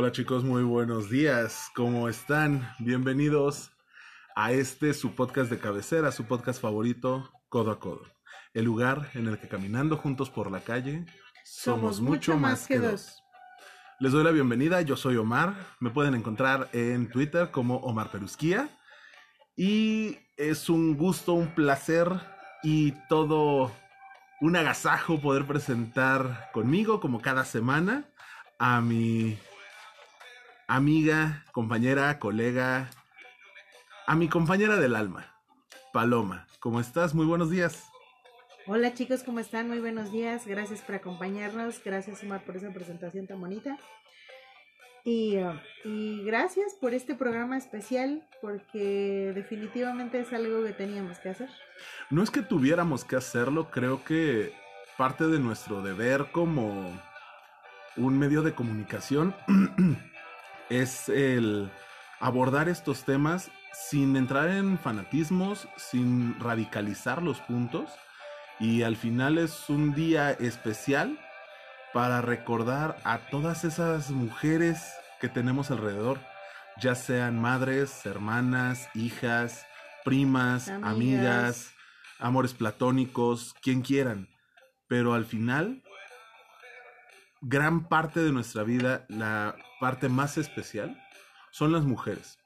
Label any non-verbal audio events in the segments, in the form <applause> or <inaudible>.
Hola chicos, muy buenos días. ¿Cómo están? Bienvenidos a este su podcast de cabecera, su podcast favorito, Codo a Codo. El lugar en el que caminando juntos por la calle somos, mucho más que dos. Les doy la bienvenida, yo soy Omar. Me pueden encontrar en Twitter como Omar Perusquía. Y es un gusto, un placer y todo un agasajo poder presentar conmigo, como cada semana, a mi amiga, compañera, colega, a mi compañera del alma, Paloma. ¿Cómo estás? Muy buenos días. Hola chicos, ¿cómo están? Muy buenos días. Gracias por acompañarnos. Gracias Omar por esa presentación tan bonita. Y, y, gracias por este programa especial, porque definitivamente es algo que teníamos que hacer. No es que tuviéramos que hacerlo, creo que parte de nuestro deber como un medio de comunicación <clears throat> es el abordar estos temas sin entrar en fanatismos, sin radicalizar los puntos. Y al final es un día especial para recordar a todas esas mujeres que tenemos alrededor, ya sean madres, hermanas, hijas, primas, amigas, amigas amores platónicos, quien quieran. Pero al final, gran parte de nuestra vida, la parte más especial, son las mujeres.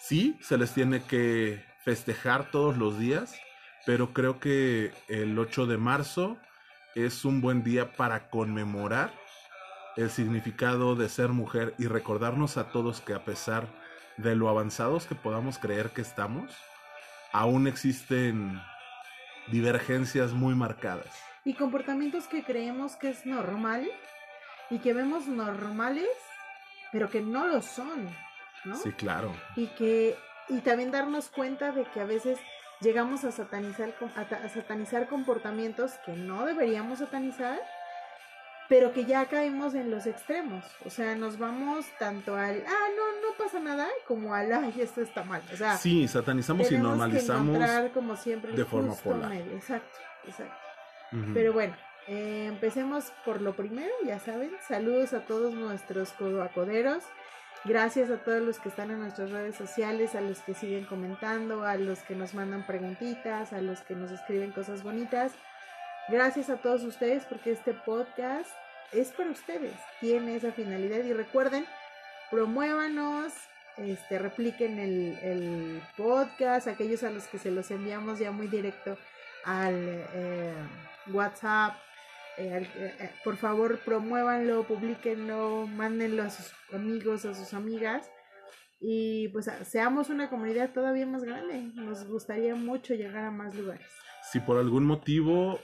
Sí, se les tiene que festejar todos los días, pero creo que el 8 de marzo es un buen día para conmemorar el significado de ser mujer y recordarnos a todos que a pesar de lo avanzados que podamos creer que estamos, aún existen divergencias muy marcadas. Y comportamientos que creemos que es normal y que vemos normales, pero que no lo son, ¿no? Sí, claro. Y que y también darnos cuenta de que a veces llegamos a satanizar a satanizar comportamientos que no deberíamos satanizar pero que ya caemos en los extremos. O sea, nos vamos tanto al, ah, no, no pasa nada, como al, ay, esto está mal. O sea, sí, satanizamos y normalizamos como siempre, de forma polar. Exacto, exacto. Pero bueno, eh, empecemos por lo primero, ya saben. Saludos a todos nuestros codoacoderos. Gracias a todos los que están en nuestras redes sociales, a los que siguen comentando, a los que nos mandan preguntitas, a los que nos escriben cosas bonitas. Gracias a todos ustedes porque este podcast es para ustedes, tiene esa finalidad y recuerden, promuévanos, este, repliquen el, podcast, aquellos a los que se los enviamos ya muy directo al eh, WhatsApp. Eh, eh, por favor, promuévanlo, publiquenlo, mándenlo a sus amigos, a sus amigas y pues seamos una comunidad todavía más grande. Nos gustaría mucho llegar a más lugares. Si por algún motivo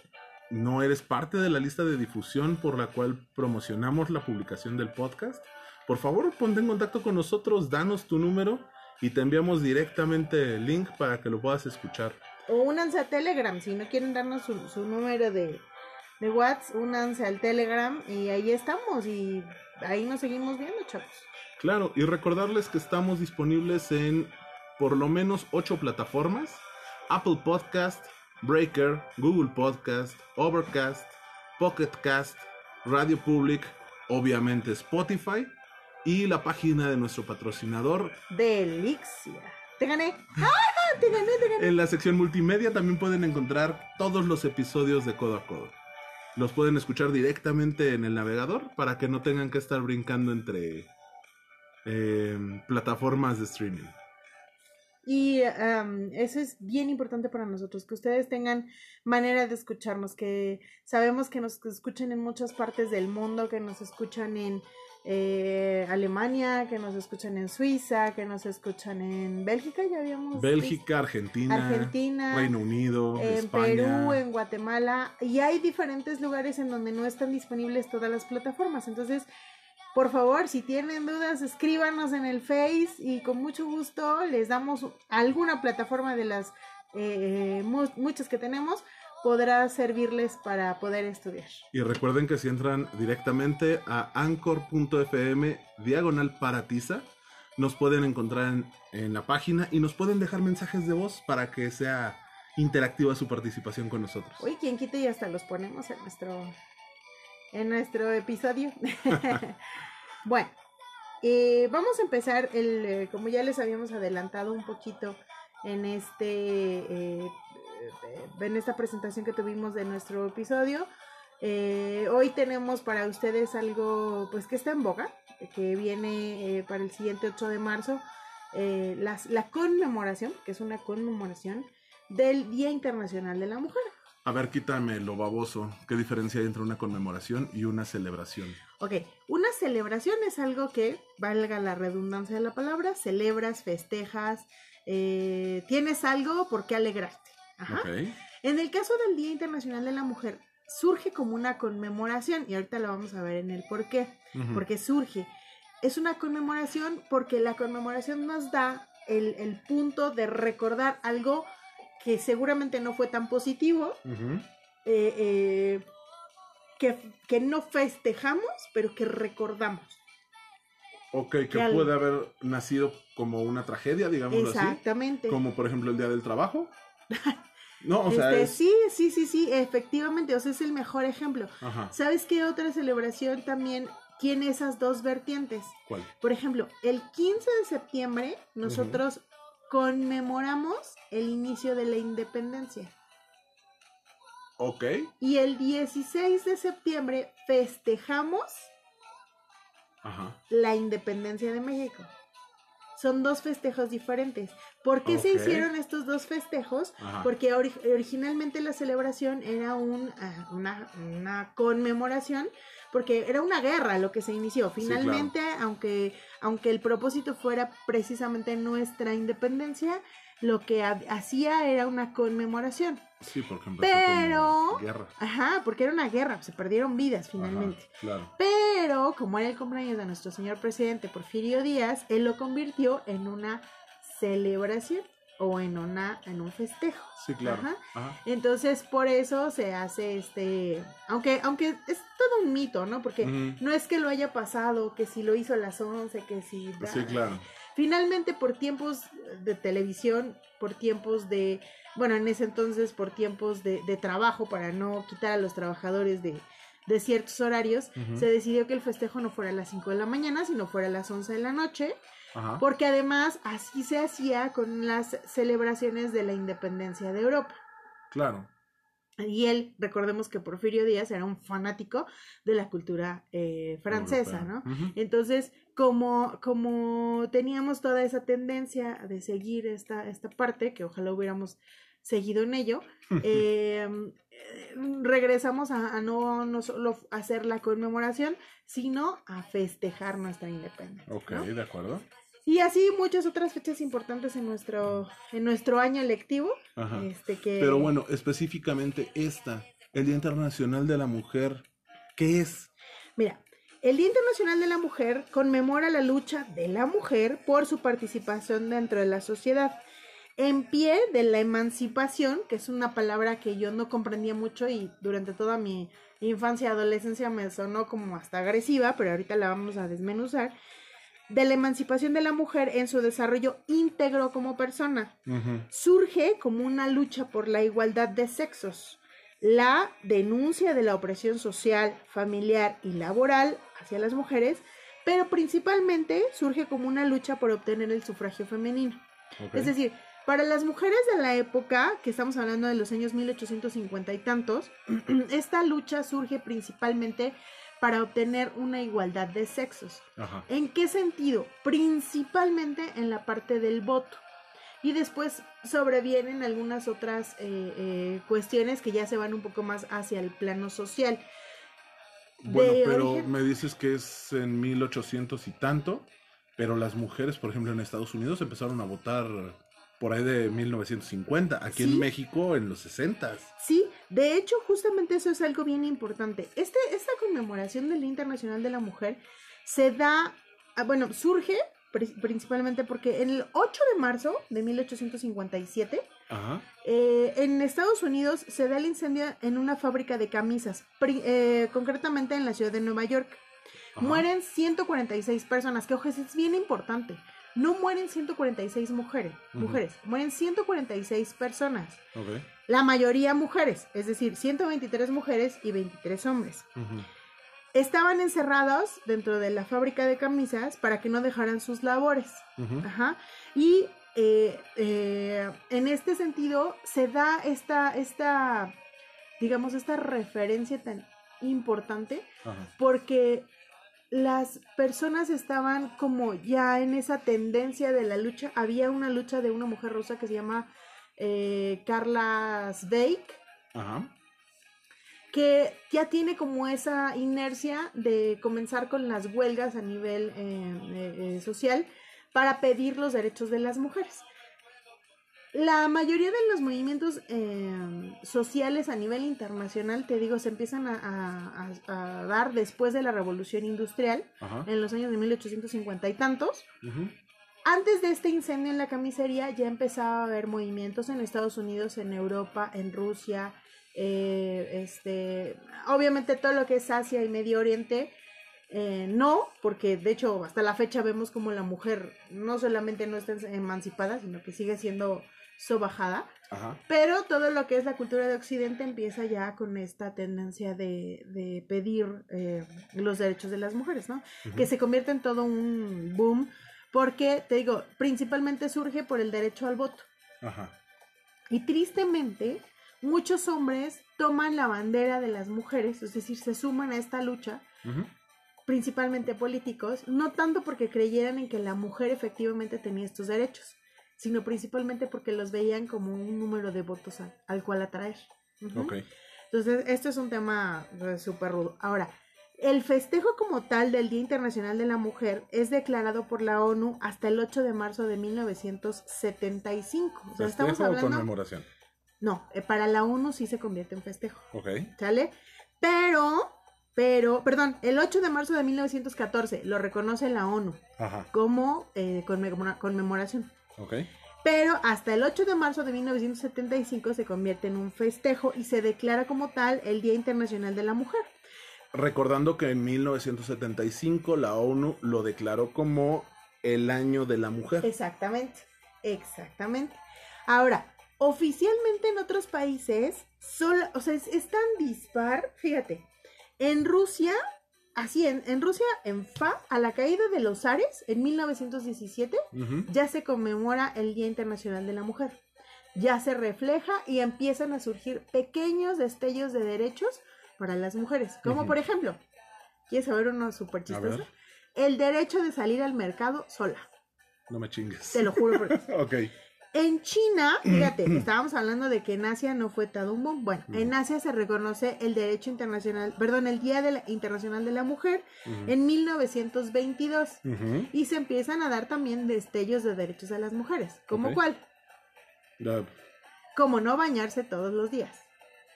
no eres parte de la lista de difusión por la cual promocionamos la publicación del podcast, por favor ponte en contacto con nosotros, danos tu número y te enviamos directamente el link para que lo puedas escuchar. O únanse a Telegram, si no quieren darnos su, número de, de WhatsApp, únanse al Telegram y ahí estamos y ahí nos seguimos viendo, chavos. Claro, y recordarles que estamos disponibles en por lo menos ocho plataformas. Apple Podcast, Breaker, Google Podcast, Overcast, Pocket Cast, Radio Public, obviamente Spotify y la página de nuestro patrocinador Delixia. Te gané. ¡Ah! Te gané, te gané. En la sección multimedia también pueden encontrar todos los episodios de Codo a Codo. Los pueden escuchar directamente en el navegador para que no tengan que estar brincando entre eh, plataformas de streaming. Y eso es bien importante para nosotros, que ustedes tengan manera de escucharnos, que sabemos que nos escuchan en muchas partes del mundo, que nos escuchan en eh, Alemania, que nos escuchan en Suiza, que nos escuchan en Bélgica, ya habíamos. Bélgica, Argentina, Argentina, Reino Unido, en Perú, en Guatemala, y hay diferentes lugares en donde no están disponibles todas las plataformas. Entonces, por favor, si tienen dudas, escríbanos en el Face y con mucho gusto les damos alguna plataforma de las eh, muchas que tenemos podrá servirles para poder estudiar. Y recuerden que si entran directamente a anchor.fm diagonal para tiza, nos pueden encontrar en, en, la página y nos pueden dejar mensajes de voz para que sea interactiva su participación con nosotros. Uy, quien quite y hasta los ponemos en nuestro en nuestro episodio. <laughs> bueno, eh, vamos a empezar, el, eh, como ya les habíamos adelantado un poquito en, este, eh, en esta presentación que tuvimos de nuestro episodio, hoy tenemos para ustedes algo pues que está en boga, que viene para el siguiente 8 de marzo, las, la conmemoración, que es una conmemoración del Día Internacional de la Mujer. A ver, quítame lo baboso. ¿Qué diferencia hay entre una conmemoración y una celebración? Ok, una celebración es algo que, valga la redundancia de la palabra, celebras, festejas, eh, tienes algo por qué alegrarte. Ajá. En el caso del Día Internacional de la Mujer, surge como una conmemoración, y ahorita lo vamos a ver en el por qué, porque surge. Es una conmemoración porque la conmemoración nos da el, el punto de recordar algo que seguramente no fue tan positivo, eh, eh, que, que, no festejamos, pero que recordamos. Ok, que, puede haber nacido como una tragedia, digamos así. Exactamente. Como por ejemplo el Día del Trabajo. <laughs> No, o sea, este, sí, sí, sí, sí, efectivamente, o sea, es el mejor ejemplo. ¿Sabes qué otra celebración también tiene esas dos vertientes? ¿Cuál? Por ejemplo, el 15 de septiembre nosotros conmemoramos el inicio de la independencia. Ok. Y el 16 de septiembre festejamos la independencia de México. Son dos festejos diferentes. ¿Por qué se hicieron estos dos festejos? Porque originalmente la celebración era un, ah, una, una conmemoración porque era una guerra lo que se inició. Finalmente, aunque, aunque el propósito fuera precisamente nuestra independencia, lo que hacía era una conmemoración. Sí, porque empezó Pero, guerra. Ajá, porque era una guerra, se perdieron vidas finalmente. claro. Pero, como era el cumpleaños de nuestro señor presidente Porfirio Díaz, él lo convirtió en una celebración o en una en un festejo. Sí, claro. Entonces, por eso se hace este, aunque aunque es todo un mito, ¿no? Porque no es que lo haya pasado, que si lo hizo a las 11, que si Sí, claro. Finalmente, por tiempos de televisión, por tiempos de, bueno, en ese entonces, por tiempos de, de trabajo, para no quitar a los trabajadores de, de ciertos horarios, se decidió que el festejo no fuera a las 5 de la mañana, sino fuera a las 11 de la noche porque además así se hacía con las celebraciones de la independencia de Europa. Claro. Y él, recordemos que Porfirio Díaz era un fanático de la cultura eh, francesa, ¿no? Entonces, como, como teníamos toda esa tendencia de seguir esta, esta parte, que ojalá hubiéramos seguido en ello, <laughs> em, regresamos a, no, no, solo hacer la conmemoración, sino a festejar nuestra independencia. Ok, de acuerdo. Y así muchas otras fechas importantes en nuestro, en nuestro año lectivo. Este que... Pero bueno, específicamente esta, el Día Internacional de la Mujer, ¿qué es? Mira, el Día Internacional de la Mujer conmemora la lucha de la mujer por su participación dentro de la sociedad. En pie de la emancipación, que es una palabra que yo no comprendía mucho y durante toda mi infancia y adolescencia me sonó como hasta agresiva, pero ahorita la vamos a desmenuzar de la emancipación de la mujer en su desarrollo íntegro como persona. Surge como una lucha por la igualdad de sexos, la denuncia de la opresión social, familiar y laboral hacia las mujeres, pero principalmente surge como una lucha por obtener el sufragio femenino. Es decir, para las mujeres de la época, que estamos hablando de los años 1850 y tantos, <clears throat> esta lucha surge principalmente para obtener una igualdad de sexos. ¿En qué sentido? Principalmente en la parte del voto. Y después sobrevienen algunas otras eh, eh, cuestiones que ya se van un poco más hacia el plano social. Bueno, pero me dices que es en 1800 y tanto, pero las mujeres, por ejemplo, en Estados Unidos empezaron a votar por ahí de 1950, aquí en México en los 60. Sí, de hecho justamente eso es algo bien importante. Este, esta conmemoración del Día Internacional de la Mujer se da, ah, bueno, surge principalmente porque en el 8 de marzo de 1857, eh, en Estados Unidos se da el incendio en una fábrica de camisas, eh, concretamente en la ciudad de Nueva York. Mueren 146 personas, que ojo, es bien importante no mueren 146 mujeres, mujeres, mueren 146 personas. La mayoría mujeres, es decir, 123 mujeres y 23 hombres. estaban encerrados dentro de la fábrica de camisas para que no dejaran sus labores. Ajá. Y eh, eh, en este sentido se da esta, esta, digamos, esta referencia tan importante porque las personas estaban como ya en esa tendencia de la lucha. Había una lucha de una mujer rusa que se llama eh, Carla Sveik. Que ya tiene como esa inercia de comenzar con las huelgas a nivel eh, eh, social para pedir los derechos de las mujeres. La mayoría de los movimientos em, sociales a nivel internacional, te digo, se empiezan a, dar después de la revolución industrial, en los años de 1850 y tantos. Antes de este incendio en la camisería ya empezaba a haber movimientos en Estados Unidos, en Europa, en Rusia, eh, este, obviamente todo lo que es Asia y Medio Oriente, eh, no, porque de hecho hasta la fecha vemos como la mujer no solamente no está emancipada, sino que sigue siendo sobajada. Pero todo lo que es la cultura de Occidente empieza ya con esta tendencia de, pedir eh, los derechos de las mujeres, ¿no? Que se convierte en todo un boom, porque, te digo, principalmente surge por el derecho al voto. Y tristemente, muchos hombres toman la bandera de las mujeres, es decir, se suman a esta lucha, principalmente políticos, no tanto porque creyeran en que la mujer efectivamente tenía estos derechos, sino principalmente porque los veían como un número de votos al, cual atraer. Entonces, esto es un tema pues, súper rudo. Ahora, el festejo como tal del Día Internacional de la Mujer es declarado por la ONU hasta el 8 de marzo de 1975. O sea, estamos hablando... o conmemoración? No, eh, para la ONU sí se convierte en festejo. Ok. ¿Sale? Pero, pero, perdón, el 8 de marzo de 1914 lo reconoce la ONU como eh, conmemoración. Pero hasta el 8 de marzo de 1975 se convierte en un festejo y se declara como tal el Día Internacional de la Mujer. Recordando que en 1975 la ONU lo declaró como el año de la mujer. Exactamente, exactamente. Ahora, oficialmente en otros países, solo, o sea, es, es tan dispar, fíjate, en Rusia así en, Rusia, en Fa, a la caída de los Ares, en 1917, ya se conmemora el Día Internacional de la Mujer. Ya se refleja y empiezan a surgir pequeños destellos de derechos para las mujeres. Como por ejemplo, ¿quieres saber uno súper chistoso? El derecho de salir al mercado sola. No me chingues. Te lo juro. Por... <laughs> ok. En China, fíjate, estábamos hablando de que en Asia no fue un boom. Bueno, en Asia se reconoce el derecho internacional, perdón, el Día Internacional de la Mujer en 1922 y se empiezan a dar también destellos de derechos a las mujeres. ¿Cómo cuál? Como no bañarse todos los días.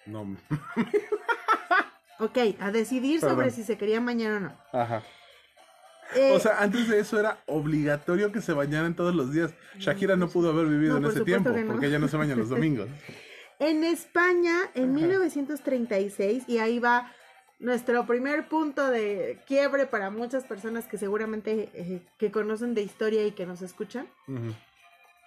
No. <laughs> ok, a decidir sobre si se querían bañar o no. Ajá. Eh, o sea, antes de eso era obligatorio que se bañaran todos los días. Shakira no pudo haber vivido en ese tiempo porque ella no se baña los <laughs> domingos. en España, en 1936, y ahí va nuestro primer punto de quiebre para muchas personas que seguramente eh, que conocen de historia y que nos escuchan.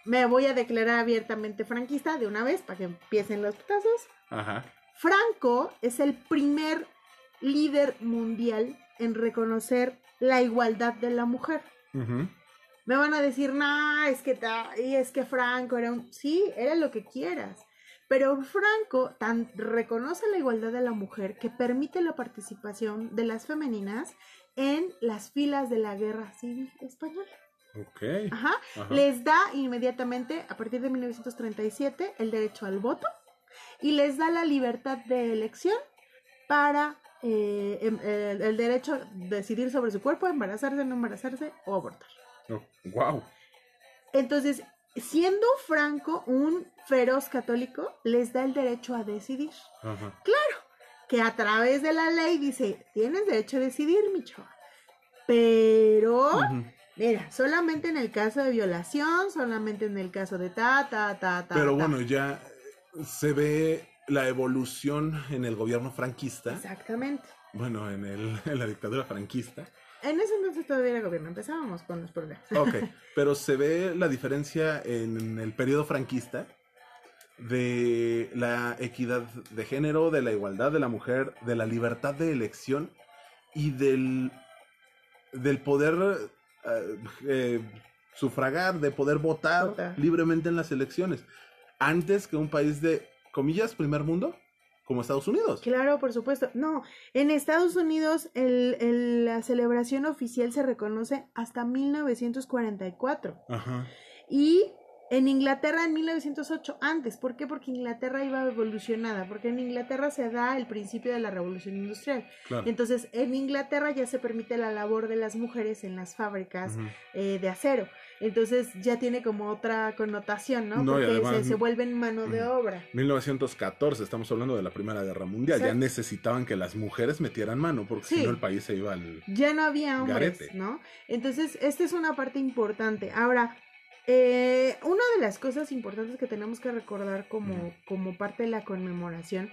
Me voy a declarar abiertamente franquista de una vez para que empiecen los putazos. Ajá. Franco es el primer líder mundial en reconocer la igualdad de la mujer. Me van a decir, no, es que, y es que Franco era un... Sí, era lo que quieras. Pero Franco tan reconoce la igualdad de la mujer que permite la participación de las femeninas en las filas de la guerra civil española. Ok. Ajá. Les da inmediatamente, a partir de 1937, el derecho al voto y les da la libertad de elección para eh, em, el, derecho a decidir sobre su cuerpo, embarazarse, no embarazarse o abortar. wow. Oh, Entonces, siendo Franco un feroz católico, les da el derecho a decidir. Claro, que a través de la ley dice, tienes derecho a decidir, mi chava. Pero, mira, solamente en el caso de violación, solamente en el caso de ta, ta, ta, ta. Pero bueno, ya se ve la evolución en el gobierno franquista. Exactamente. Bueno, en, el, en la dictadura franquista. En ese entonces todavía era gobierno, empezábamos con los problemas. Ok, <laughs> pero se ve la diferencia en el periodo franquista de la equidad de género, de la igualdad de la mujer, de la libertad de elección y del, del poder eh, eh, sufragar, de poder votar, libremente en las elecciones, antes que un país de, comillas, primer mundo, como Estados Unidos. Claro, por supuesto. No, en Estados Unidos el, la celebración oficial se reconoce hasta 1944. Ajá. Y en Inglaterra en 1908, antes. ¿Por qué? Porque Inglaterra iba evolucionada, porque en Inglaterra se da el principio de la revolución industrial. Entonces, en Inglaterra ya se permite la labor de las mujeres en las fábricas eh, de acero. Entonces ya tiene como otra connotación, ¿no? porque se, se, vuelven mano de obra. 1914, estamos hablando de la Primera Guerra Mundial, ya necesitaban que las mujeres metieran mano, porque si no el país se iba al... Ya no había hombres, ¿no? Entonces, esta es una parte importante. Ahora, eh, una de las cosas importantes que tenemos que recordar como, como parte de la conmemoración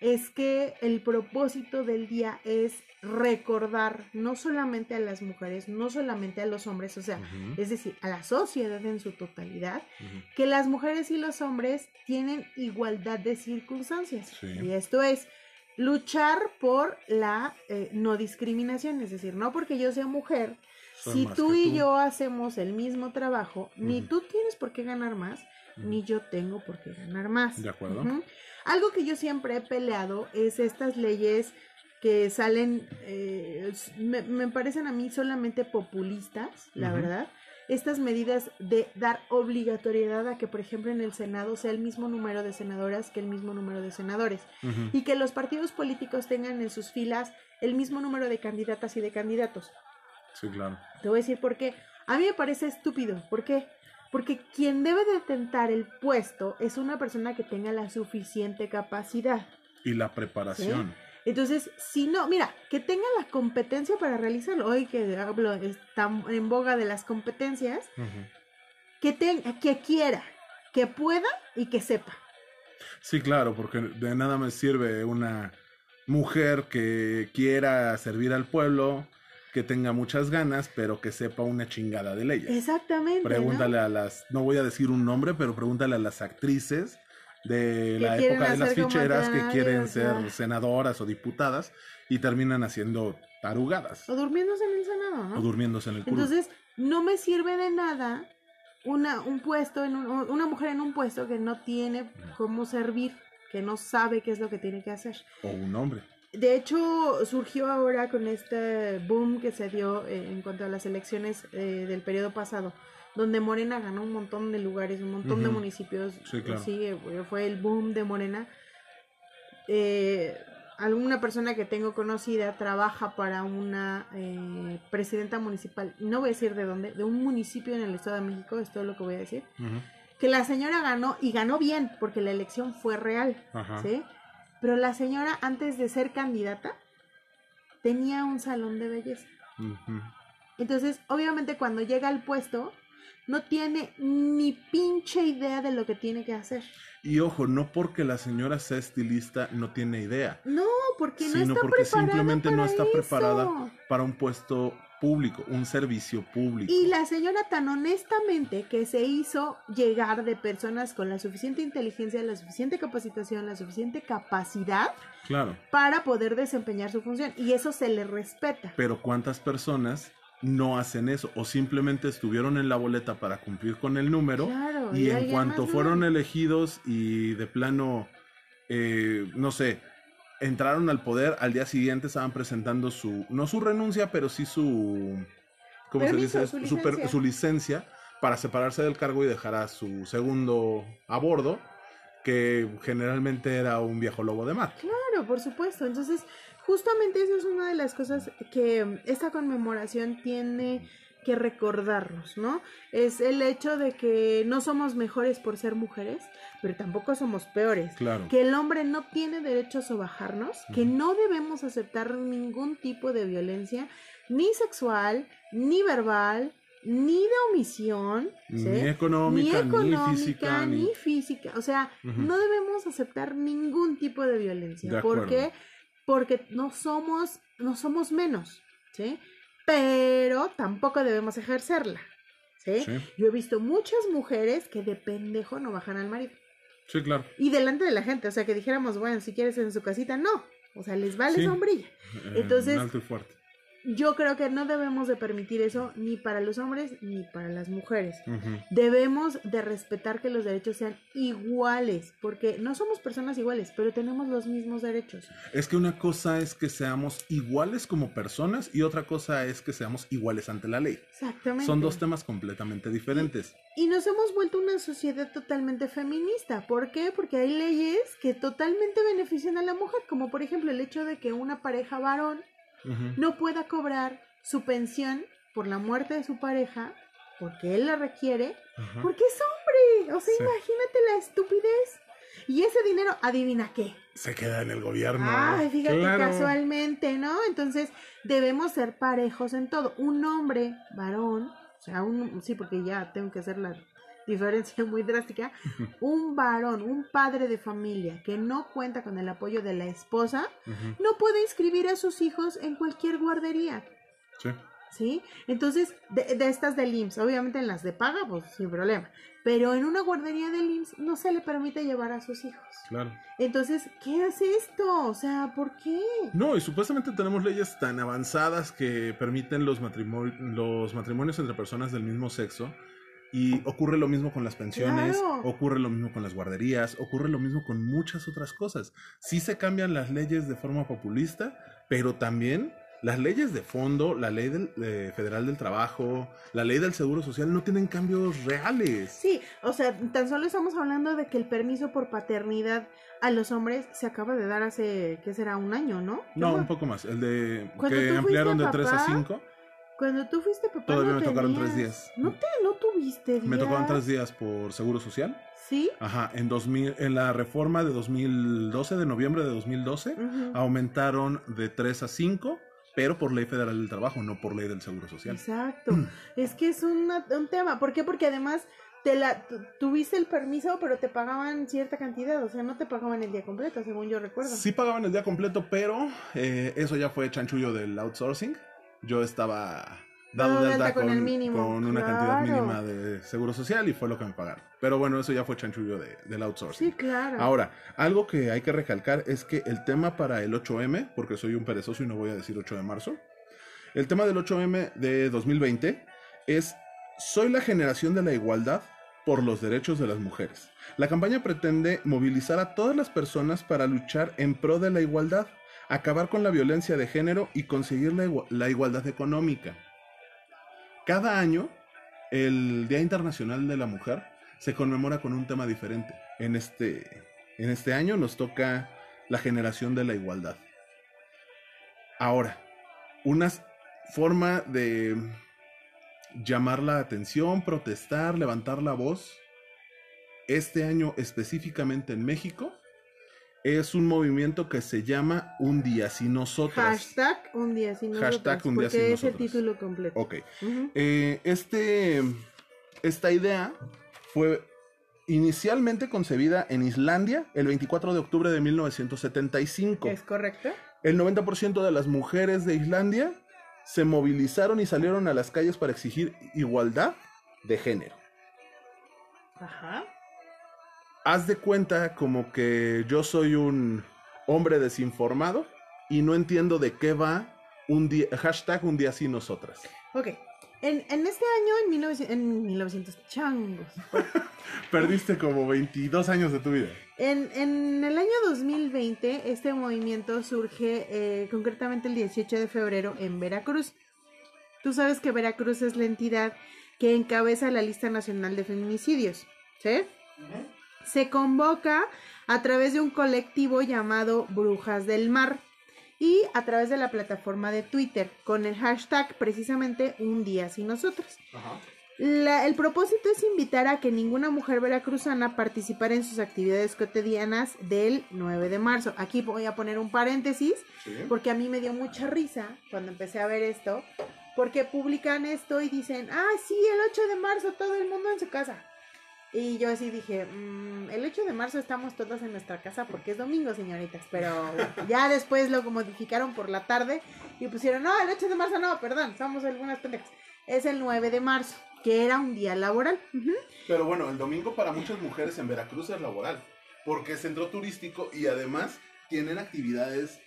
es que el propósito del día es recordar no solamente a las mujeres, no solamente a los hombres, o sea, es decir, a la sociedad en su totalidad, que las mujeres y los hombres tienen igualdad de circunstancias. Y esto es luchar por la eh, no discriminación, es decir, no porque yo sea mujer, si tú y yo hacemos el mismo trabajo, ni tú tienes por qué ganar más, ni yo tengo por qué ganar más. De acuerdo. Algo que yo siempre he peleado es estas leyes que salen, eh, me, parecen a mí solamente populistas, la verdad. Estas medidas de dar obligatoriedad a que, por ejemplo, en el Senado sea el mismo número de senadoras que el mismo número de senadores. Y que los partidos políticos tengan en sus filas el mismo número de candidatas y de candidatos. Sí, claro. Te voy a decir por qué. A mí me parece estúpido. ¿Por qué? Porque quien debe de tentar el puesto es una persona que tenga la suficiente capacidad. Y la preparación. Entonces, si no, mira, que tenga la competencia para realizarlo. Hoy que hablo, está en boga de las competencias, que, tenga, que quiera, que pueda y que sepa. Sí, claro, porque de nada me sirve una mujer que quiera servir al pueblo, que tenga muchas ganas, pero que sepa una chingada de leyes. Exactamente. Pregúntale a las, no voy a decir un nombre, pero pregúntale a las actrices de la época de las ficheras que quieren ser senadoras o diputadas y terminan haciendo tarugadas. O durmiéndose en el Senado, ¿no? O durmiéndose en el culo. Entonces, no me sirve de nada una, un puesto, en una mujer en un puesto que no tiene cómo servir, que no sabe qué es lo que tiene que hacer. O un hombre. De hecho, surgió ahora con este boom que se dio eh, en cuanto a las elecciones eh, del periodo pasado, donde Morena ganó un montón de lugares, un montón de municipios. Sí, claro. sí, eh, fue el boom de Morena. alguna persona que tengo conocida trabaja para una presidenta municipal, no voy a decir de dónde, de un municipio en el Estado de México, es todo lo que voy a decir. Que la señora ganó y ganó bien, porque la elección fue real. ¿sí? Pero la señora, antes de ser candidata, tenía un salón de belleza. Entonces, obviamente, cuando llega al puesto, no tiene ni pinche idea de lo que tiene que hacer. Y ojo, no porque la señora sea estilista no tiene idea. No, porque no está porque simplemente no está preparada para un puesto público, un servicio público. Y la señora tan honestamente que se hizo llegar de personas con la suficiente inteligencia, la suficiente capacitación, la suficiente capacidad claro. para poder desempeñar su función. Y eso se le respeta. Pero ¿cuántas personas no hacen eso o simplemente estuvieron en la boleta para cumplir con el número y, en cuanto fueron elegidos y de plano, eh, no sé, entraron al poder, al día siguiente estaban presentando su, no su renuncia, pero sí su, ¿cómo se dice? Su licencia. su licencia para separarse del cargo y dejar a su segundo a bordo, que generalmente era un viejo lobo de mar. Claro, por supuesto. Entonces, justamente eso es una de las cosas que esta conmemoración tiene que recordarnos, ¿no? Es el hecho de que no somos mejores por ser mujeres, pero tampoco somos peores. Claro. Que el hombre no tiene derecho a sobajarnos, que no debemos aceptar ningún tipo de violencia, ni sexual, ni verbal, ni de omisión, ni, económica, ni, física, ni... física. O sea, no debemos aceptar ningún tipo de violencia. ¿Por qué? Porque no somos, no somos menos, ¿sí? Pero tampoco debemos ejercerla. ¿sí? Yo he visto muchas mujeres que de pendejo no bajan al marido. Sí, claro. Y delante de la gente, o sea, que dijéramos, bueno, si quieres en su casita, no. O sea, les vale sombrilla. Entonces, alto y fuerte. Yo creo que no debemos de permitir eso ni para los hombres ni para las mujeres. Debemos de respetar que los derechos sean iguales, porque no somos personas iguales, pero tenemos los mismos derechos. Es que una cosa es que seamos iguales como personas y otra cosa es que seamos iguales ante la ley. Exactamente. Son dos temas completamente diferentes. Y, nos hemos vuelto una sociedad totalmente feminista. ¿Por qué? Porque hay leyes que totalmente benefician a la mujer, como por ejemplo el hecho de que una pareja varón no pueda cobrar su pensión por la muerte de su pareja, porque él la requiere, porque es hombre. O sea, imagínate la estupidez. Y ese dinero, adivina qué. Se queda en el gobierno. Ay, fíjate casualmente, ¿no? Entonces, debemos ser parejos en todo. Un hombre, varón, o sea, un, sí, porque ya tengo que hacer la diferencia <laughs> muy drástica, un varón, un padre de familia que no cuenta con el apoyo de la esposa, no puede inscribir a sus hijos en cualquier guardería. Sí. ¿Sí? Entonces, de, estas del IMSS, obviamente en las de paga, pues sin problema. Pero en una guardería del IMSS no se le permite llevar a sus hijos. Claro. Entonces, ¿qué hace esto? O sea, ¿por qué? No, y supuestamente tenemos leyes tan avanzadas que permiten los, los matrimonios entre personas del mismo sexo y ocurre lo mismo con las pensiones, ocurre lo mismo con las guarderías, ocurre lo mismo con muchas otras cosas. Sí se cambian las leyes de forma populista, pero también las leyes de fondo, la ley del, federal del trabajo, la ley del seguro social no tienen cambios reales. Sí, o sea, tan solo estamos hablando de que el permiso por paternidad a los hombres se acaba de dar hace, ¿qué será? Un año, ¿no? No, un poco más. El de que ampliaron de 3 a 5. Cuando tú fuiste papá. Todavía me tocaron tres días. ¿No te no tuviste días? Me tocaron tres días por seguro social. ¿Sí? Ajá, en, 2000, en la reforma de 2012, de noviembre de 2012, aumentaron de 3 a 5, pero por ley federal del trabajo, no por ley del seguro social. Exacto. <clears throat> es que es un tema. ¿Por qué? Porque además te la tuviste el permiso, pero te pagaban cierta cantidad, o sea, no te pagaban el día completo, según yo recuerdo. Sí pagaban el día completo, pero eh, eso ya fue chanchullo del outsourcing yo estaba dado de alta con, una cantidad mínima de seguro social y fue lo que me pagaron. Pero bueno, eso ya fue chanchullo de, del outsourcing. Sí, claro. Ahora, algo que hay que recalcar es que el tema para el 8M, porque soy un perezoso y no voy a decir 8 de marzo, el tema del 8M de 2020 es Soy la generación de la igualdad por los derechos de las mujeres. La campaña pretende movilizar a todas las personas para luchar en pro de la igualdad acabar con la violencia de género y conseguir la, igualdad económica. Cada año, el Día Internacional de la Mujer se conmemora con un tema diferente. En este, en este año nos toca la generación de la igualdad. Ahora, una forma de llamar la atención, protestar, levantar la voz, este año específicamente en México, es un movimiento que se llama Un Día Sin Nosotras. Hashtag Un Día Sin Nosotras. Hashtag Un Día Sin es el título completo. Ok. Eh, este, esta idea fue inicialmente concebida en Islandia el 24 de octubre de 1975. ¿Es correcto? El 90% de las mujeres de Islandia se movilizaron y salieron a las calles para exigir igualdad de género. Ajá haz de cuenta como que yo soy un hombre desinformado y no entiendo de qué va un día, hashtag un día sin nosotras. Ok. En, este año, en, 1900, en 1900 changos. <laughs> Perdiste como 22 años de tu vida. En, el año 2020, este movimiento surge eh, concretamente el 18 de febrero en Veracruz. Tú sabes que Veracruz es la entidad que encabeza la lista nacional de feminicidios, ¿sí? Se convoca a través de un colectivo llamado Brujas del Mar y a través de la plataforma de Twitter con el hashtag precisamente Un día sin nosotros. el propósito es invitar a que ninguna mujer veracruzana participara en sus actividades cotidianas del 9 de marzo. Aquí voy a poner un paréntesis porque a mí me dio mucha risa cuando empecé a ver esto, porque publican esto y dicen, ah, sí, el 8 de marzo todo el mundo en su casa. Y yo así dije, mm, el 8 de marzo estamos todas en nuestra casa porque es domingo, señoritas. Pero <laughs> ya después lo modificaron por la tarde y pusieron, no, el 8 de marzo no, perdón, somos algunas pendejas. Es el 9 de marzo, que era un día laboral. Pero bueno, el domingo para muchas mujeres en Veracruz es laboral, porque es centro turístico y además tienen actividades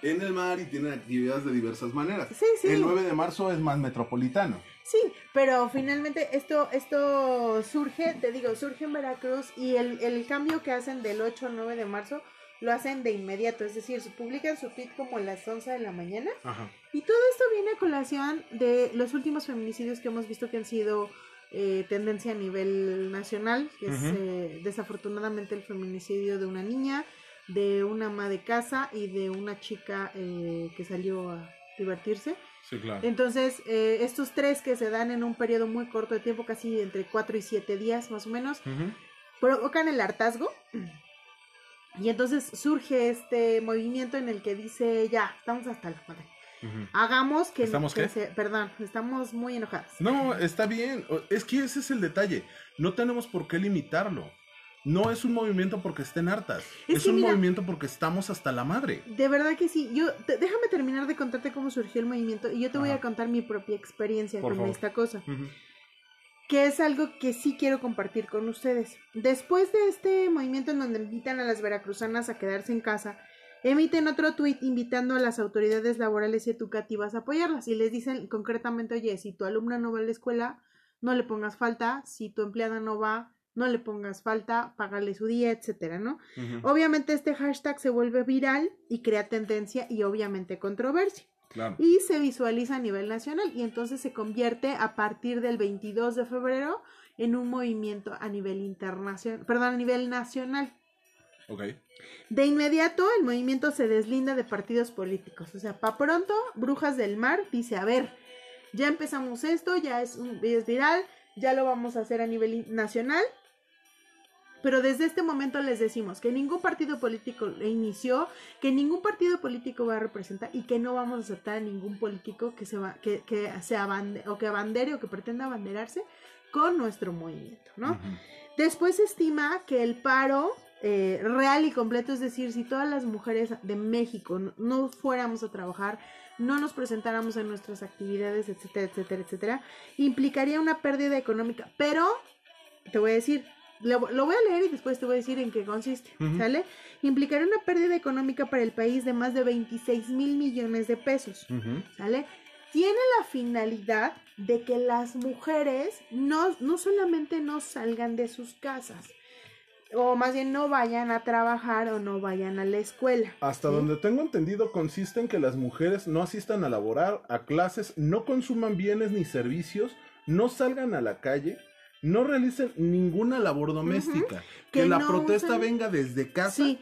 en el mar y tienen actividades de diversas maneras. Sí, sí. El 9 de marzo es más metropolitano. Sí, pero finalmente esto, esto surge, te digo, surge en Veracruz y el, el cambio que hacen del 8 al 9 de marzo lo hacen de inmediato, es decir, publican su tweet como a las 11 de la mañana. Ajá. Y todo esto viene a colación de los últimos feminicidios que hemos visto que han sido eh, tendencia a nivel nacional, que es eh, desafortunadamente el feminicidio de una niña, de una ama de casa y de una chica eh, que salió a divertirse. Sí, claro. Entonces, eh, estos tres que se dan en un periodo muy corto de tiempo, casi entre 4 y 7 días más o menos, provocan el hartazgo. Y entonces surge este movimiento en el que dice, ya, estamos hasta la madre. Hagamos que... ¿Estamos que qué? se- perdón, estamos muy enojadas. No, está bien. Es que ese es el detalle. No tenemos por qué limitarlo. No es un movimiento porque estén hartas. Es Es, que un mira- movimiento porque estamos hasta la madre. De verdad que sí. Yo, te- déjame terminar de contarte cómo surgió el movimiento y yo te voy a contar mi propia experiencia Por con favor. esta cosa. Que es algo que sí quiero compartir con ustedes. Después de este movimiento en donde invitan a las veracruzanas a quedarse en casa, emiten otro tuit invitando a las autoridades laborales y educativas a apoyarlas y les dicen concretamente, oye, si tu alumna no va a la escuela, no le pongas falta, si tu empleada no va, no le pongas falta, págale su día, etcétera, ¿no? Obviamente este hashtag se vuelve viral y crea tendencia y obviamente controversia Claro. y se visualiza a nivel nacional y entonces se convierte a partir del 22 de febrero en un movimiento a nivel internacional, perdón, a nivel nacional. Ok. De inmediato el movimiento se deslinda de partidos políticos, o sea, pa pronto Brujas del Mar dice, a ver, ya empezamos esto, ya es, un- es viral, ya lo vamos a hacer a nivel nacional. Pero desde este momento les decimos que ningún partido político inició, que ningún partido político va a representar y que no vamos a aceptar a ningún político que se va, que, que se abande, o que abandere o que pretenda abanderarse con nuestro movimiento, ¿no? Después se estima que el paro eh, real y completo, es decir, si todas las mujeres de México no, no fuéramos a trabajar, no nos presentáramos en nuestras actividades, etcétera, etcétera, etcétera, implicaría una pérdida económica. Pero, te voy a decir, lo, lo voy a leer y después te voy a decir en qué consiste. ¿sale? Implicaría una pérdida económica para el país de más de 26 mil millones de pesos. ¿sale? Tiene la finalidad de que las mujeres no, no solamente no salgan de sus casas, o más bien no vayan a trabajar o no vayan a la escuela. Hasta ¿sí? donde tengo entendido consiste en que las mujeres no asistan a laborar, a clases, no consuman bienes ni servicios, no salgan a la calle, no realicen ninguna labor doméstica. Que, Que la no protesta usen- venga desde casa. Sí,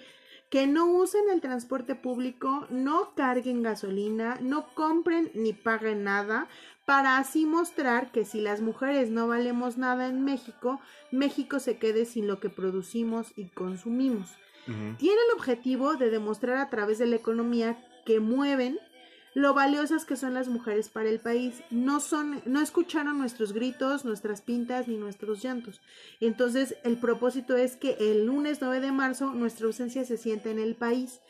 que no usen el transporte público, no carguen gasolina, no compren ni paguen nada, para así mostrar que si las mujeres no valemos nada en México, México se quede sin lo que producimos y consumimos. Tiene el objetivo de demostrar a través de la economía que mueven lo valiosas que son las mujeres para el país. No son, no escucharon nuestros gritos, nuestras pintas ni nuestros llantos. Entonces, el propósito es que el lunes 9 de marzo nuestra ausencia se sienta en el país.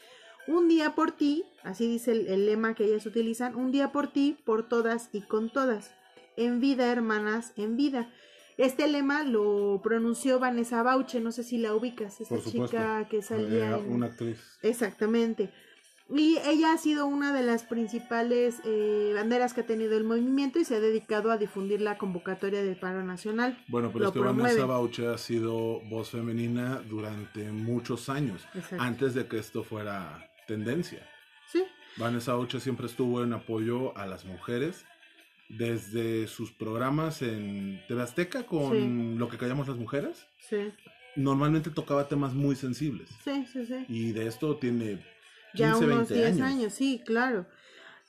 Un día por ti, así dice el, el lema que ellas utilizan, un día por ti, por todas y con todas. En vida, hermanas, en vida. Este lema lo pronunció Vanessa Bauche, no sé si la ubicas, esta chica que salía en... Una actriz. Exactamente. Y ella ha sido una de las principales eh, banderas que ha tenido el movimiento y se ha dedicado a difundir la convocatoria del paro nacional. Bueno, pero lo es que Vanessa promueve. Bauche ha sido voz femenina durante muchos años, Exacto. antes de que esto fuera tendencia. Sí, Vanessa Bauche siempre estuvo en apoyo a las mujeres desde sus programas en TV Azteca con Sí. lo que callamos las mujeres. sí, Normalmente tocaba temas muy sensibles sí, sí, sí. y de esto tiene 15, ya unos 20 10 años. años. sí, claro.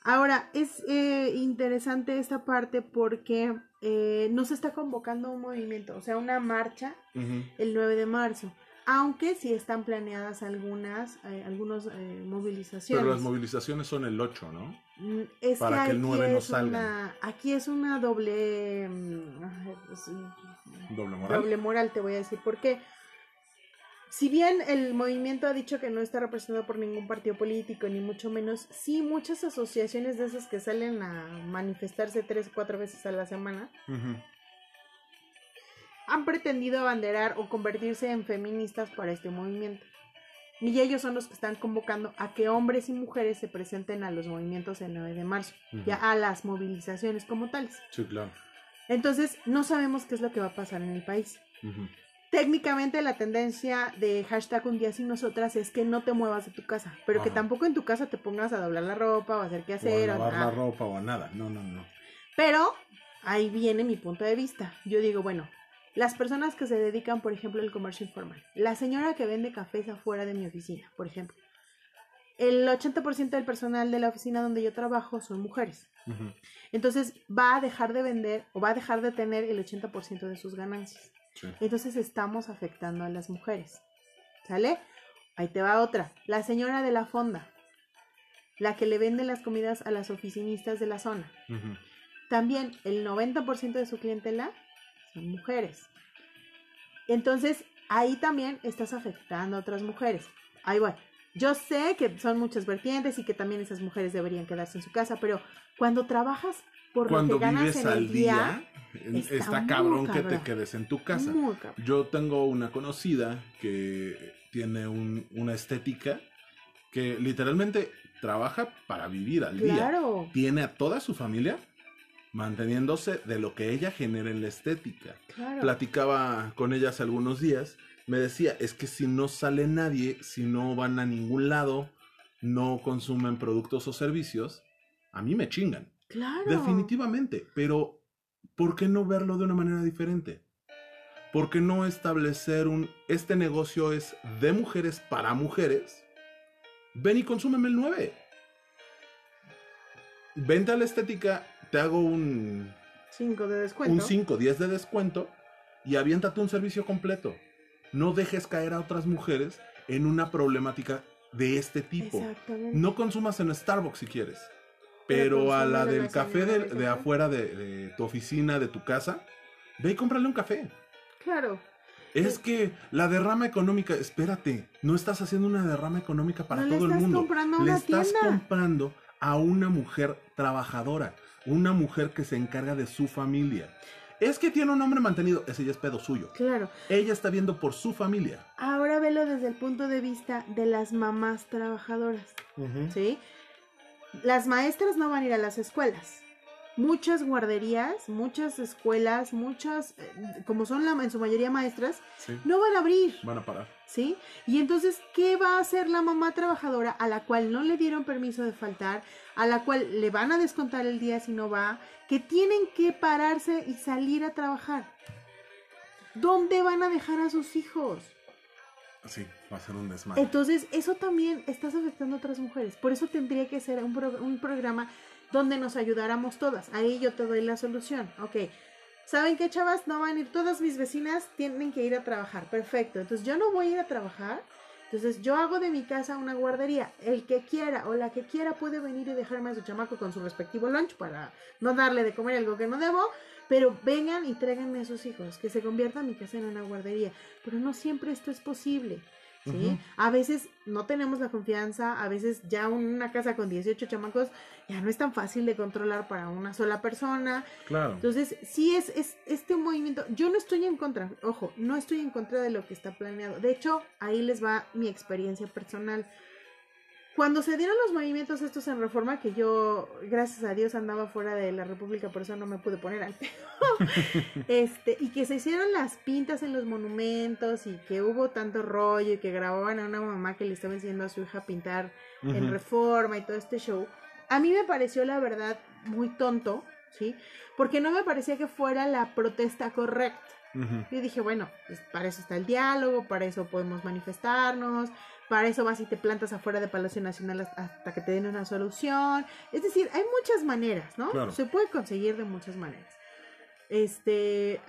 Ahora, es eh, interesante esta parte porque eh, no se está convocando un movimiento, o sea, una marcha el 9 de marzo, aunque sí están planeadas algunas, eh, algunos eh, movilizaciones. Pero las movilizaciones son el 8, ¿no? Mm, Es Para que el aquí 9 no una, aquí es una doble, mm, pues, mm, Doble moral. doble moral, te voy a decir, porque si bien el movimiento ha dicho que no está representado por ningún partido político, ni mucho menos, sí muchas asociaciones de esas que salen a manifestarse tres o cuatro veces a la semana, han pretendido abanderar o convertirse en feministas para este movimiento. Y ellos son los que están convocando a que hombres y mujeres se presenten a los movimientos el 9 de marzo, ya a las movilizaciones como tales. Sí, claro. Entonces, no sabemos qué es lo que va a pasar en el país. Técnicamente la tendencia de hashtag un día sin nosotras es que no te muevas de tu casa, pero que tampoco en tu casa te pongas a doblar la ropa o a hacer qué hacer. O a lavar la ropa o a nada, no, no, no. Pero ahí viene mi punto de vista. Yo digo, bueno, las personas que se dedican, por ejemplo, al comercio informal. La señora que vende cafés afuera de mi oficina, por ejemplo. El 80% del personal de la oficina donde yo trabajo son mujeres. Entonces va a dejar de vender o va a dejar de tener el 80% de sus ganancias. Entonces estamos afectando a las mujeres. ¿Sale? Ahí te va otra. La señora de la fonda. La que le vende las comidas a las oficinistas de la zona. También el 90% de su clientela son mujeres. Entonces, ahí también estás afectando a otras mujeres. Ahí voy. Yo sé que son muchas vertientes y que también esas mujeres deberían quedarse en su casa, pero cuando trabajas por lo que ganas en el día, está, cabrón, que te quedes en tu casa. Yo tengo una conocida que tiene una estética que literalmente trabaja para vivir al claro. día. Tiene a toda su familia manteniéndose de lo que ella genera en la estética. Platicaba con ella hace algunos días, me decía, es que si no sale nadie, si no van a ningún lado, no consumen productos o servicios, a mí me chingan. Claro. Definitivamente, pero ¿por qué no verlo de una manera diferente? ¿Por qué no establecer un, este negocio es de mujeres para mujeres? Ven y consúmeme el 9. Vente a la estética te hago un 5 de descuento. Un 5, 10 de descuento y aviéntate un servicio completo. No dejes caer a otras mujeres en una problemática de este tipo. Exactamente. No consumas en Starbucks si quieres. Pero, a la del café de, afuera de, tu oficina, de tu casa, ve y cómprale un café. Claro. Es que la derrama económica, espérate, no estás haciendo una derrama económica para todo el mundo. Le estás comprando a una mujer trabajadora una mujer que se encarga de su familia. Es que tiene un hombre mantenido, ese ya es pedo suyo. Claro. Ella está viendo por su familia. Ahora velo desde el punto de vista de las mamás trabajadoras. ¿Sí? Las maestras no van a ir a las escuelas muchas guarderías, muchas escuelas, muchas, eh, como son la, en su mayoría maestras, no van a abrir. Van a parar. ¿Sí? Y entonces, ¿qué va a hacer la mamá trabajadora a la cual no le dieron permiso de faltar, a la cual le van a descontar el día si no va, que tienen que pararse y salir a trabajar? ¿Dónde van a dejar a sus hijos? Sí, va a ser un desmadre. Entonces, eso también estás afectando a otras mujeres. Por eso tendría que ser un, un programa donde nos ayudáramos todas. Ahí yo te doy la solución. Ok. ¿Saben qué, chavas? No van a ir. Todas mis vecinas tienen que ir a trabajar. Perfecto. Entonces yo no voy a ir a trabajar. Entonces yo hago de mi casa una guardería. El que quiera o la que quiera puede venir y dejarme a su chamaco con su respectivo lunch para no darle de comer algo que no debo. Pero vengan y tráiganme a sus hijos. Que se convierta mi casa en una guardería. Pero no siempre esto es posible. ¿Sí? A veces no tenemos la confianza, a veces ya una casa con 18 chamacos ya no es tan fácil de controlar para una sola persona. Claro. Entonces, sí es, es este movimiento, yo no estoy en contra, ojo, no estoy en contra de lo que está planeado. De hecho, ahí les va mi experiencia personal. Cuando se dieron los movimientos estos en reforma, que yo, gracias a Dios, andaba fuera de la República, por eso no me pude poner al pedo. <laughs> este, y que se hicieron las pintas en los monumentos y que hubo tanto rollo y que grababan a una mamá que le estaba enseñando a su hija a pintar en reforma y todo este show. A mí me pareció, la verdad, muy tonto, ¿sí? Porque no me parecía que fuera la protesta correcta. Yo dije, bueno, pues para eso está el diálogo, para eso podemos manifestarnos, para eso vas y te plantas afuera de Palacio Nacional hasta que te den una solución. Es decir, hay muchas maneras, ¿no? Se puede conseguir de muchas maneras. Este,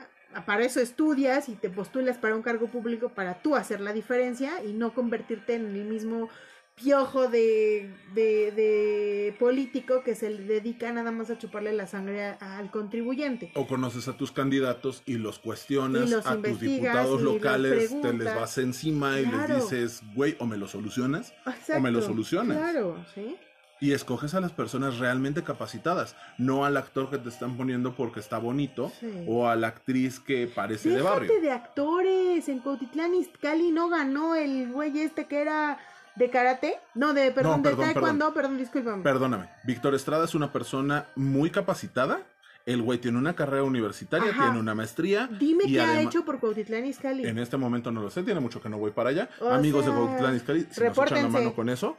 para eso estudias y te postulas para un cargo público para tú hacer la diferencia y no convertirte en el mismo piojo de, de, político que se dedica nada más a chuparle la sangre al contribuyente. O conoces a tus candidatos y los cuestionas, a tus diputados locales, te les vas encima y les dices, güey, o me lo solucionas, o me lo solucionas. Claro, sí. y escoges a las personas realmente capacitadas, no al actor que te están poniendo porque está bonito o a la actriz que parece de barrio. de actores, en Cuautitlán Izcalli no ganó el güey este que era de karate, no de perdón, de taekwondo, perdón, discúlpame. Perdóname. Víctor Estrada es una persona muy capacitada. El güey tiene una carrera universitaria, tiene una maestría. Dime qué ha hecho por Cuautitlán Izcalli. En este momento no lo sé, tiene mucho que no voy para allá. Amigos de Cuautitlán Izcalli, si nos echan la mano con eso.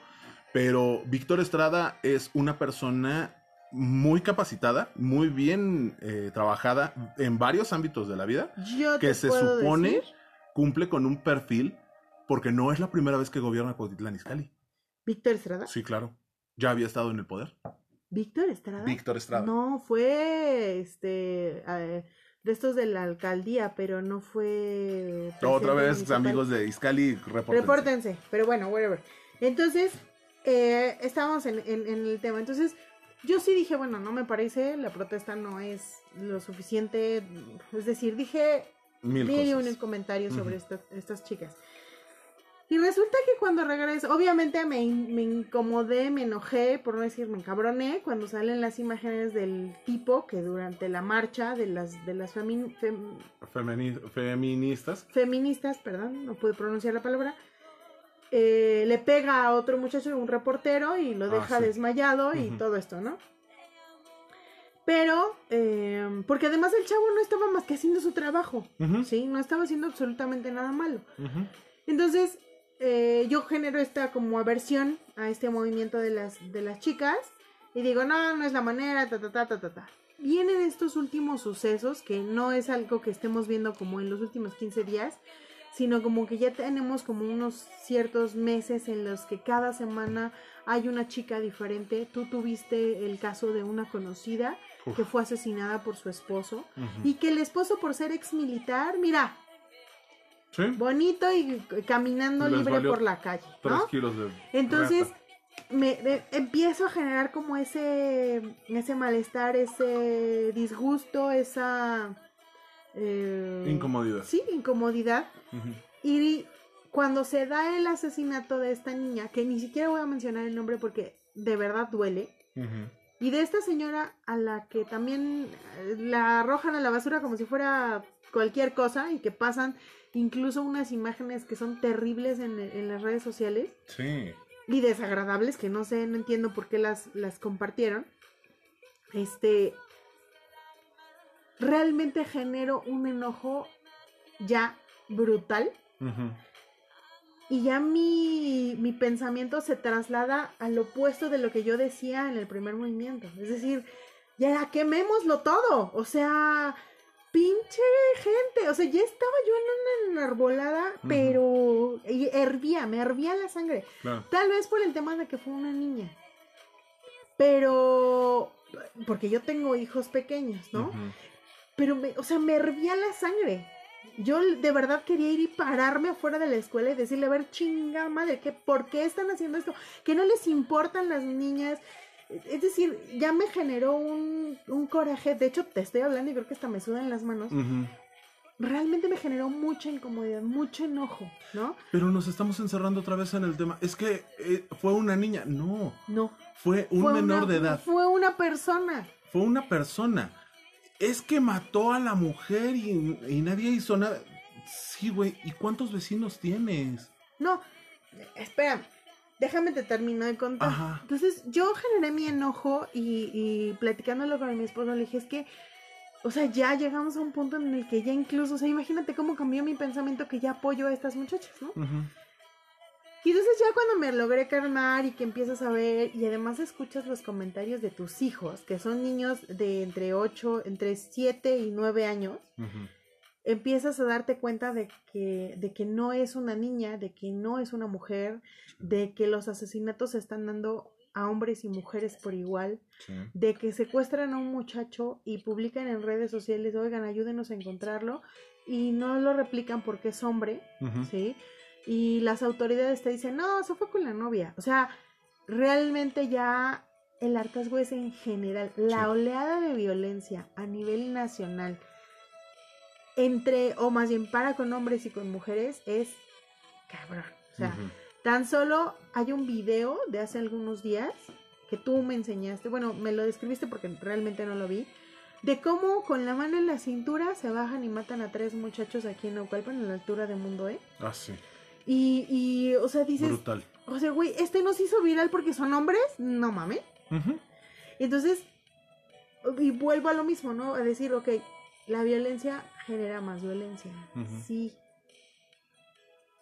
Pero Víctor Estrada es una persona muy capacitada, muy bien eh, trabajada en varios ámbitos de la vida, que se supone cumple con un perfil porque no es la primera vez que gobierna Cuautitlán Izcalli. ¿Víctor Estrada? Sí, claro. Ya había estado en el poder. ¿Víctor Estrada? Víctor Estrada. No, fue este eh, de estos de la alcaldía, pero no fue. Otra vez, amigos de Izcali, repórtense. Repórtense, pero bueno, whatever. Entonces, eh, estábamos en, el tema. Entonces, yo sí dije, bueno, no me parece, la protesta no es lo suficiente. Es decir, dije, Mil un comentario sobre estas chicas. Y resulta que cuando regreso, obviamente me, me, incomodé, me enojé, por no decir me encabroné, cuando salen las imágenes del tipo que durante la marcha de las, de las feministas. Feministas, perdón, no pude pronunciar la palabra eh, le pega a otro muchacho, un reportero, y lo ah, deja desmayado y todo esto, ¿no? Pero, eh, porque además el chavo no estaba más que haciendo su trabajo, ¿sí? No estaba haciendo absolutamente nada malo. Entonces, eh, yo genero esta como aversión a este movimiento de las, de las chicas y digo, no, no es la manera, ta, ta, ta, ta, ta, ta. Vienen estos últimos sucesos, que no es algo que estemos viendo como en los últimos 15 días, sino como que ya tenemos como unos ciertos meses en los que cada semana hay una chica diferente. Tú tuviste el caso de una conocida que fue asesinada por su esposo y que el esposo por ser ex militar, mira, bonito y caminando libre por la calle. ¿no? Entonces me empiezo a generar como ese ese malestar, ese disgusto, esa eh, incomodidad. Sí, incomodidad. Y cuando se da el asesinato de esta niña, que ni siquiera voy a mencionar el nombre porque de verdad duele, y de esta señora a la que también eh, la arrojan a la basura como si fuera cualquier cosa y que pasan incluso unas imágenes que son terribles en, en las redes sociales. Sí. Y desagradables, que no sé, no entiendo por qué las, las compartieron. Este, realmente genero un enojo ya brutal. Y ya mi, mi, pensamiento se traslada al opuesto de lo que yo decía en el primer movimiento. Es decir, ya quemémoslo todo. O sea, pinche gente. O sea, ya estaba yo en una enarbolada, pero hervía, me hervía la sangre. Tal vez por el tema de que fue una niña. Pero, porque yo tengo hijos pequeños, ¿no? pero, me, o sea, me hervía la sangre. Yo de verdad quería ir y pararme afuera de la escuela y decirle, a ver, chinga madre, que, ¿por qué están haciendo esto? Que no les importan las niñas. Es decir, ya me generó un, un coraje. De hecho, te estoy hablando y creo que hasta me sudan las manos. Realmente me generó mucha incomodidad, mucho enojo, ¿no? Pero nos estamos encerrando otra vez en el tema. Es que eh, fue una niña. No. No. Fue un menor de edad. Fue una persona. Fue una persona es que mató a la mujer y, nadie hizo nada. Sí, güey, ¿y cuántos vecinos tienes? No, espera, déjame te termino de contar. Entonces, yo generé mi enojo y, y platicándolo con mi esposo le dije, es que, o sea, ya llegamos a un punto en el que ya incluso, o sea, imagínate cómo cambió mi pensamiento que ya apoyo a estas muchachas, ¿no? Y entonces ya cuando me logré calmar y que empiezas a ver y además escuchas los comentarios de tus hijos, que son niños de entre 8, entre 7 y 9 años, empiezas a darte cuenta de que, de que no es una niña, de que no es una mujer, de que los asesinatos se están dando a hombres y mujeres por igual, de que secuestran a un muchacho y publican en redes sociales, oigan, ayúdenos a encontrarlo, y no lo replican porque es hombre, ¿sí? y las autoridades te dicen, no, se fue con la novia. O sea, realmente ya el hartazgo es en general, la oleada de violencia a nivel nacional entre, o más bien para con hombres y con mujeres, es cabrón. O sea, tan solo hay un video de hace algunos días que tú me enseñaste, bueno, me lo describiste porque realmente no lo vi, de cómo con la mano en la cintura se bajan y matan a tres muchachos aquí en Naucalpan, en la altura de Mundo E. Ah, sí. Y, y o sea, dices... Brutal. O sea, güey, este no se hizo viral porque son hombres, no mames. Entonces, y vuelvo a lo mismo, ¿no? A decir, ok, la violencia genera más violencia, sí.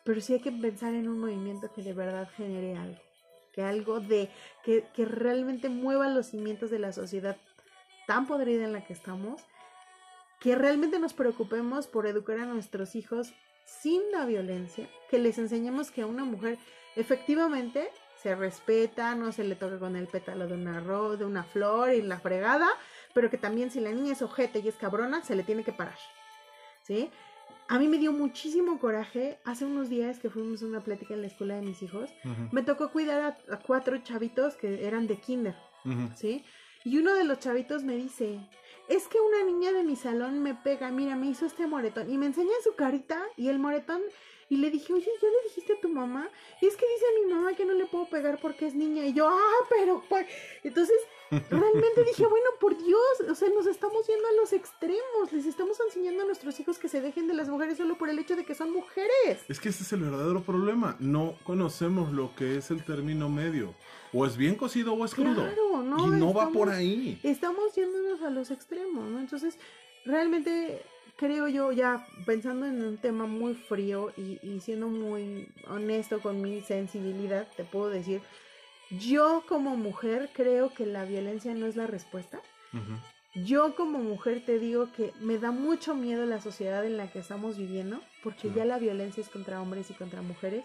Pero sí hay que pensar en un movimiento que de verdad genere algo, que algo de, que, que realmente mueva los cimientos de la sociedad tan podrida en la que estamos, que realmente nos preocupemos por educar a nuestros hijos sin la violencia, que les enseñemos que a una mujer efectivamente se respeta, no se le toca con el pétalo de una, ro de una flor y la fregada, pero que también si la niña es ojete y es cabrona, se le tiene que parar. ¿Sí? A mí me dio muchísimo coraje hace unos días que fuimos a una plática en la escuela de mis hijos. Me tocó cuidar a, cuatro chavitos que eran de kinder, ¿sí? Y uno de los chavitos me dice, es que una niña de mi salón me pega, mira, me hizo este moretón. Y me enseña su carita y el moretón y le dije, oye, ¿ya le dijiste a tu mamá? Y es que dice a mi mamá que no le puedo pegar porque es niña. Y yo, ah, pero. Entonces, <laughs> realmente dije, bueno, por Dios, o sea, nos estamos yendo a los extremos. Les estamos enseñando a nuestros hijos que se dejen de las mujeres solo por el hecho de que son mujeres. Es que ese es el verdadero problema. No conocemos lo que es el término medio. O es bien cocido o es crudo. Claro, no, y no va por ahí. Estamos yéndonos a los extremos, ¿no? Entonces, realmente creo yo, ya pensando en un tema muy frío y, siendo muy honesto con mi sensibilidad, te puedo decir, yo como mujer creo que la violencia no es la respuesta. Yo como mujer te digo que me da mucho miedo la sociedad en la que estamos viviendo, porque ya la violencia es contra hombres y contra mujeres.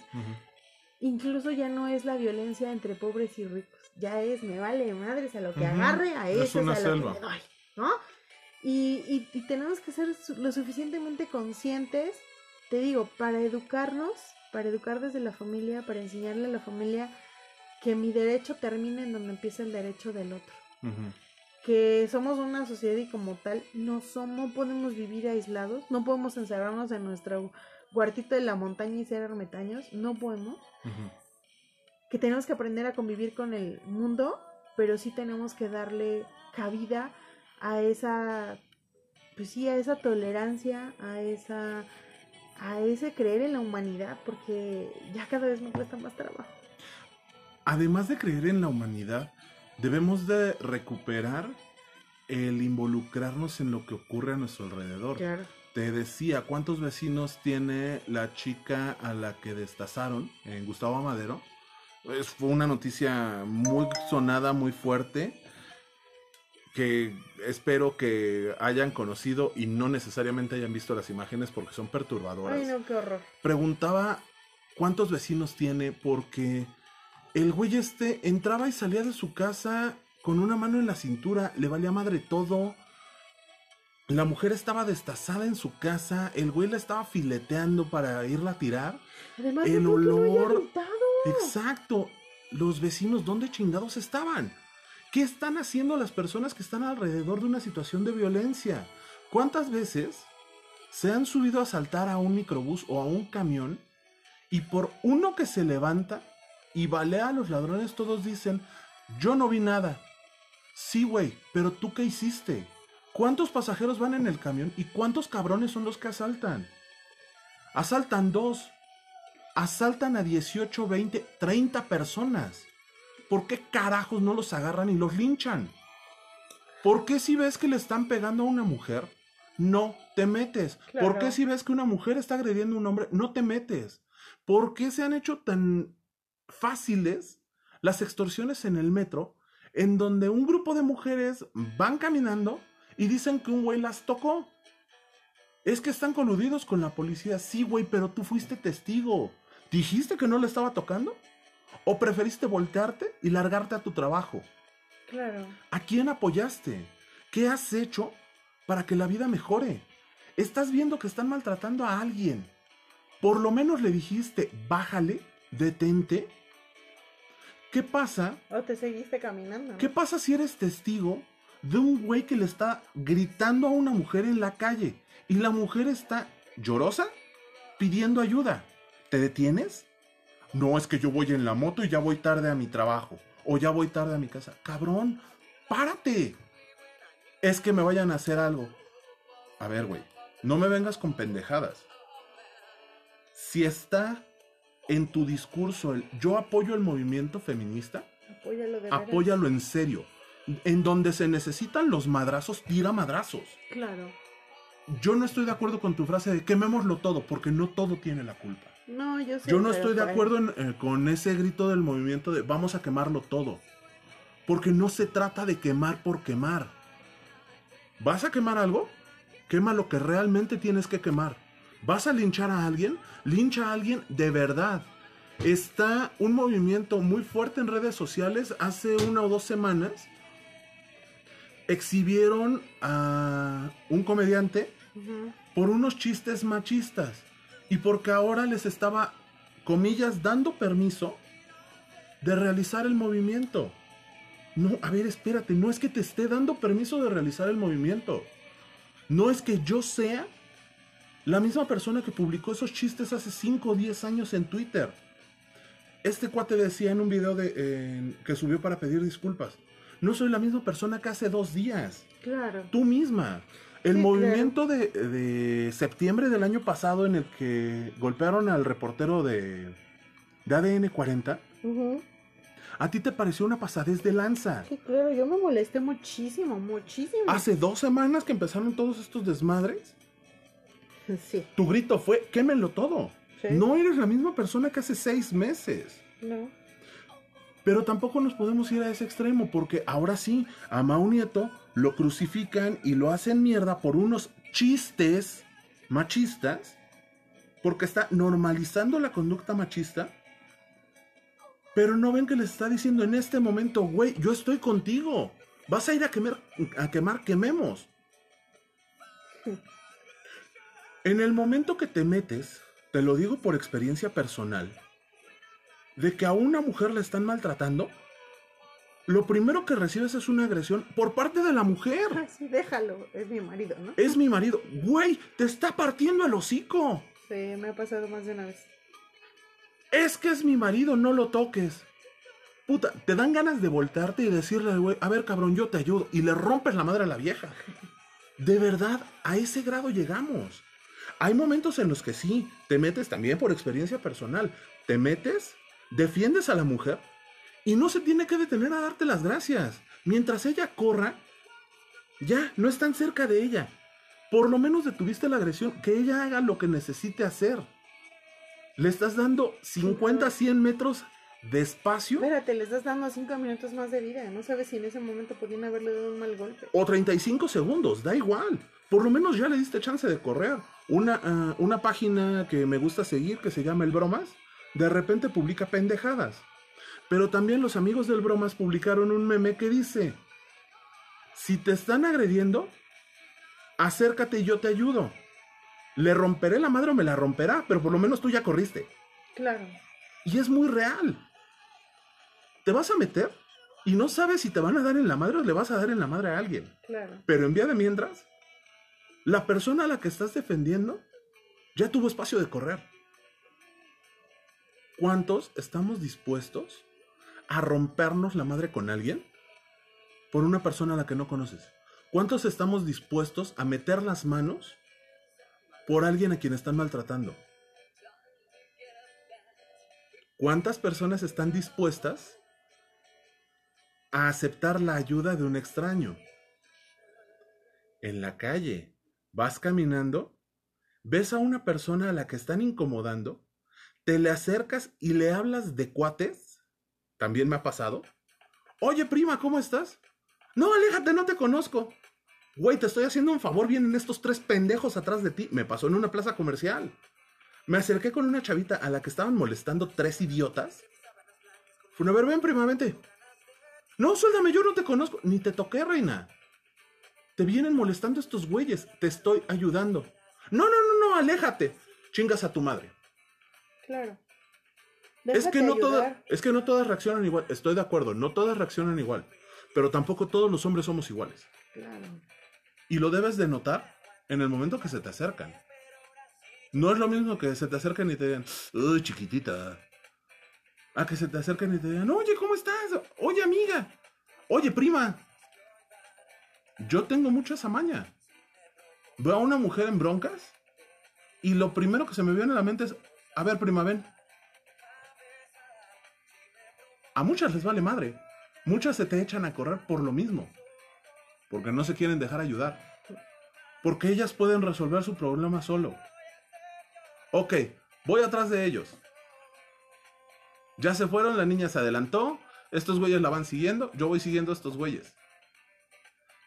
Incluso ya no es la violencia entre pobres y ricos, ya es me vale madres a lo que agarre, a eso es a lo que doy, ¿no? Y, y, tenemos que ser lo suficientemente conscientes, te digo, para educarnos, para educar desde la familia, para enseñarle a la familia que mi derecho termine en donde empieza el derecho del otro. Que somos una sociedad y como tal no somos, podemos vivir aislados, no podemos encerrarnos en nuestro cuartito de la montaña y ser ermitaños, no podemos. Que tenemos que aprender a convivir con el mundo, pero sí tenemos que darle cabida a esa, pues sí, a esa tolerancia, a esa, a ese creer en la humanidad, porque ya cada vez me cuesta más trabajo. Además de creer en la humanidad, debemos de recuperar el involucrarnos en lo que ocurre a nuestro alrededor. Te decía, ¿cuántos vecinos tiene la chica a la que destazaron en Gustavo Amadero? Pues fue una noticia muy sonada, muy fuerte que espero que hayan conocido y no necesariamente hayan visto las imágenes porque son perturbadoras. Ay, no, qué horror. Preguntaba cuántos vecinos tiene porque el güey este entraba y salía de su casa con una mano en la cintura, le valía madre todo. La mujer estaba destazada en su casa, el güey la estaba fileteando para irla a tirar. Además, el olor. Exacto. Los vecinos, ¿dónde chingados estaban? ¿Qué están haciendo las personas que están alrededor de una situación de violencia? ¿Cuántas veces se han subido a saltar a un microbús o a un camión y por uno que se levanta y balea a los ladrones todos dicen, yo no vi nada? Sí, güey, pero tú qué hiciste? ¿Cuántos pasajeros van en el camión y cuántos cabrones son los que asaltan? Asaltan dos. Asaltan a 18, 20, 30 personas. ¿Por qué carajos no los agarran y los linchan? ¿Por qué si ves que le están pegando a una mujer, no te metes? ¿Por qué si ves que una mujer está agrediendo a un hombre, no te metes? ¿Por qué se han hecho tan fáciles las extorsiones en el metro en donde un grupo de mujeres van caminando y dicen que un güey las tocó? Es que están coludidos con la policía. Sí, güey, pero tú fuiste testigo. ¿Dijiste que no le estaba tocando? ¿O preferiste voltearte y largarte a tu trabajo? Claro. ¿A quién apoyaste? ¿Qué has hecho para que la vida mejore? Estás viendo que están maltratando a alguien. Por lo menos le dijiste, bájale, detente. ¿Qué pasa? O te seguiste caminando. ¿Qué pasa si eres testigo de un güey que le está gritando a una mujer en la calle y la mujer está llorosa pidiendo ayuda? ¿Te detienes? No es que yo voy en la moto y ya voy tarde a mi trabajo. o ya voy tarde a mi casa. Cabrón, párate. Es que me vayan a hacer algo. A ver, güey, no me vengas con pendejadas. Si está en tu discurso el yo apoyo el movimiento feminista, Apóyalo de apóyalo en serio. En donde se necesitan los madrazos, tira madrazos. Claro. Yo no estoy de acuerdo con tu frase de quemémoslo todo, porque no todo tiene la culpa. No, yo sé. Yo no estoy de acuerdo en, eh, con ese grito del movimiento de vamos a quemarlo todo. Porque no se trata de quemar por quemar. ¿Vas a quemar algo? Quema lo que realmente tienes que quemar. ¿Vas a linchar a alguien? Lincha a alguien de verdad. Está un movimiento muy fuerte en redes sociales. Hace una o dos semanas exhibieron a un comediante por unos chistes machistas y porque ahora les estaba, comillas, dando permiso de realizar el movimiento. No, a ver, espérate, no es que te esté dando permiso de realizar el movimiento. No es que yo sea la misma persona que publicó esos chistes hace 5 o 10 años en Twitter. Este cuate decía en un video de, eh, que subió para pedir disculpas. No soy la misma persona que hace dos días Claro. tú misma. El Sí, movimiento de, de septiembre del año pasado en el que golpearon al reportero de, de ADN 40, Ujú. a ti te pareció una pasadez de lanza. Sí, claro, yo me molesté muchísimo, muchísimo. Hace dos semanas que empezaron todos estos desmadres, <laughs> Sí. tu grito fue, quémenlo todo. Sí. No eres la misma persona que hace seis meses. No. Pero tampoco nos podemos ir a ese extremo, porque ahora sí, a Mau Nieto lo crucifican y lo hacen mierda por unos chistes machistas, porque está normalizando la conducta machista. Pero no ven que les está diciendo en este momento, güey, yo estoy contigo. Vas a ir a quemar, a quemar, quememos. <laughs> En el momento que te metes, te lo digo por experiencia personal, de que a una mujer le están maltratando, lo primero que recibes es una agresión por parte de la mujer. Ah, sí, déjalo. Es mi marido, ¿no? Es mi marido. Güey, te está partiendo el hocico. Sí, me ha pasado más de una vez. Es que es mi marido, no lo toques. Puta, te dan ganas de voltearte y decirle al güey, a ver cabrón, yo te ayudo. Y le rompes la madre a la vieja. <laughs> De verdad, a ese grado llegamos. Hay momentos en los que sí, te metes también por experiencia personal. Te metes, defiendes a la mujer y no se tiene que detener a darte las gracias. Mientras ella corra, ya, no están cerca de ella. Por lo menos detuviste la agresión, que ella haga lo que necesite hacer. Le estás dando 50, 100 metros de espacio Espérate, le estás dando cinco minutos más de vida. No sabes si en ese momento podían haberle dado un mal golpe. o 35 segundos, da igual. Por lo menos ya le diste chance de correr. Una, ah, una página que me gusta seguir, que se llama El Bromas, de repente publica pendejadas. Pero también los amigos del Bromas publicaron un meme que dice, si te están agrediendo, acércate y yo te ayudo. Le romperé la madre o me la romperá, pero por lo menos tú ya corriste. Claro. Y es muy real. Te vas a meter y no sabes si te van a dar en la madre o le vas a dar en la madre a alguien. Claro. Pero en vía de mientras, la persona a la que estás defendiendo ya tuvo espacio de correr. ¿Cuántos estamos dispuestos a rompernos la madre con alguien por una persona a la que no conoces? ¿Cuántos estamos dispuestos a meter las manos por alguien a quien están maltratando? ¿Cuántas personas están dispuestas a aceptar la ayuda de un extraño? En la calle, vas caminando, ves a una persona a la que están incomodando, te le acercas y le hablas de cuates, también me ha pasado. Oye, prima, ¿cómo estás? No, aléjate, no te conozco. Güey, te estoy haciendo un favor, vienen estos tres pendejos atrás de ti. Me pasó en una plaza comercial. Me acerqué con una chavita a la que estaban molestando tres idiotas. Fue a ver, ven, prima, vente. No, suéltame, yo no te conozco. Ni te toqué, reina. Te vienen molestando estos güeyes. Te estoy ayudando. No, no, no, no, aléjate. Chingas a tu madre. Claro. Es que, no todas, es que no todas reaccionan igual. Estoy de acuerdo, no todas reaccionan igual. Pero tampoco todos los hombres somos iguales. Claro. Y lo debes de notar en el momento que se te acercan. No es lo mismo que se te acercan y te digan, uy, chiquitita. a que se te acerquen y te digan, oye, ¿cómo estás? Oye, amiga. Oye, prima. Yo tengo mucha esa maña. Veo a una mujer en broncas y lo primero que se me viene a la mente es, a ver, prima, ven. A muchas les vale madre. Muchas se te echan a correr por lo mismo. Porque no se quieren dejar ayudar. Porque ellas pueden resolver su problema solo. Ok, voy atrás de ellos. Ya se fueron, la niña se adelantó, estos güeyes la van siguiendo, yo voy siguiendo a estos güeyes.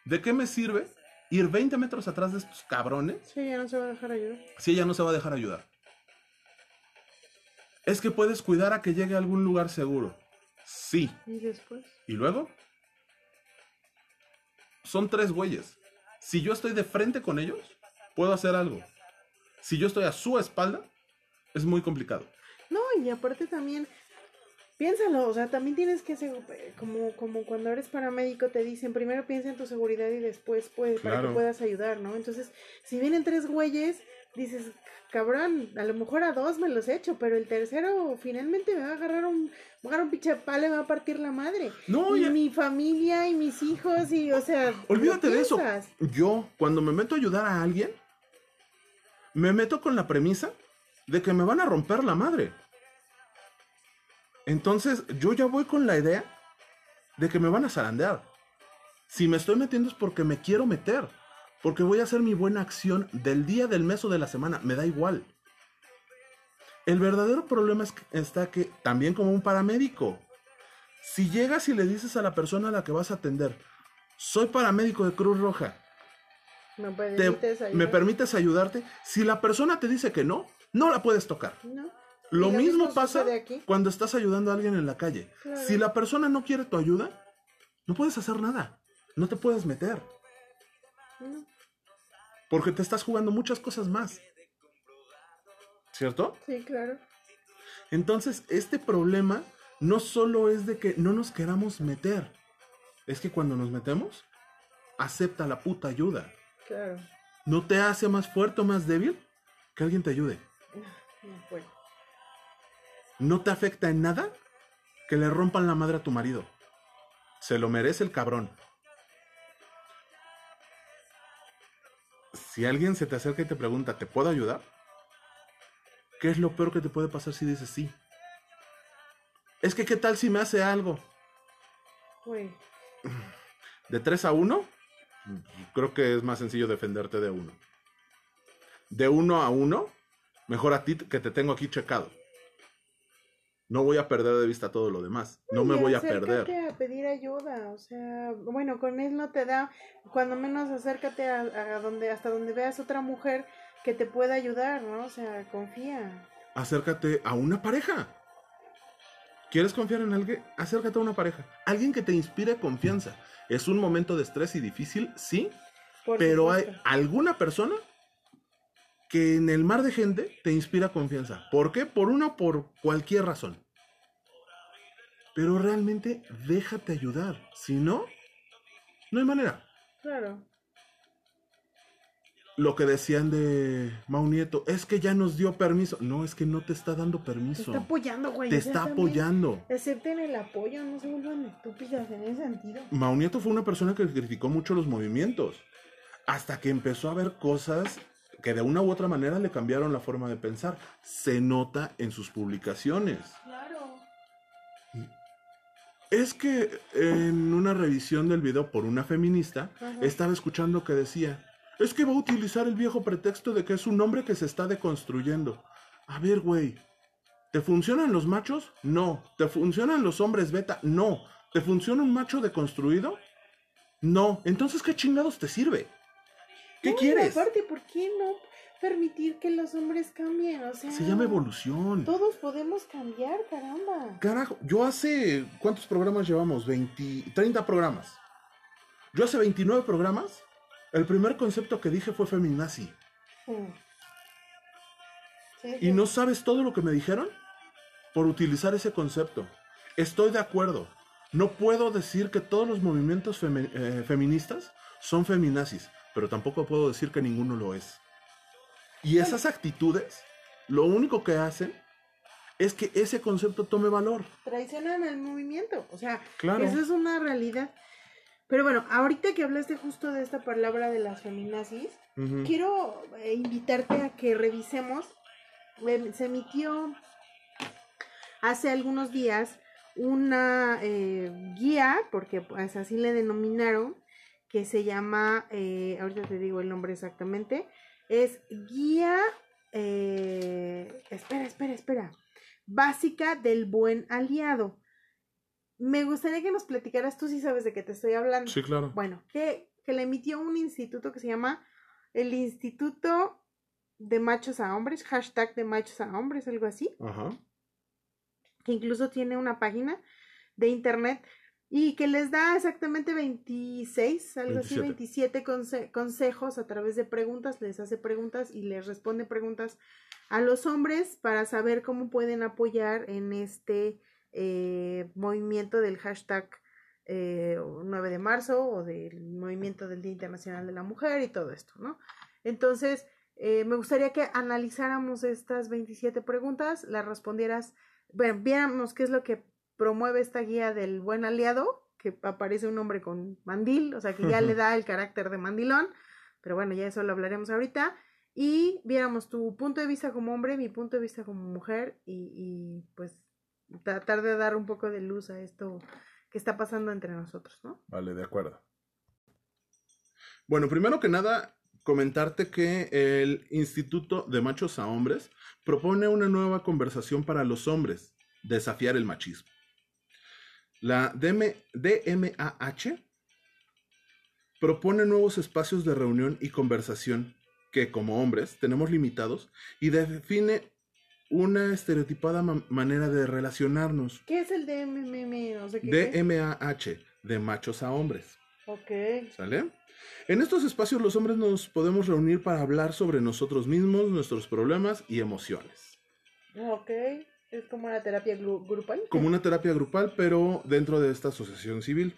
¿De qué me sirve ir 20 metros atrás de estos cabrones? Sí, ella no se va a dejar ayudar. Si ella no se va a dejar ayudar. Es que puedes cuidar a que llegue a algún lugar seguro. Sí. ¿Y después? ¿Y luego? Son tres güeyes. Si yo estoy de frente con ellos, puedo hacer algo. Si yo estoy a su espalda, es muy complicado. No, y aparte también, piénsalo, o sea, también tienes que ser, como, como cuando eres paramédico te dicen, primero piensa en tu seguridad y después pues, para que puedas ayudar, ¿no? Entonces, si vienen tres güeyes, dices, cabrón, a lo mejor a dos me los echo, pero el tercero finalmente me va a agarrar un, va a un pinche palo y me va a partir la madre. No, y ya- mi familia y mis hijos y, o sea, Olvídate ¿lo de eso. Yo, cuando me meto a ayudar a alguien, me meto con la premisa de que me van a romper la madre. Entonces, yo ya voy con la idea de que me van a zarandear. Si me estoy metiendo es porque me quiero meter. Porque voy a hacer mi buena acción del día, del mes o de la semana. Me da igual. El verdadero problema es que- está que, también como un paramédico, si llegas y le dices a la persona a la que vas a atender, soy paramédico de Cruz Roja, ¿Me te- permites ¿me permites ayudarte? Si la persona te dice que no, no la puedes tocar. ¿No? Lo, mismo, pasa aquí. cuando estás ayudando a alguien en la calle. Claro. Si la persona no quiere tu ayuda, no puedes hacer nada. No te puedes meter. No. Porque te estás jugando muchas cosas más. ¿Cierto? Sí, claro. Entonces, este problema no solo es de que no nos queramos meter. Es que cuando nos metemos, acepta la puta ayuda. Claro. ¿No te hace más fuerte o más débil que alguien te ayude? No, bueno. ¿No te afecta en nada que le rompan la madre a tu marido? Se lo merece el cabrón. Si alguien se te acerca y te pregunta, ¿te puedo ayudar? ¿Qué es lo peor que te puede pasar si dices sí? Es que, ¿qué tal si me hace algo? De 3 a 1, creo que es más sencillo defenderte de uno. De 1 a 1, mejor a ti que te tengo aquí checado. No voy a perder de vista todo lo demás. No me Y voy a perder. a pedir ayuda, o sea, bueno, con él no te da, cuando menos acércate a, a donde, hasta donde veas otra mujer que te pueda ayudar, ¿no? O sea, confía. Acércate a una pareja. ¿Quieres confiar en alguien? Acércate a una pareja. Alguien que te inspire confianza. Es un momento de estrés y difícil, sí, Por pero hay alguna persona que en el mar de gente te inspira confianza. ¿Por qué? Por una o por cualquier razón. Pero realmente déjate ayudar. Si no, no hay manera. Claro. Lo que decían de Mau Nieto, es que ya nos dio permiso. No, es que no te está dando Te permiso. está apoyando, güey. Te está apoyando. Acepten el apoyo, no se vuelvan estúpidas en ese sentido. Mau Nieto fue una persona que criticó mucho los movimientos. Hasta que empezó a ver cosas que de una u otra manera le cambiaron la forma de pensar. Se nota en sus publicaciones. Claro. Es que en una revisión del video por una feminista, Ajá. estaba escuchando que decía, es que va a utilizar el viejo pretexto de que es un hombre que se está deconstruyendo. A ver, güey, ¿te funcionan los machos? No. ¿Te funcionan los hombres beta? No. ¿Te funciona un macho deconstruido? No. Entonces, ¿qué chingados te sirve? ¿Qué No, quieres? aparte, ¿por qué no permitir que los hombres cambien? O sea, Se llama evolución. Todos podemos cambiar, caramba. Carajo, yo hace. ¿Cuántos programas llevamos? 20, 30 programas. Yo hace 29 programas. El primer concepto que dije fue feminazi. Sí, ¿Y no sabes todo lo que me dijeron? Por utilizar ese concepto. Estoy de acuerdo. No puedo decir que todos los movimientos femi- eh, feministas son feminazis, pero tampoco puedo decir que ninguno lo es. Y esas actitudes, lo único que hacen es que ese concepto tome valor. Traicionan el movimiento, o sea, eso es una realidad. Pero bueno, ahorita que hablaste justo de esta palabra de las feminazis, quiero eh, invitarte a que revisemos. se emitió hace algunos días una eh, guía, porque pues así le denominaron, que se llama, eh, ahorita te digo el nombre exactamente, es guía, espera, espera, espera, básica del buen aliado. Me gustaría que nos platicaras, tú si sabes de qué te estoy hablando. Sí, claro. Bueno, que, que la emitió un instituto que se llama el Instituto de Machos a Hombres, hashtag de Machos a Hombres, algo así. Ajá. Que incluso tiene una página de internet y que les da exactamente 26, algo así, 27 consejos a través de preguntas, les hace preguntas y les responde preguntas a los hombres para saber cómo pueden apoyar en este eh, movimiento del hashtag 9 eh, de marzo o del movimiento del Día Internacional de la Mujer y todo esto, ¿no? Entonces, eh, me gustaría que analizáramos estas 27 preguntas, las respondieras, bueno, viéramos qué es lo que promueve esta guía del buen aliado, que aparece un hombre con mandil, o sea que ya le da el carácter de mandilón, pero bueno, ya eso lo hablaremos ahorita, y viéramos tu punto de vista como hombre, mi punto de vista como mujer, y, y pues tratar de dar un poco de luz a esto que está pasando entre nosotros, ¿no? Vale, de acuerdo. Bueno, primero que nada, comentarte que el Instituto de Machos a Hombres propone una nueva conversación para los hombres, desafiar el machismo. La DMAH propone nuevos espacios de reunión y conversación que como hombres tenemos limitados y define una estereotipada manera de relacionarnos. ¿Qué es el DMMH? No DMAH, de machos a hombres. Ok. ¿Sale? En estos espacios los hombres nos podemos reunir para hablar sobre nosotros mismos, nuestros problemas y emociones. Ok. Es como una terapia grupal. Como una terapia grupal, pero dentro de esta asociación civil.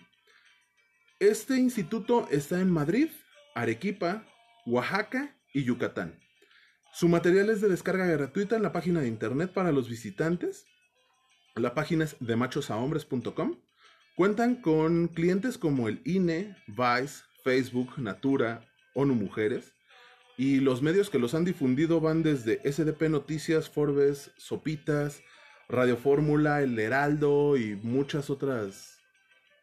Este instituto está en Madrid, Arequipa, Oaxaca y Yucatán. Su material es de descarga gratuita en la página de internet para los visitantes. La página es de machosahombres.com. Cuentan con clientes como el INE, Vice, Facebook, Natura, ONU Mujeres. Y los medios que los han difundido van desde SDP Noticias, Forbes, Sopitas, Radio Fórmula, El Heraldo y muchas otras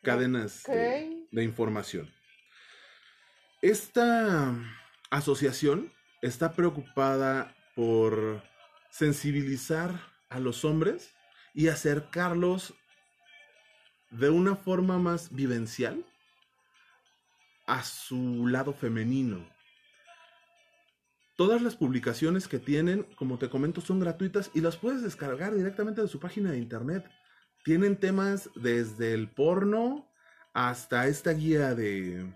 cadenas de, información. Esta asociación está preocupada por sensibilizar a los hombres y acercarlos de una forma más vivencial a su lado femenino. Todas las publicaciones que tienen, como te comento, son gratuitas y las puedes descargar directamente de su página de internet. Tienen temas desde el porno hasta esta guía de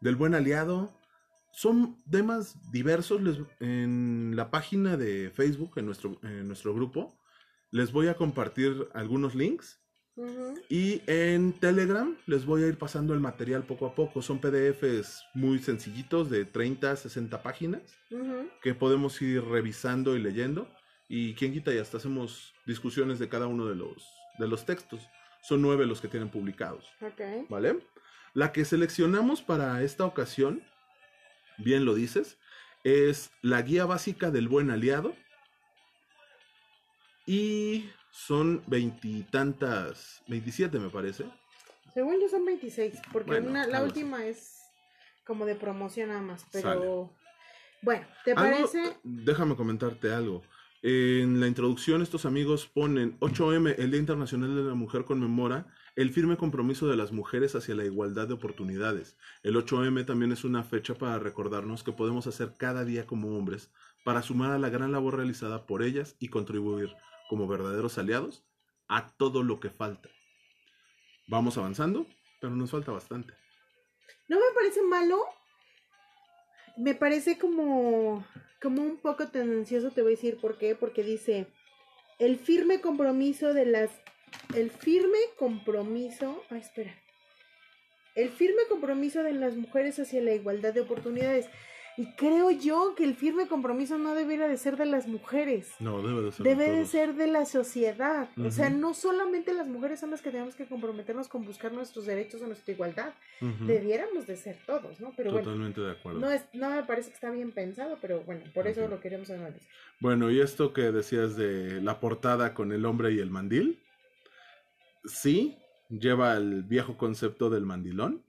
del buen aliado. Son temas diversos. en la página de Facebook, en nuestro, en nuestro grupo, les voy a compartir algunos links. Y en Telegram les voy a ir pasando el material poco a poco. Son PDFs muy sencillitos de 30 a 60 páginas que podemos ir revisando y leyendo. Y quien quita y hasta hacemos discusiones de cada uno de los, de los textos. Son nueve los que tienen publicados. ¿Vale? La que seleccionamos para esta ocasión, bien lo dices, es la guía básica del buen aliado. Y son veintitantas, veintisiete me parece. Según yo son veintiséis, porque la última es como de promoción nada más, pero bueno, ¿te parece? Déjame comentarte algo. En la introducción estos amigos ponen 8M, el Día Internacional de la Mujer conmemora el firme compromiso de las mujeres hacia la igualdad de oportunidades. El 8M también es una fecha para recordarnos que podemos hacer cada día como hombres para sumar a la gran labor realizada por ellas y contribuir como verdaderos aliados a todo lo que falta. Vamos avanzando, pero nos falta bastante. No me parece malo. Me parece como, como un poco tendencioso, te voy a decir por qué. Porque dice, el firme compromiso de las... El firme compromiso... Ah, espera. El firme compromiso de las mujeres hacia la igualdad de oportunidades. Y creo yo que el firme compromiso no debería de ser de las mujeres. No, debe de ser. Debe de, de ser de la sociedad. O sea, no solamente las mujeres son las que tenemos que comprometernos con buscar nuestros derechos o nuestra igualdad. Debiéramos de ser todos, ¿no? Pero bueno, Totalmente de acuerdo. no, es, no me parece que está bien pensado, pero bueno, por eso Ujú. lo queremos analizar. Bueno, y esto que decías de la portada con el hombre y el mandil, sí, lleva el viejo concepto del mandilón,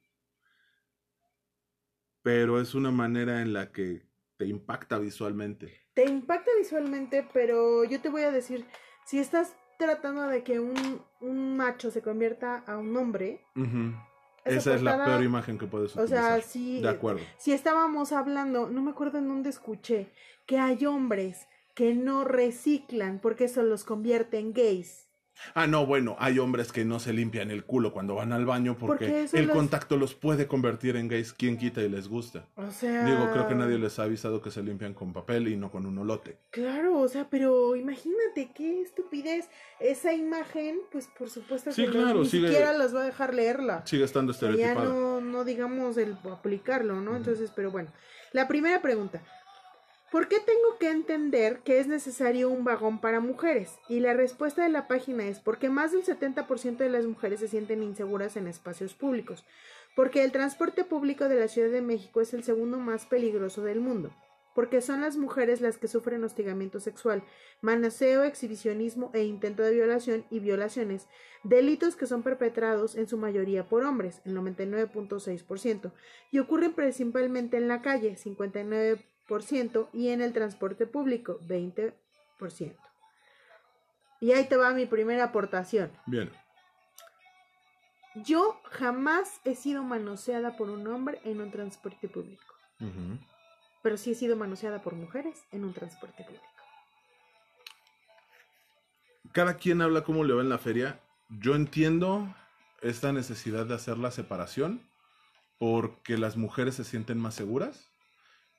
pero es una manera en la que te impacta visualmente. Te impacta visualmente, pero yo te voy a decir, si estás tratando de que un, un macho se convierta a un hombre, esa Esa es la peor imagen que puedes o utilizar. sea, sí, De acuerdo. si estábamos hablando, no me acuerdo en dónde escuché, que hay hombres que no reciclan porque eso los convierte en gays. Ah, no, bueno, hay hombres que no se limpian el culo cuando van al baño porque, el los- contacto los puede convertir en gays. ¿Quién quita y les gusta? O sea... Digo, creo que nadie les ha avisado que se limpian con papel y no con un olote. Claro, o sea, pero imagínate qué estupidez. Esa imagen, pues por supuesto que claro, ni sigue- siquiera las va a dejar leerla. Sigue estando sea, ya estereotipada. no, no digamos el aplicarlo, ¿no? Entonces, pero bueno. La primera pregunta. ¿Por qué tengo que entender que es necesario un vagón para mujeres? Y la respuesta de la página es porque más del 70% de las mujeres se sienten inseguras en espacios públicos. Porque el transporte público de la Ciudad de México es el segundo más peligroso del mundo. Porque son las mujeres las que sufren hostigamiento sexual, manoseo, exhibicionismo e intento de violación y violaciones, delitos que son perpetrados en su mayoría por hombres, el 99.6%, y ocurren principalmente en la calle, 59%, y en el transporte público, 20%. Y ahí te va mi primera aportación. Bien. Yo jamás he sido manoseada por un hombre en un transporte público, pero sí he sido manoseada por mujeres en un transporte público. Cada quien habla como le va en la feria. Yo entiendo esta necesidad de hacer la separación porque las mujeres se sienten más seguras,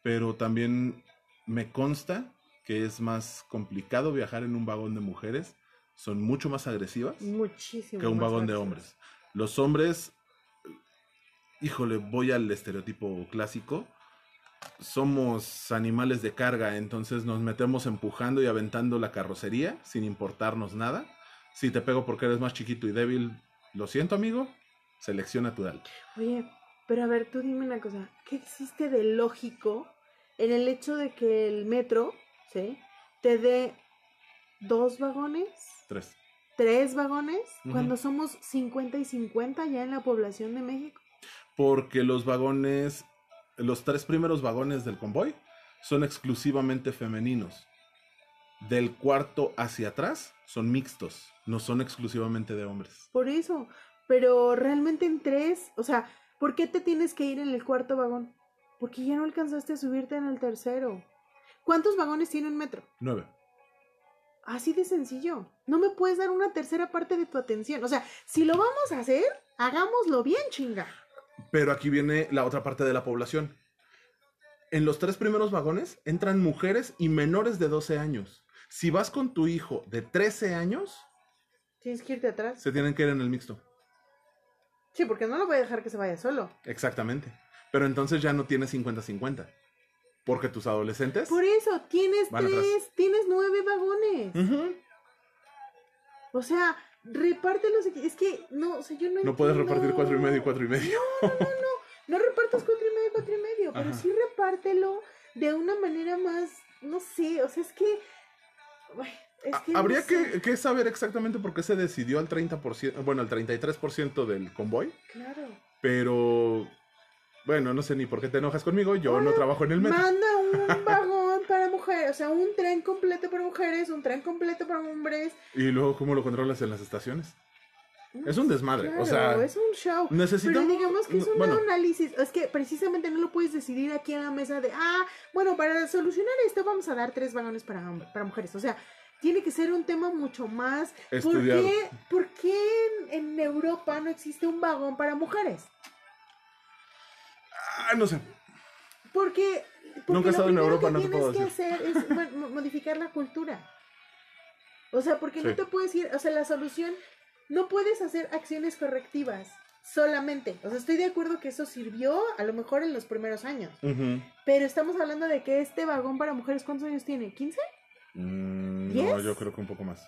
pero también me consta que es más complicado viajar en un vagón de mujeres. Son mucho más agresivas. Muchísimo. que un vagón de hombres. Los hombres, híjole, voy al estereotipo clásico. Somos animales de carga, entonces nos metemos empujando y aventando la carrocería sin importarnos nada. Si te pego porque eres más chiquito y débil, lo siento, amigo. Selección natural. Oye, pero a ver, tú dime una cosa. ¿Qué existe de lógico en el hecho de que el metro, ¿sí? Te dé dos vagones, Tres. tres vagones, cuando somos 50 y 50 ya en la población de México? Porque los vagones, los tres primeros vagones del convoy son exclusivamente femeninos. Del cuarto hacia atrás son mixtos, no son exclusivamente de hombres. Por eso. Pero realmente en tres, o sea, ¿por qué te tienes que ir en el cuarto vagón? Porque ya no alcanzaste a subirte en el tercero. ¿Cuántos vagones tiene un metro? Nueve. Así de sencillo. No me puedes dar una tercera parte de tu atención. O sea, si lo vamos a hacer, hagámoslo bien, chinga. Pero aquí viene la otra parte de la población. En los tres primeros vagones entran mujeres y menores de 12 años. Si vas con tu hijo de 13 años, Tienes que irte atrás. se tienen que ir en el mixto. Sí, porque no lo voy a dejar que se vaya solo. Exactamente. Pero entonces ya no tienes 50-50. Porque tus adolescentes... Por eso, tienes tres, atrás. tienes nueve vagones. O sea, repártelos. Es que, no, o sea, yo no No puedes repartir cuatro y medio y cuatro y medio. No repartas cuatro y medio, cuatro y medio, pero sí repártelo de una manera más, no sé, o sea, es que... ay, es que no Habría sé. que, que saber exactamente por qué se decidió al 30%, bueno, al 33% del convoy. Claro. Pero, bueno, no sé ni por qué te enojas conmigo. Yo no trabajo en el metro. Manda un <laughs> vagón para mujeres, o sea, un tren completo para mujeres, un tren completo para hombres. Y luego, ¿cómo lo controlas en las estaciones? No, Es un desmadre, o sea, es un show. necesitamos- Pero digamos que es un bueno. análisis. Es que precisamente no lo puedes decidir aquí en la mesa de, ah, bueno, para solucionar esto vamos a dar tres vagones para, para mujeres. O sea, tiene que ser un tema mucho más. ¿Por Estudiado. qué, por qué en Europa no existe un vagón para mujeres? Ah, no sé. Porque, porque Nunca he lo estado en Europa, que no te tienes puedo que decir. hacer es mo- mo- modificar la cultura. O sea, porque no te puedes ir, o sea, la solución, no puedes hacer acciones correctivas solamente. O sea, estoy de acuerdo que eso sirvió a lo mejor en los primeros años. Pero estamos hablando de que este vagón para mujeres, ¿cuántos años tiene? ¿15? Mm, no, yo creo que un poco más.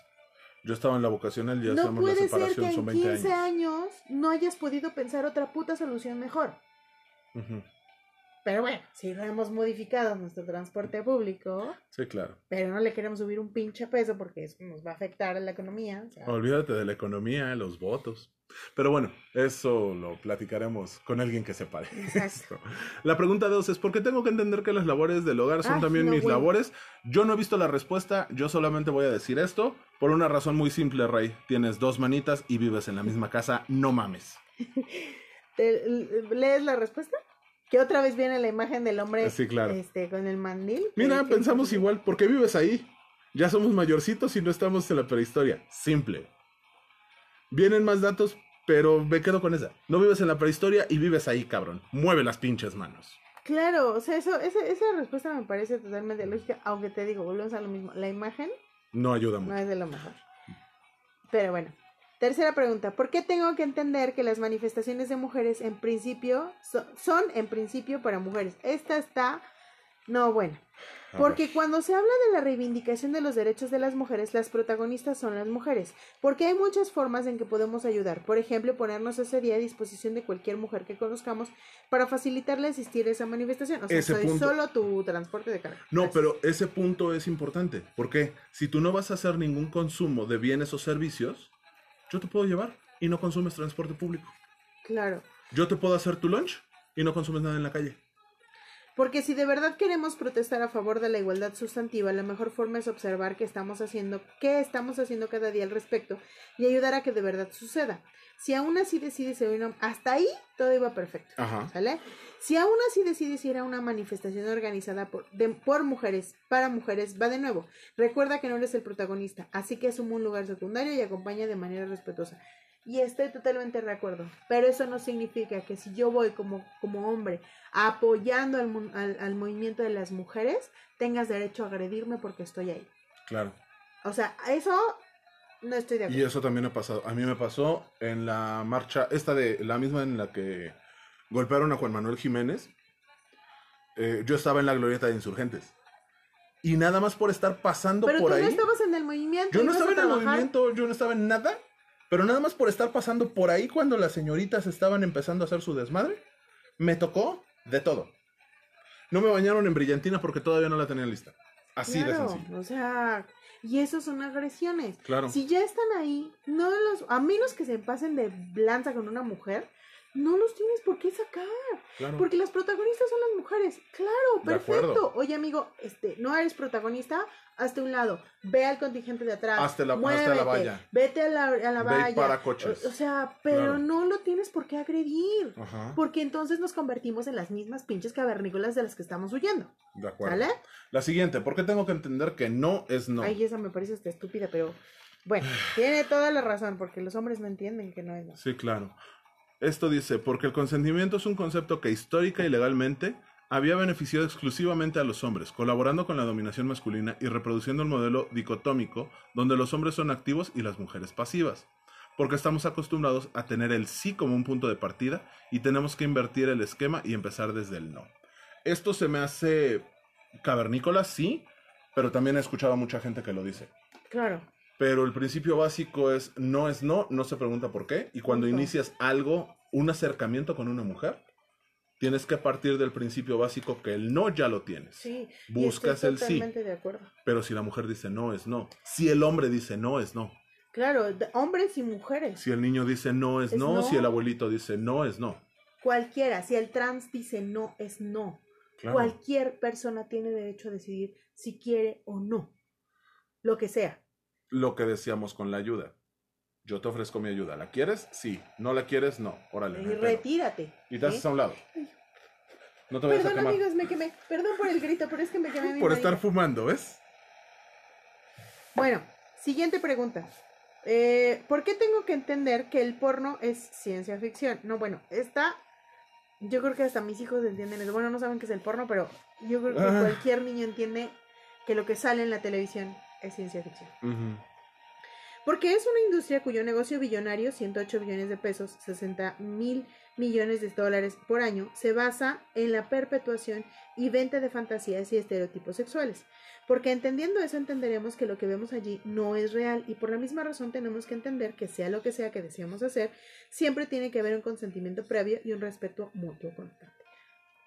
Yo estaba en la vocacional y ya no puede la separación, ser que en 15 años. no hayas podido pensar otra puta solución mejor. Pero bueno, si lo hemos modificado nuestro transporte público. Sí, claro. Pero no le queremos subir un pinche peso porque eso nos va a afectar a la economía. Olvídate de la economía, los votos. Pero bueno, eso lo platicaremos con alguien que sepa esto. La pregunta dos es, ¿por qué tengo que entender que las labores del hogar son también mis labores? Yo no he visto la respuesta, yo solamente voy a decir esto por una razón muy simple, Rey. Tienes dos manitas y vives en la misma casa, no mames. <laughs> ¿Lees la respuesta? Que otra vez viene la imagen del hombre sí, claro. este, con el mandil. Mira, pensamos igual, ¿por qué vives ahí? Ya somos mayorcitos y no estamos en la prehistoria. Simple. Vienen más datos, pero me quedo con esa. No vives en la prehistoria y vives ahí, cabrón. Mueve las pinches manos. Claro, o sea, eso, esa, esa respuesta me parece totalmente lógica, aunque te digo, volvemos a lo mismo. La imagen no ayuda mucho. No es de lo mejor. Pero bueno, Tercera pregunta, ¿por qué tengo que entender que las manifestaciones de mujeres en principio son, en principio para mujeres? Esta está, no, bueno. Porque cuando se habla de la reivindicación de los derechos de las mujeres, las protagonistas son las mujeres. Porque hay muchas formas en que podemos ayudar. Por ejemplo, ponernos ese día a disposición de cualquier mujer que conozcamos para facilitarle asistir a esa manifestación. O sea, soy solo tu transporte de carga. No, pero ese punto es importante. Porque si tú no vas a hacer ningún consumo de bienes o servicios, yo te puedo llevar y no consumes transporte público. Claro. Yo te puedo hacer tu lunch y no consumes nada en la calle. Porque si de verdad queremos protestar a favor de la igualdad sustantiva, la mejor forma es observar qué estamos haciendo, qué estamos haciendo cada día al respecto y ayudar a que de verdad suceda. Si aún así decides ir a hasta ahí todo iba perfecto. Ajá. ¿Sale? Si aún así decides ir a una manifestación organizada por, por mujeres, para mujeres, va de nuevo. Recuerda que no eres el protagonista, así que asume un lugar secundario y acompaña de manera respetuosa. Y estoy totalmente de acuerdo. Pero eso no significa que si yo voy como, como hombre apoyando al, al movimiento de las mujeres, tengas derecho a agredirme porque estoy ahí. Claro. O sea, eso no estoy de acuerdo. Y eso también ha pasado. A mí me pasó en la marcha, esta de la misma en la que golpearon a Juan Manuel Jiménez. Eh, yo estaba en la glorieta de insurgentes. Y nada más por estar pasando por tú ahí. no estabas en el movimiento. Yo no estaba en el movimiento, yo no estaba en nada. Pero nada más por estar pasando por ahí cuando las señoritas estaban empezando a hacer su desmadre, me tocó de todo. No me bañaron en brillantina porque todavía no la tenían lista. Así de sencillo. O sea, y eso son agresiones. Claro. Si ya están ahí, no los, a menos que se pasen de blanza con una mujer, no los tienes por qué sacar. Porque las protagonistas son las mujeres. Claro, perfecto. Oye, amigo, este, no eres protagonista, hazte un lado. Ve al contingente de atrás. Hazte la, muévete, la valla. Vete a la, a la valla. para coches. O, sea, pero no lo tienes por qué agredir. Porque entonces nos convertimos en las mismas pinches cavernícolas de las que estamos huyendo. De acuerdo. ¿Sale? La siguiente, ¿por qué tengo que entender que no es no? Ay, esa me parece hasta estúpida, pero bueno, <sighs> tiene toda la razón, porque los hombres no entienden que no es no. Sí, claro. Esto dice, porque el consentimiento es un concepto que histórica y legalmente había beneficiado exclusivamente a los hombres, colaborando con la dominación masculina y reproduciendo el modelo dicotómico donde los hombres son activos y las mujeres pasivas, porque estamos acostumbrados a tener el sí como un punto de partida y tenemos que invertir el esquema y empezar desde el no. Esto se me hace cavernícola, sí, pero también he escuchado a mucha gente que lo dice. Claro. Pero el principio básico es no es no, no se pregunta por qué. Y cuando inicias algo, un acercamiento con una mujer, tienes que partir del principio básico que el no ya lo tienes. Sí. Buscas el sí. De acuerdo. Pero si la mujer dice no, es no. Si el hombre dice no, es no. Claro, hombres y mujeres. Si el niño dice no, es, no. Si el abuelito dice no, es no. Cualquiera. Si el trans dice no, es no. Cualquier persona tiene derecho a decidir si quiere o no. Lo que sea lo que decíamos con la ayuda. Yo te ofrezco mi ayuda. ¿La quieres? Sí. ¿No la quieres? No. Órale. Y retírate. Y te haces a un lado. No te vayas Perdón, a amigos, me quemé. Perdón por el grito, pero es que me quemé. por estar fumando, ¿ves? Bueno, siguiente pregunta. Eh, ¿Por qué tengo que entender que el porno es ciencia ficción? No, bueno, está... Yo creo que hasta mis hijos entienden eso. Bueno, no saben qué es el porno, pero yo creo que ah. cualquier niño entiende que lo que sale en la televisión es ciencia ficción. Porque es una industria cuyo negocio billonario, 108 billones de pesos, 60 mil millones de dólares por año, se basa en la perpetuación y venta de fantasías y estereotipos sexuales. Porque entendiendo eso entenderemos que lo que vemos allí no es real y por la misma razón tenemos que entender que sea lo que sea que deseamos hacer, siempre tiene que haber un consentimiento previo y un respeto mutuo constante.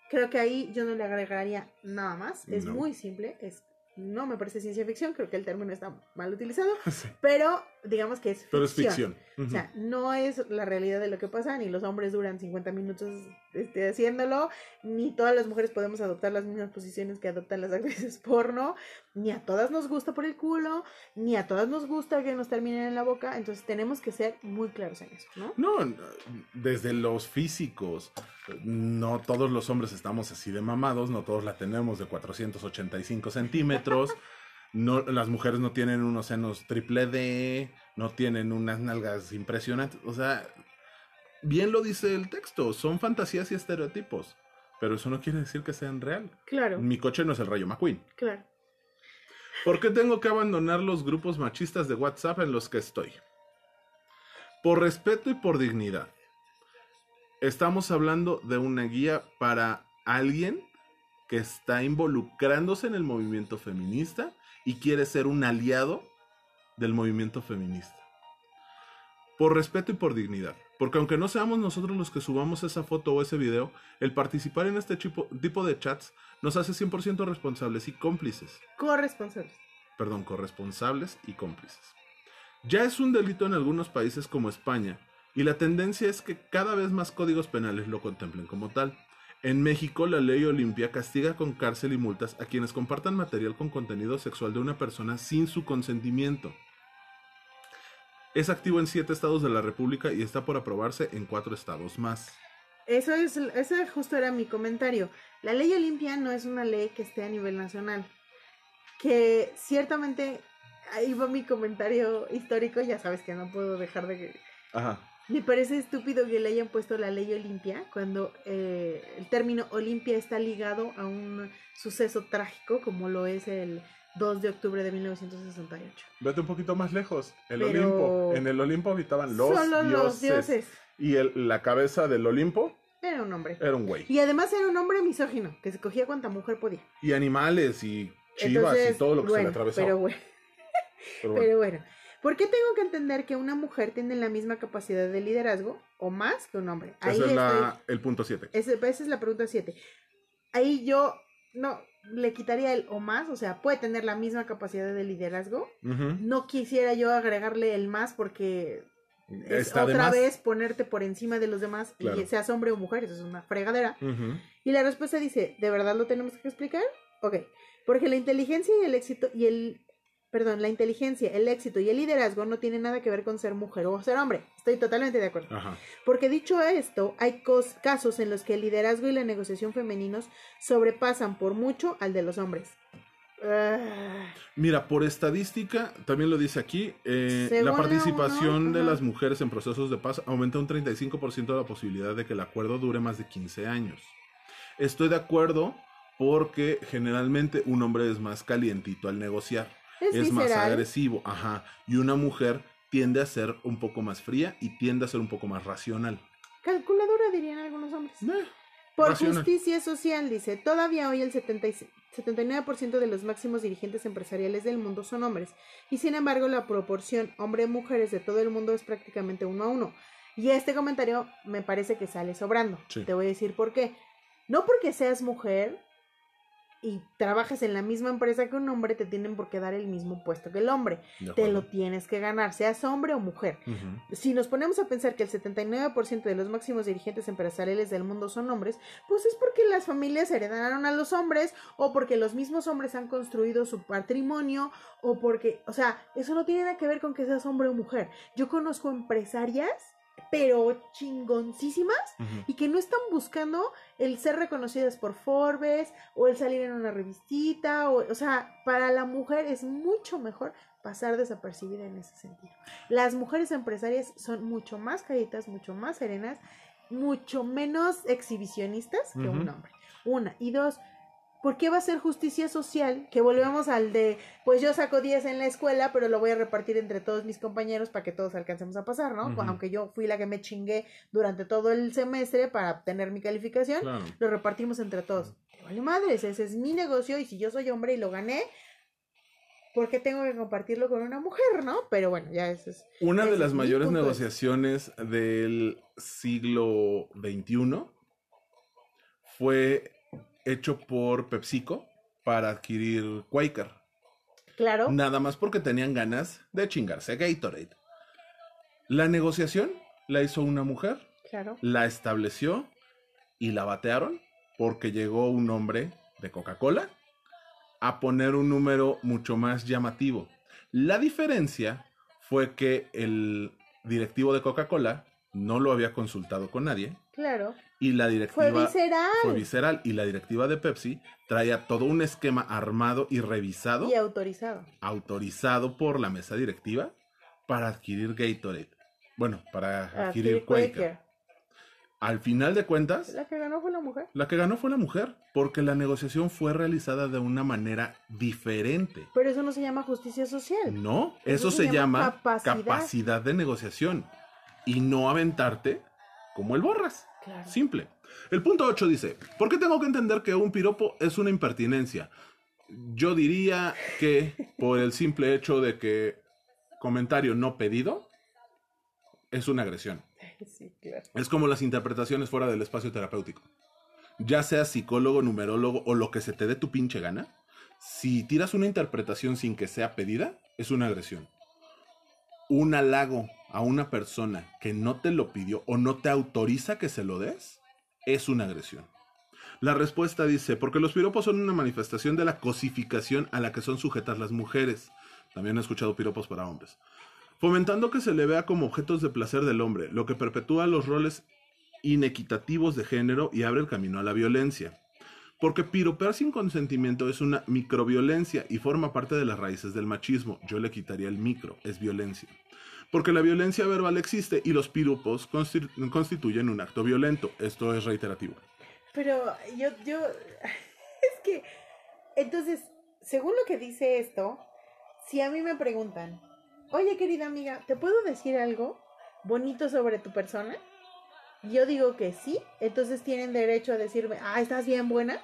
Creo que ahí yo no le agregaría nada más, es muy simple, es no me parece ciencia ficción, creo que el término está mal utilizado, <laughs> pero digamos que es ficción. Pero es ficción. O sea, no es la realidad de lo que pasa, ni los hombres duran 50 minutos este, haciéndolo, ni todas las mujeres podemos adoptar las mismas posiciones que adoptan las <laughs> actrices porno, ni a todas nos gusta por el culo, ni a todas nos gusta que nos terminen en la boca, entonces tenemos que ser muy claros en eso, ¿no? No, desde los físicos, no todos los hombres estamos así de mamados, no todos la tenemos de 485 centímetros. <laughs> No, las mujeres no tienen unos senos triple D, no tienen unas nalgas impresionantes. O sea, bien lo dice el texto, son fantasías y estereotipos. Pero eso no quiere decir que sean real. Claro. Mi coche no es el Rayo McQueen. Claro. ¿Por qué tengo que abandonar los grupos machistas de WhatsApp en los que estoy? Por respeto y por dignidad. Estamos hablando de una guía para alguien que está involucrándose en el movimiento feminista y quiere ser un aliado del movimiento feminista. Por respeto y por dignidad. Porque aunque no seamos nosotros los que subamos esa foto o ese video, el participar en este tipo, de chats nos hace 100% responsables y cómplices. Corresponsables. Perdón, corresponsables y cómplices. Ya es un delito en algunos países como España, y la tendencia es que cada vez más códigos penales lo contemplen como tal. En México, la ley Olimpia castiga con cárcel y multas a quienes compartan material con contenido sexual de una persona sin su consentimiento. Es activo en siete estados de la República y está por aprobarse en cuatro estados más. Eso es, ese justo era mi comentario. La ley Olimpia no es una ley que esté a nivel nacional. Que ciertamente, ahí va mi comentario histórico, ya sabes que no puedo dejar de... Ajá me parece estúpido que le hayan puesto la ley Olimpia cuando eh, el término Olimpia está ligado a un suceso trágico como lo es el 2 de octubre de 1968. Vete un poquito más lejos, el Olimpo. En el Olimpo habitaban los, dioses, los dioses. Y el, la cabeza del Olimpo era un hombre. Era un güey. Y además era un hombre misógino, que se cogía cuanta mujer podía. Y animales y chivas y todo lo que se le atravesó. Pero bueno. pero <laughs> bueno. ¿Por qué tengo que entender que una mujer tiene la misma capacidad de liderazgo o más que un hombre? Ahí Ese es el punto 7. Esa es la pregunta 7. Ahí yo no le quitaría el o más, o sea, puede tener la misma capacidad de liderazgo. No quisiera yo agregarle el más porque es otra vez ponerte por encima de los demás y seas hombre o mujer, eso es una fregadera. Y la respuesta dice, ¿de verdad lo tenemos que explicar? Ok, porque la inteligencia y el éxito y el perdón, la inteligencia, el éxito y el liderazgo no tienen nada que ver con ser mujer o ser hombre. Estoy totalmente de acuerdo. Porque dicho esto, hay casos en los que el liderazgo y la negociación femeninos sobrepasan por mucho al de los hombres. Ah. Mira, por estadística, también lo dice aquí, eh, la participación de las mujeres en procesos de paz aumenta un 35% la posibilidad de que el acuerdo dure más de 15 años. Estoy de acuerdo porque generalmente un hombre es más calientito al negociar es, más agresivo, ajá. Y una mujer tiende a ser un poco más fría y tiende a ser un poco más racional. Calculadora dirían algunos hombres. Eh, Por justicia social, dice, todavía hoy el 79% de los máximos dirigentes empresariales del mundo son hombres, y sin embargo la proporción hombre-mujeres de todo el mundo es prácticamente uno a uno. Y este comentario me parece que sale sobrando. Te voy a decir por qué. No porque seas mujer, y trabajas en la misma empresa que un hombre, te tienen por qué dar el mismo puesto que el hombre. Te lo tienes que ganar, seas hombre o mujer. Si nos ponemos a pensar que el 79% de los máximos dirigentes empresariales del mundo son hombres, pues es porque las familias heredaron a los hombres o porque los mismos hombres han construido su patrimonio o porque, o sea, eso no tiene nada que ver con que seas hombre o mujer. Yo conozco empresarias pero chingoncísimas y que no están buscando el ser reconocidas por Forbes o el salir en una revistita o, o sea, para la mujer es mucho mejor pasar desapercibida en ese sentido. Las mujeres empresarias son mucho más caritas, mucho más serenas, mucho menos exhibicionistas que un hombre. Una. Y dos, ¿por qué va a ser justicia social? Que volvemos al de, pues yo saco 10 en la escuela, pero lo voy a repartir entre todos mis compañeros para que todos alcancemos a pasar, ¿no? Aunque yo fui la que me chingué durante todo el semestre para obtener mi calificación, lo repartimos entre todos. Vale madres, ese es mi negocio y si yo soy hombre y lo gané, ¿por qué tengo que compartirlo con una mujer, no? Pero bueno, ya eso es. Una de las mayores negociaciones del siglo XXI fue hecho por PepsiCo para adquirir Quaker. Claro. Nada más porque tenían ganas de chingarse Gatorade. La negociación la hizo una mujer. Claro. La estableció y la batearon porque llegó un hombre de Coca-Cola a poner un número mucho más llamativo. La diferencia fue que el directivo de Coca-Cola no lo había consultado con nadie. Claro. Y la directiva fue visceral. Fue visceral. Y la directiva de Pepsi traía todo un esquema armado y revisado. Y autorizado. Autorizado por la mesa directiva para adquirir Gatorade. Bueno, para adquirir, Quaker. Al final de cuentas. La que ganó fue la mujer. La que ganó fue la mujer. Porque la negociación fue realizada de una manera diferente. Pero eso no se llama justicia social. No, eso, se, llama, capacidad de negociación y no aventarte como el borras. Simple. El punto 8 dice, ¿por qué tengo que entender que un piropo es una impertinencia? Yo diría que por el simple hecho de que comentario no pedido es una agresión. <laughs> Es como las interpretaciones fuera del espacio terapéutico. Ya sea psicólogo, numerólogo o lo que se te dé tu pinche gana, si tiras una interpretación sin que sea pedida, es una agresión. Un halago a una persona que no te lo pidió o no te autoriza que se lo des, es una agresión. La respuesta dice, porque los piropos son una manifestación de la cosificación a la que son sujetas las mujeres. También he escuchado piropos para hombres. Fomentando que se le vea como objetos de placer del hombre, lo que perpetúa los roles inequitativos de género y abre el camino a la violencia. Porque piropear sin consentimiento es una microviolencia y forma parte de las raíces del machismo. Yo le quitaría el micro, es violencia porque la violencia verbal existe y los piropos constituyen un acto violento. Esto es reiterativo. Pero yo, yo, <laughs> es que, entonces, según lo que dice esto, si a mí me preguntan, oye querida amiga, ¿te puedo decir algo bonito sobre tu persona? Yo digo que sí, entonces tienen derecho a decirme, ah, estás bien buena.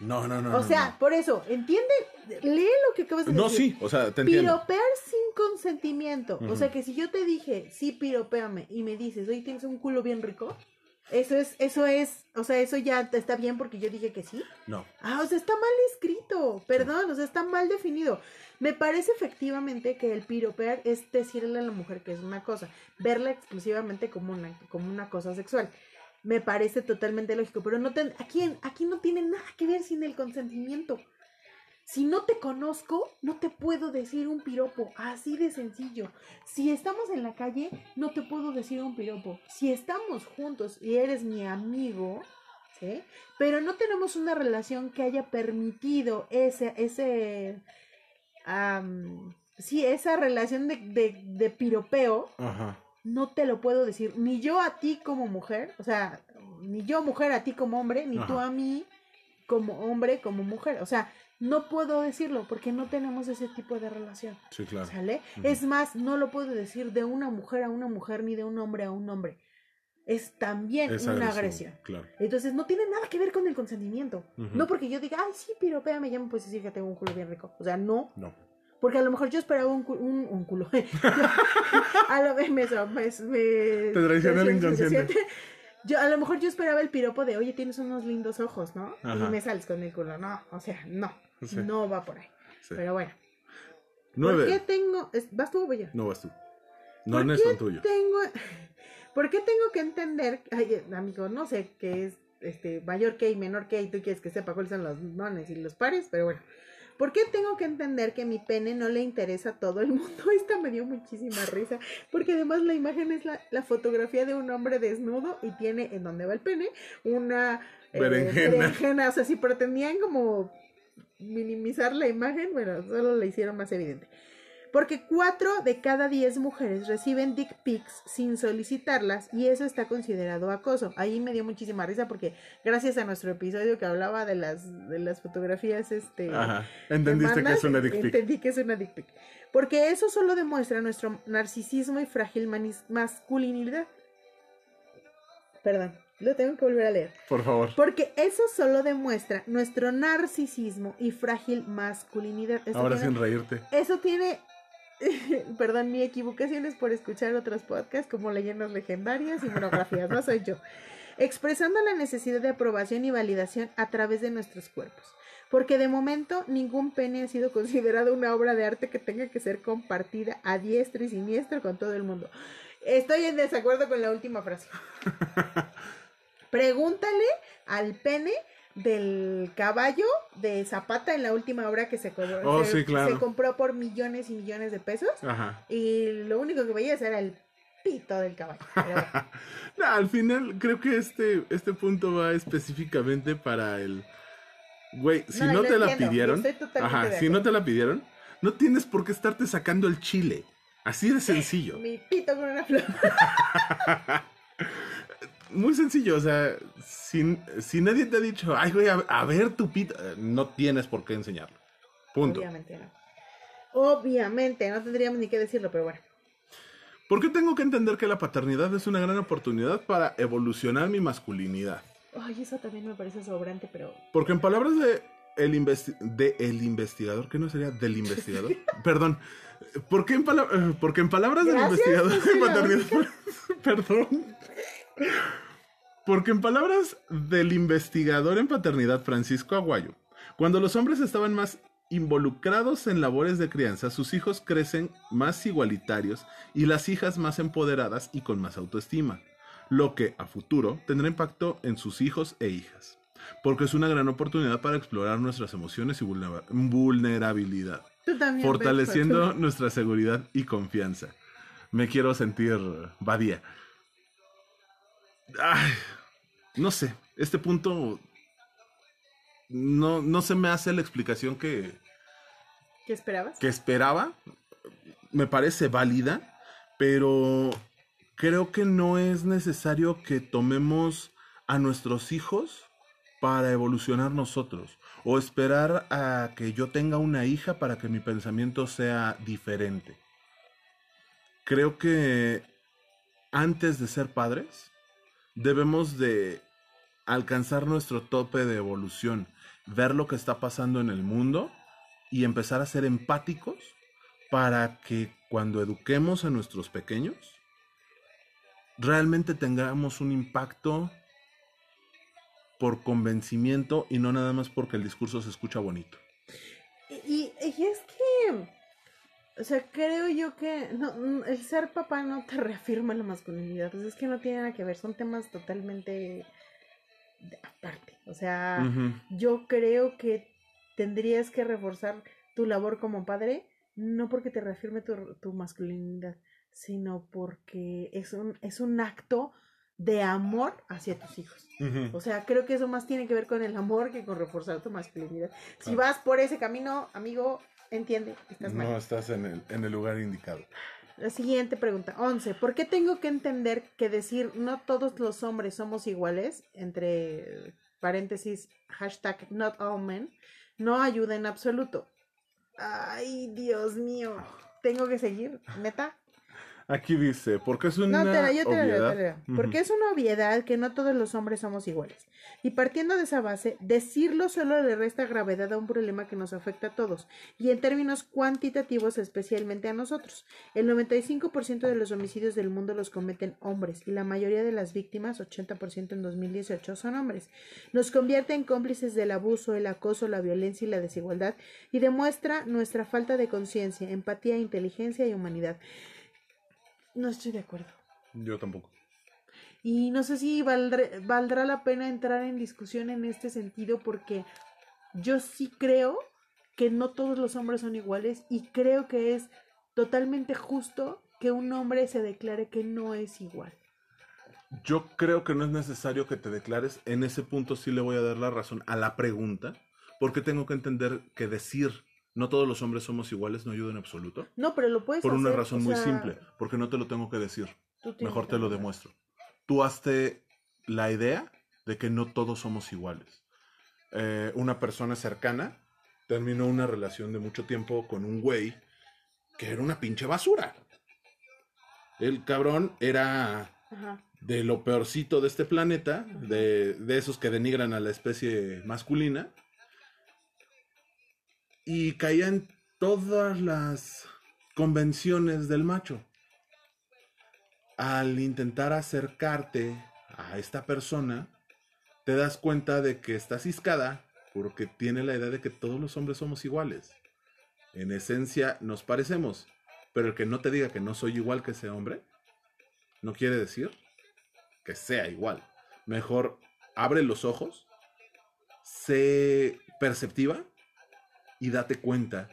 No, no, no. O sea, por eso, ¿entiende? Lee lo que acabas de decir. No, sí, o sea, te entiendo. Piropear sin consentimiento. O sea, que si yo te dije, sí, piropéame, y me dices, oye, tienes un culo bien rico, eso es, eso es, o sea, eso ya está bien porque yo dije que sí. No. Ah, o sea, está mal escrito, perdón, o sea, está mal definido. Me parece efectivamente que el piropear es decirle a la mujer que es una cosa, verla exclusivamente como una, como una cosa sexual me parece totalmente lógico, pero no aquí, aquí no tiene nada que ver sin el consentimiento. Si no te conozco, no te puedo decir un piropo, así de sencillo. Si estamos en la calle, no te puedo decir un piropo. Si estamos juntos y eres mi amigo, ¿sí? Pero no tenemos una relación que haya permitido ese, ese, sí, esa relación de, de, de piropeo. Ajá no te lo puedo decir, ni yo a ti como mujer, o sea, ni yo mujer a ti como hombre, ni tú a mí como hombre, como mujer, o sea, no puedo decirlo porque no tenemos ese tipo de relación. Sí, claro. ¿Sale? Es más, no lo puedo decir de una mujer a una mujer ni de un hombre a un hombre. Es también una agresión. Claro. Entonces no tiene nada que ver con el consentimiento. No porque yo diga, ay, sí, pero me llamo, pues decir que tengo un culo bien rico. O sea, no. No. Porque a lo mejor yo esperaba un, un, un culo. <laughs> a lo mejor me, me, Te el inconsciente. Yo, a lo mejor yo esperaba el piropo de, oye, tienes unos lindos ojos, ¿no? Y me sales con el culo. No, o sea, no. No va por ahí. Pero bueno. Nueve. ¿Por qué tengo. ¿Vas tú o voy yo? No vas tú. No es tan tuyo. Tengo... <laughs> ¿Por qué tengo que entender, ay, amigo, no sé qué es este mayor que y menor que y tú quieres que sepa cuáles son los nones y los pares, pero bueno. ¿Por qué tengo que entender que mi pene no le interesa a todo el mundo? <laughs> Esta me dio muchísima risa, porque además la imagen es la, fotografía de un hombre desnudo y tiene en donde va el pene una eh, berenjena. O sea, si pretendían como minimizar la imagen, bueno, solo la hicieron más evidente. Porque cuatro de cada diez mujeres reciben dick pics sin solicitarlas y eso está considerado acoso. Ahí me dio muchísima risa porque gracias a nuestro episodio que hablaba de las, de las fotografías, este... Ajá, entendiste que es una dick pic. Entendí que es una dick pic. Porque eso solo demuestra nuestro narcisismo y frágil masculinidad. Perdón. Lo tengo que volver a leer. Por favor. Porque eso solo demuestra nuestro narcisismo y frágil masculinidad. Ahora sin reírte. Eso tiene. <laughs> Perdón, mi equivocación es por escuchar otros podcasts como Leyendas Legendarias y Monografías. no soy yo. Expresando la necesidad de aprobación y validación a través de nuestros cuerpos. Porque de momento ningún pene ha sido considerado una obra de arte que tenga que ser compartida a diestro y siniestro con todo el mundo. Estoy en desacuerdo con la última frase. <laughs> Pregúntale al pene del caballo de Zapata en la última obra que se, oh, se, claro. compró por millones y millones de pesos. Ajá. Y lo único que veías era el pito del caballo. <laughs> no, al final creo que este, este punto va específicamente para el... Güey, si no, te la pidieron... Ajá, si no te la pidieron, no tienes por qué estarte sacando el chile. Así de sencillo. Mi pito con una flor. <laughs> muy sencillo, o sea, si, si nadie te ha dicho, ay, güey, a, ver tu pito, eh, no tienes por qué enseñarlo. Punto. Obviamente no. Obviamente, no tendríamos ni que decirlo, pero bueno. ¿Por qué tengo que entender que la paternidad es una gran oportunidad para evolucionar mi masculinidad? Ay, eso también me parece sobrante, pero... Porque en palabras de el, de el investigador, ¿qué no sería del investigador? <laughs> Perdón. Porque en, eh, porque en palabras del investigador de paternidad... <laughs> Perdón. Porque en palabras del investigador en paternidad Francisco Aguayo, cuando los hombres estaban más involucrados en labores de crianza, sus hijos crecen más igualitarios y las hijas más empoderadas y con más autoestima, lo que a futuro tendrá impacto en sus hijos e hijas, porque es una gran oportunidad para explorar nuestras emociones y vulnerabilidad, fortaleciendo nuestra seguridad y confianza. Me quiero sentir Badía. Ay, no sé, este punto no, no se me hace la explicación que... Que esperaba. Me parece válida, pero creo que no es necesario que tomemos a nuestros hijos para evolucionar nosotros o esperar a que yo tenga una hija para que mi pensamiento sea diferente. Creo que antes de ser padres, debemos de alcanzar nuestro tope de evolución, ver lo que está pasando en el mundo y empezar a ser empáticos para que cuando eduquemos a nuestros pequeños, realmente tengamos un impacto por convencimiento y no nada más porque el discurso se escucha bonito. Y, es que o sea, creo yo que no, el ser papá no te <laughs> reafirma la masculinidad. Pues es que no tiene nada que ver, son temas totalmente aparte. O sea, yo creo que tendrías que reforzar tu labor como padre, no porque te reafirme tu, tu masculinidad, sino porque es un, es un acto de amor hacia tus hijos. O sea, creo que eso más tiene que ver con el amor que con reforzar tu masculinidad. Si vas por ese camino, amigo, entiende, estás mal. No estás en el, en el lugar indicado. La siguiente pregunta, 11. ¿Por qué tengo que entender que decir no todos los hombres somos iguales, entre paréntesis, hashtag not all men, no ayuda en absoluto? Ay, Dios mío. ¿Tengo que seguir? ¿Neta? Aquí dice, porque es una obviedad. Porque es una obviedad que no todos los hombres somos iguales. Y partiendo de esa base, decirlo solo le resta gravedad a un problema que nos afecta a todos, y en términos cuantitativos especialmente a nosotros. El 95% de los homicidios del mundo los cometen hombres, y la mayoría de las víctimas, 80% en 2018, son hombres. Nos convierte en cómplices del abuso, el acoso, la violencia y la desigualdad, y demuestra nuestra falta de conciencia, empatía, inteligencia y humanidad. No estoy de acuerdo. Yo tampoco. Y no sé si valdrá la pena entrar en discusión en este sentido porque yo sí creo que no todos los hombres son iguales y creo que es totalmente justo que un hombre se declare que no es igual. Yo creo que no es necesario que te declares. En ese punto sí le voy a dar la razón a la pregunta, porque tengo que entender que decir no todos los hombres somos iguales, no ayuda en absoluto. No, pero lo puedes Por una razón o muy simple, porque no te lo tengo que decir. Mejor te lo demuestro. Tú hazte la idea de que no todos somos iguales. Eh, una persona cercana terminó una relación de mucho tiempo con un güey que era una pinche basura. El cabrón era Ajá. de lo peorcito de este planeta, de, de esos que denigran a la especie masculina, y caía en todas las convenciones del macho. Al intentar acercarte a esta persona, te das cuenta de que está ciscada porque tiene la idea de que todos los hombres somos iguales. En esencia nos parecemos, pero el que no te diga que no soy igual que ese hombre, no quiere decir que sea igual. Mejor abre los ojos, sé perceptiva y date cuenta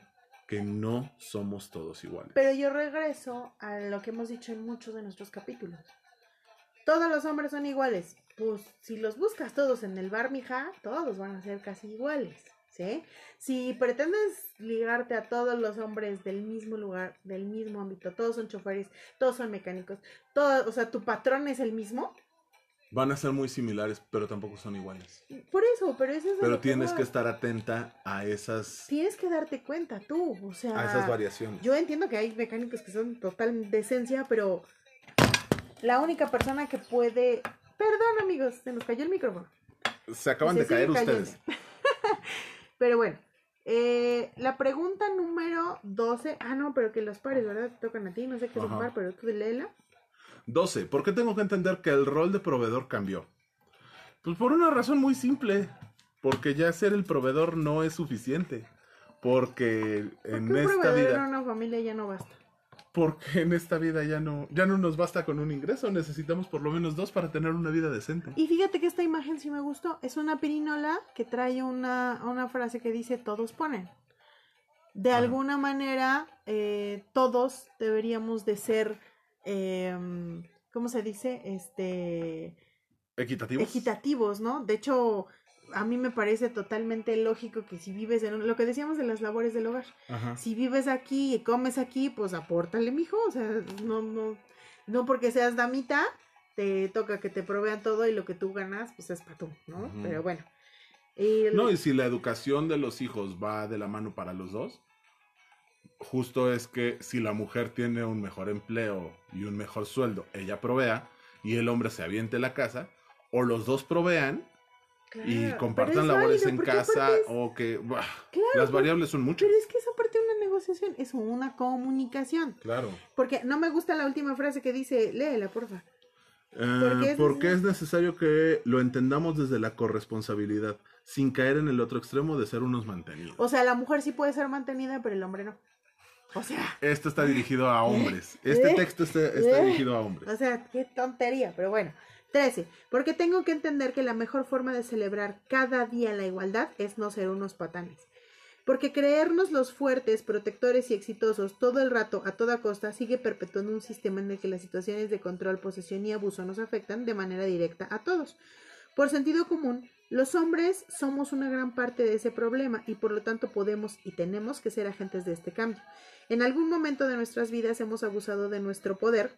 que no somos todos iguales. Pero yo regreso a lo que hemos dicho en muchos de nuestros capítulos. Todos los hombres son iguales. Pues si los buscas todos en el bar, mija, todos van a ser casi iguales. ¿Sí? Si pretendes ligarte a todos los hombres del mismo lugar, del mismo ámbito, todos son choferes, todos son mecánicos, todos, o sea, tu patrón es el mismo, Van a ser muy similares, pero tampoco son iguales. por eso, pero eso es Pero que tienes que estar atenta a esas, Tienes que darte cuenta tú, o sea, a esas variaciones. Yo entiendo que hay mecánicos que son total decencia, pero la única persona que puede. Perdón, amigos, se nos cayó el micrófono. Se acaban Se de caer cayendo. ustedes. <laughs> Pero bueno, eh, la pregunta número 12. Ah, no, pero que los pares, ¿verdad? Te tocan a ti, no sé qué es un par, pero tú léela. 12. ¿Por qué tengo que entender que el rol de proveedor cambió? Pues por una razón muy simple. Porque ya ser el proveedor no es suficiente. Porque en un esta proveedor en vida. una familia ya no basta. Porque en esta vida ya no, ya no nos basta con un ingreso. Necesitamos por lo menos dos para tener una vida decente. Y fíjate que esta imagen sí me gustó. Es una pirinola que trae una, una frase que dice todos ponen. De alguna manera, eh, todos deberíamos de ser, em, ¿cómo se dice? Este, ¿Equitativos? equitativos, ¿no? De hecho, a mí me parece totalmente lógico que si vives en un- lo que decíamos de las labores del hogar, Ajá. si vives aquí y comes aquí, pues apórtale, mijo, o sea, no, no, no porque seas damita, te toca que te provean todo y lo que tú ganas, pues es para tú, ¿no? Pero bueno. El- No, y si la educación de los hijos va de la mano para los dos, justo es que si la mujer tiene un mejor empleo y un mejor sueldo, ella provea y el hombre se aviente la casa, o los dos provean claro, y compartan es labores válido, en casa es- o que bah, claro, las variables son muchas. Pero es que esa parte de una negociación es una comunicación. Claro. Porque no me gusta la última frase que dice, léela, porfa. Eh, Porque es porque es neces- necesario que lo entendamos desde la corresponsabilidad, sin caer en el otro extremo de ser unos mantenidos. O sea, la mujer sí puede ser mantenida, pero el hombre no. O sea, Esto está dirigido a hombres. <laughs> Este Eh, texto está, está eh. dirigido a hombres. O sea, qué tontería, pero bueno. 13. Porque tengo que entender que la mejor forma de celebrar cada día la igualdad es no ser unos patanes. Porque creernos los fuertes, protectores y exitosos todo el rato, a toda costa, sigue perpetuando un sistema en el que las situaciones de control, posesión y abuso nos afectan de manera directa a todos. Por sentido común, los hombres somos una gran parte de ese problema y por lo tanto podemos y tenemos que ser agentes de este cambio. En algún momento de nuestras vidas hemos abusado de nuestro poder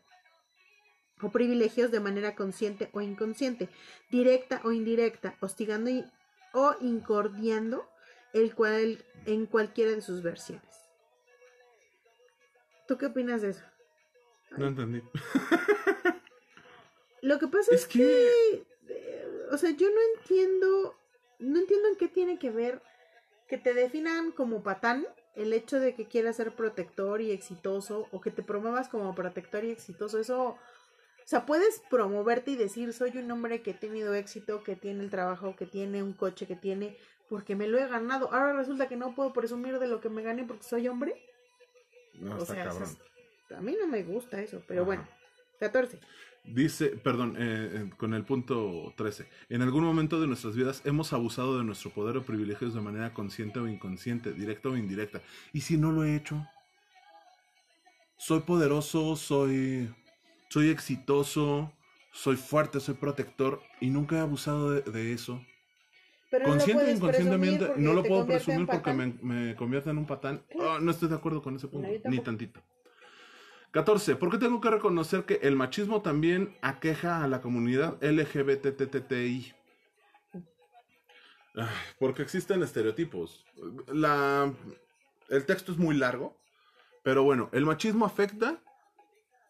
o privilegios de manera consciente o inconsciente, directa o indirecta, hostigando y- o incordiando el cual en cualquiera de sus versiones. ¿Tú qué opinas de eso? No entendí. Lo que pasa es, Es que, que- eh, o sea, yo no entiendo, no entiendo en qué tiene que ver que te definan como patán el hecho de que quieras ser protector y exitoso o que te promuevas como protector y exitoso. Eso, o sea, puedes promoverte y decir, soy un hombre que he tenido éxito, que tiene el trabajo, que tiene un coche, que tiene, porque me lo he ganado. Ahora resulta que no puedo presumir de lo que me gané porque soy hombre. No, o está sea, eso cabrón. es- a mí no me gusta eso, pero Ajá. bueno. 14. Dice, perdón, eh, eh, con el punto 13. En algún momento de nuestras vidas hemos abusado de nuestro poder o privilegios de manera consciente o inconsciente, directa o indirecta. ¿Y si no lo he hecho? Soy poderoso, soy, soy exitoso, soy fuerte, soy protector y nunca he abusado de, de eso. Consciente e inconscientemente, no lo puedo presumir porque me, me, convierte en un patán. Ah, no estoy de acuerdo con ese punto, ni tantito. 14. ¿Por qué tengo que reconocer que el machismo también aqueja a la comunidad LGBTTTI? Porque existen estereotipos. La, el texto es muy largo, pero bueno, el machismo afecta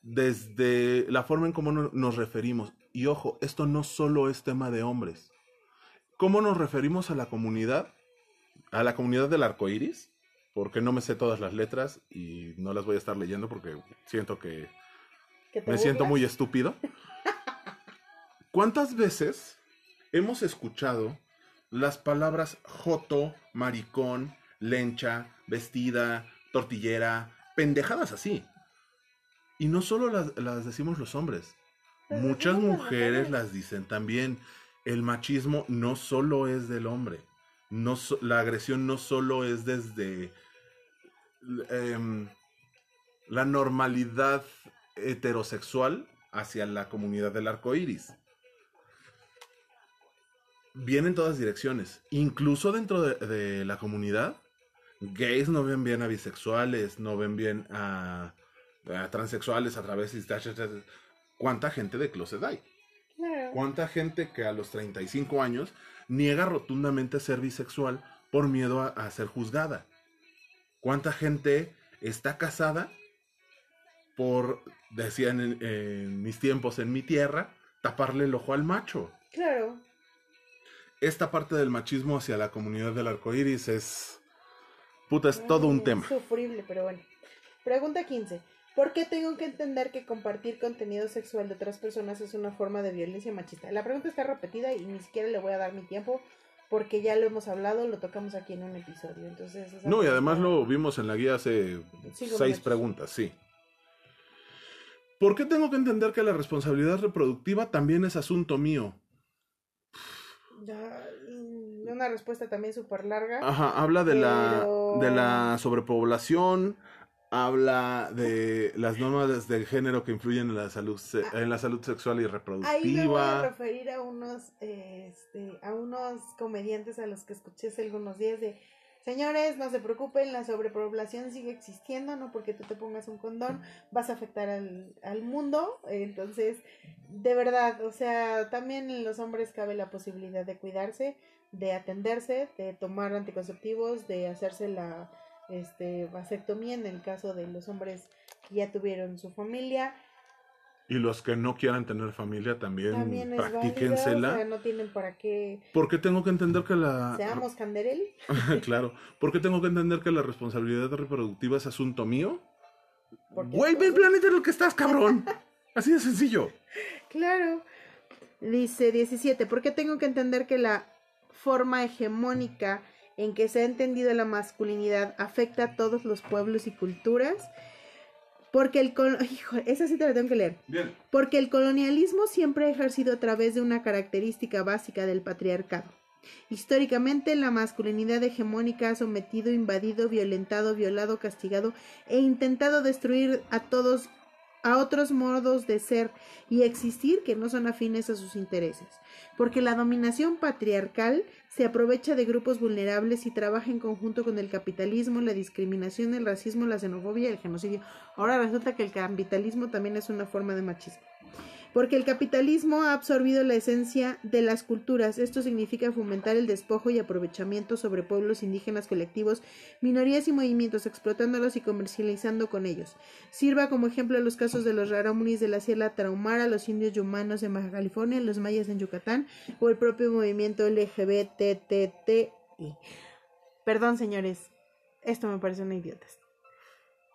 desde la forma en cómo nos referimos. Y ojo, esto no solo es tema de hombres. ¿Cómo nos referimos a la comunidad? A la comunidad del arco iris, porque no me sé todas las letras y no las voy a estar leyendo porque siento que me siento muy estúpido. <laughs> ¿Cuántas veces hemos escuchado las palabras joto, maricón, lencha, vestida, tortillera, pendejadas así? Y no solo las, decimos los hombres, muchas mujeres las dicen también. El machismo no solo es del hombre, no la agresión no solo es desde em, la normalidad heterosexual hacia la comunidad del arco iris. Viene en todas direcciones. Incluso dentro de la comunidad, gays no ven bien a bisexuales, no ven bien a a transexuales, a través de... ¿Cuánta gente de closet hay? ¿Cuánta gente que a los 35 años niega rotundamente ser bisexual por miedo a, ser juzgada? ¿Cuánta gente está casada por, decían en, mis tiempos, en mi tierra, taparle el ojo al macho? Claro. Esta parte del machismo hacia la comunidad del arco iris es. Puta, es todo un tema. Sufrible, pero bueno. Pregunta 15. ¿Por qué tengo que entender que compartir contenido sexual de otras personas es una forma de violencia machista? La pregunta está repetida y ni siquiera le voy a dar mi tiempo porque ya lo hemos hablado, lo tocamos aquí en un episodio. Entonces, no, y además lo vimos en la guía hace seis preguntas, sí. ¿Por qué tengo que entender que la responsabilidad reproductiva también es asunto mío? Mm, una respuesta también súper larga. Ajá, habla de, la, de la sobrepoblación, habla de las normas de género que influyen en la salud ah. en la salud sexual y reproductiva. Ahí me voy a referir a unos este, a unos comediantes a los que escuché hace algunos días de Señores, no se preocupen, la sobrepoblación sigue existiendo, no porque tú te pongas un condón vas a afectar al, al mundo. Entonces, de verdad, o sea, también en los hombres cabe la posibilidad de cuidarse, de atenderse, de tomar anticonceptivos, de hacerse la, este, vasectomía en el caso de los hombres que ya tuvieron su familia. Y los que no quieran tener familia también, también practíquensela. no tienen para qué. Porque tengo que entender que la. Seamos Canderel. <laughs> claro. Porque tengo que entender que la responsabilidad reproductiva es asunto mío. Güey, ve el planeta en el que estás, cabrón. <laughs> Así de sencillo. Claro. Dice 17. ¿Por qué tengo que entender que la forma hegemónica en que se ha entendido la masculinidad afecta a todos los pueblos y culturas. Porque el <laughs> Hijo, esa sí te la tengo que leer. Porque el colonialismo siempre ha ejercido a través de una característica básica del patriarcado. Históricamente, la masculinidad hegemónica ha sometido, invadido, violentado, violado, castigado e intentado destruir a todos a otros modos de ser y existir que no son afines a sus intereses, porque la dominación patriarcal se aprovecha de grupos vulnerables y trabaja en conjunto con el capitalismo, la discriminación, el racismo, la xenofobia y el genocidio. Ahora resulta que el capitalismo también es una forma de machismo porque el capitalismo ha absorbido la esencia de las culturas. Esto significa fomentar el despojo y aprovechamiento sobre pueblos indígenas colectivos, minorías y movimientos, explotándolos y comercializando con ellos. Sirva como ejemplo los casos de los rarámuris de la Sierra Tarahumara, los indios yumanos en Baja California, los mayas en Yucatán o el propio movimiento LGBTTI. Perdón, señores, esto me parece una idiota.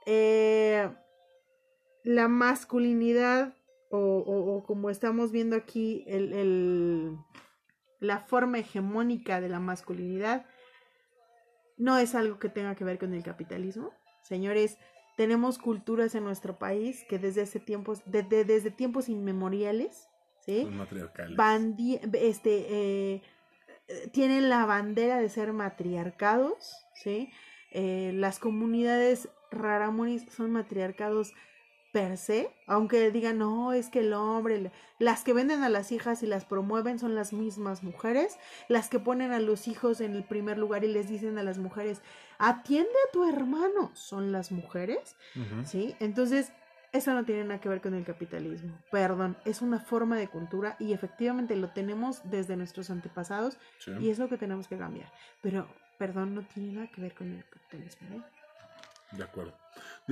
Eh, la masculinidad o, como estamos viendo aquí, el, la forma hegemónica de la masculinidad no es algo que tenga que ver con el capitalismo. Señores, tenemos culturas en nuestro país que desde hace tiempos, desde tiempos inmemoriales, ¿sí? este, eh, tienen la bandera de ser matriarcados, ¿sí? Eh, las comunidades raramuris son matriarcados per se, aunque digan, no, es que el hombre, las que venden a las hijas y las promueven son las mismas mujeres, las que ponen a los hijos en el primer lugar y les dicen a las mujeres, atiende a tu hermano, son las mujeres, ¿sí? Entonces, eso no tiene nada que ver con el capitalismo, perdón, es una forma de cultura y efectivamente lo tenemos desde nuestros antepasados y es lo que tenemos que cambiar, pero, perdón, no tiene nada que ver con el capitalismo, ¿eh? De acuerdo.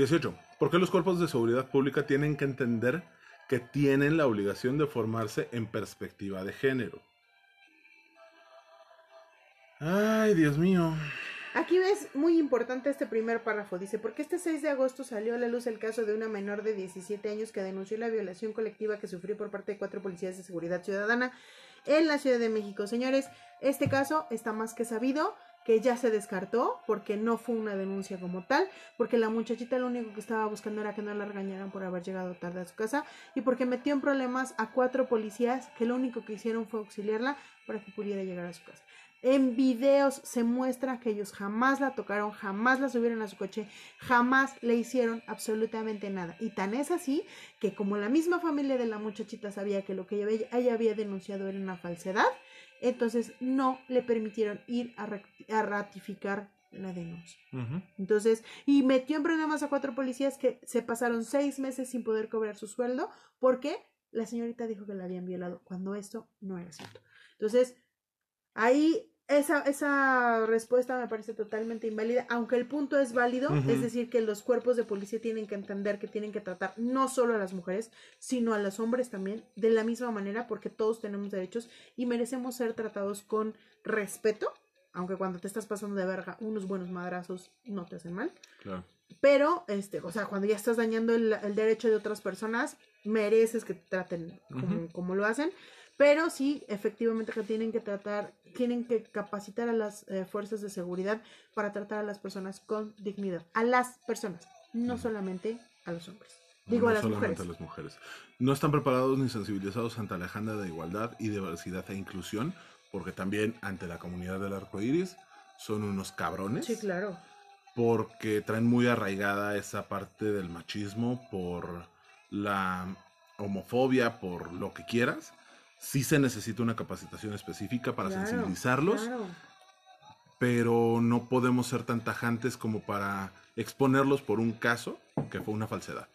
18. ¿Por qué los cuerpos de seguridad pública tienen que entender que tienen la obligación de formarse en perspectiva de género? Ay, Dios mío. Aquí ves muy importante este primer párrafo. Dice, porque este 6 de agosto salió a la luz el caso de una menor de 17 años que denunció la violación colectiva que sufrió por parte de cuatro policías de seguridad ciudadana en la Ciudad de México. Señores, este caso está más que sabido que ya se descartó porque no fue una denuncia como tal, porque la muchachita lo único que estaba buscando era que no la regañaran por haber llegado tarde a su casa y porque metió en problemas a cuatro policías que lo único que hicieron fue auxiliarla para que pudiera llegar a su casa. En videos se muestra que ellos jamás la tocaron, jamás la subieron a su coche, jamás le hicieron absolutamente nada. Y tan es así que como la misma familia de la muchachita sabía que lo que ella había denunciado era una falsedad, entonces no le permitieron ir a, ratificar la denuncia. Entonces, y metió en problemas a cuatro policías que se pasaron seis meses sin poder cobrar su sueldo porque la señorita dijo que la habían violado cuando esto no era cierto. Entonces, ahí esa, esa respuesta me parece totalmente inválida, aunque el punto es válido, es decir, que los cuerpos de policía tienen que entender que tienen que tratar no solo a las mujeres, sino a los hombres también, de la misma manera, porque todos tenemos derechos y merecemos ser tratados con respeto, aunque cuando te estás pasando de verga, unos buenos madrazos no te hacen mal. Claro. Pero, este, o sea, cuando ya estás dañando el, derecho de otras personas, mereces que te traten como lo hacen pero sí, efectivamente que tienen que tratar, tienen que capacitar a las eh, fuerzas de seguridad para tratar a las personas con dignidad. A las personas, no solamente a los hombres. Digo a las mujeres. a las mujeres. No están preparados ni sensibilizados ante la agenda de igualdad y diversidad e inclusión, porque también ante la comunidad del arco iris son unos cabrones. Sí, claro. Porque traen muy arraigada esa parte del machismo por la homofobia, por lo que quieras sí se necesita una capacitación específica para sensibilizarlos, pero no podemos ser tan tajantes como para exponerlos por un caso que fue una falsedad.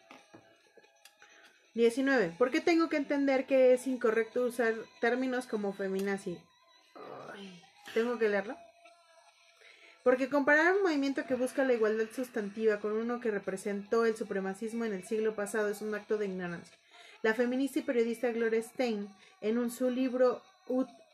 19. ¿Por qué tengo que entender que es incorrecto usar términos como feminazi? ¿Tengo que leerlo? Porque comparar un movimiento que busca la igualdad sustantiva con uno que representó el supremacismo en el siglo pasado es un acto de ignorancia. La feminista y periodista Gloria Stein, en su libro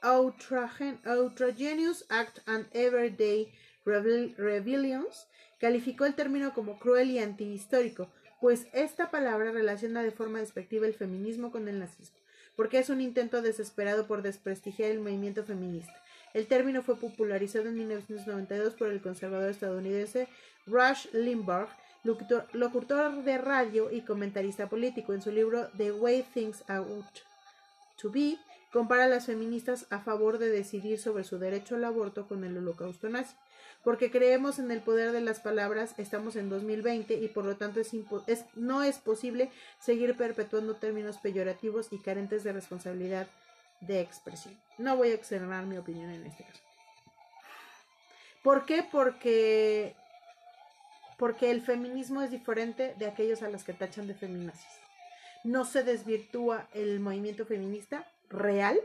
Outrageous Act and Everyday Rebellions, calificó el término como cruel y antihistórico, pues esta palabra relaciona de forma despectiva el feminismo con el nazismo, porque es un intento desesperado por desprestigiar el movimiento feminista. El término fue popularizado en 1992 por el conservador estadounidense Rush Limbaugh locutor, de radio y comentarista político. En su libro The Way Things Ought to Be, compara a las feministas a favor de decidir sobre su derecho al aborto con el holocausto nazi. Porque creemos en el poder de las palabras, estamos en 2020 y por lo tanto es, no es posible seguir perpetuando términos peyorativos y carentes de responsabilidad de expresión. No voy a externar mi opinión en este caso. ¿Por qué? Porque porque el feminismo es diferente de aquellos a los que tachan de feminazis. No se desvirtúa el movimiento feminista real.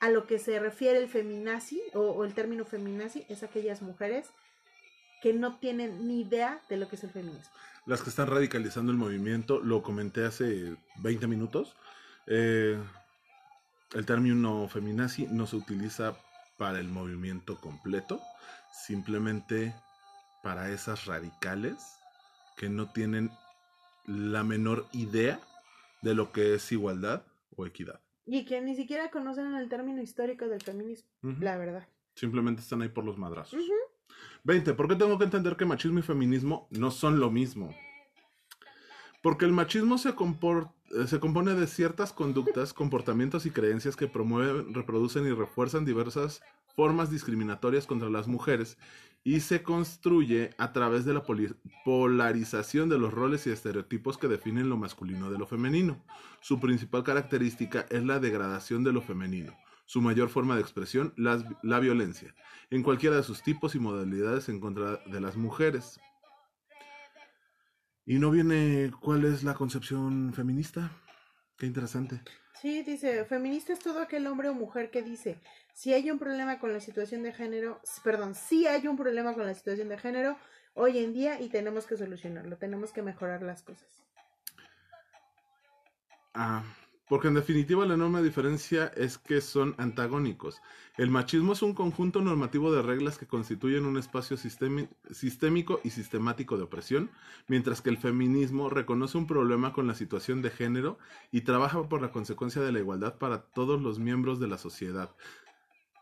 A lo que se refiere el feminazi o, el término feminazi es aquellas mujeres que no tienen ni idea de lo que es el feminismo. Las que están radicalizando el movimiento, lo comenté hace 20 minutos. Eh, el término feminazi no se utiliza para el movimiento completo, simplemente para esas radicales que no tienen la menor idea de lo que es igualdad o equidad. Y que ni siquiera conocen el término histórico del feminismo, la verdad. Simplemente están ahí por los madrazos. 20. ¿Por qué tengo que entender que machismo y feminismo no son lo mismo? Porque el machismo se, se compone de ciertas conductas, <laughs> comportamientos y creencias que promueven, reproducen y refuerzan diversas formas discriminatorias contra las mujeres y se construye a través de la polarización de los roles y estereotipos que definen lo masculino de lo femenino. Su principal característica es la degradación de lo femenino. Su mayor forma de expresión, la, la violencia, en cualquiera de sus tipos y modalidades en contra de las mujeres. ¿Y no viene cuál es la concepción feminista? Qué interesante. Sí, dice, feminista es todo aquel hombre o mujer que dice, si hay un problema con la situación de género, perdón, si hay un problema con la situación de género hoy en día y tenemos que solucionarlo, tenemos que mejorar las cosas. Ah, porque en definitiva la enorme diferencia es que son antagónicos. El machismo es un conjunto normativo de reglas que constituyen un espacio sistémico y sistemático de opresión, mientras que el feminismo reconoce un problema con la situación de género y trabaja por la consecuencia de la igualdad para todos los miembros de la sociedad,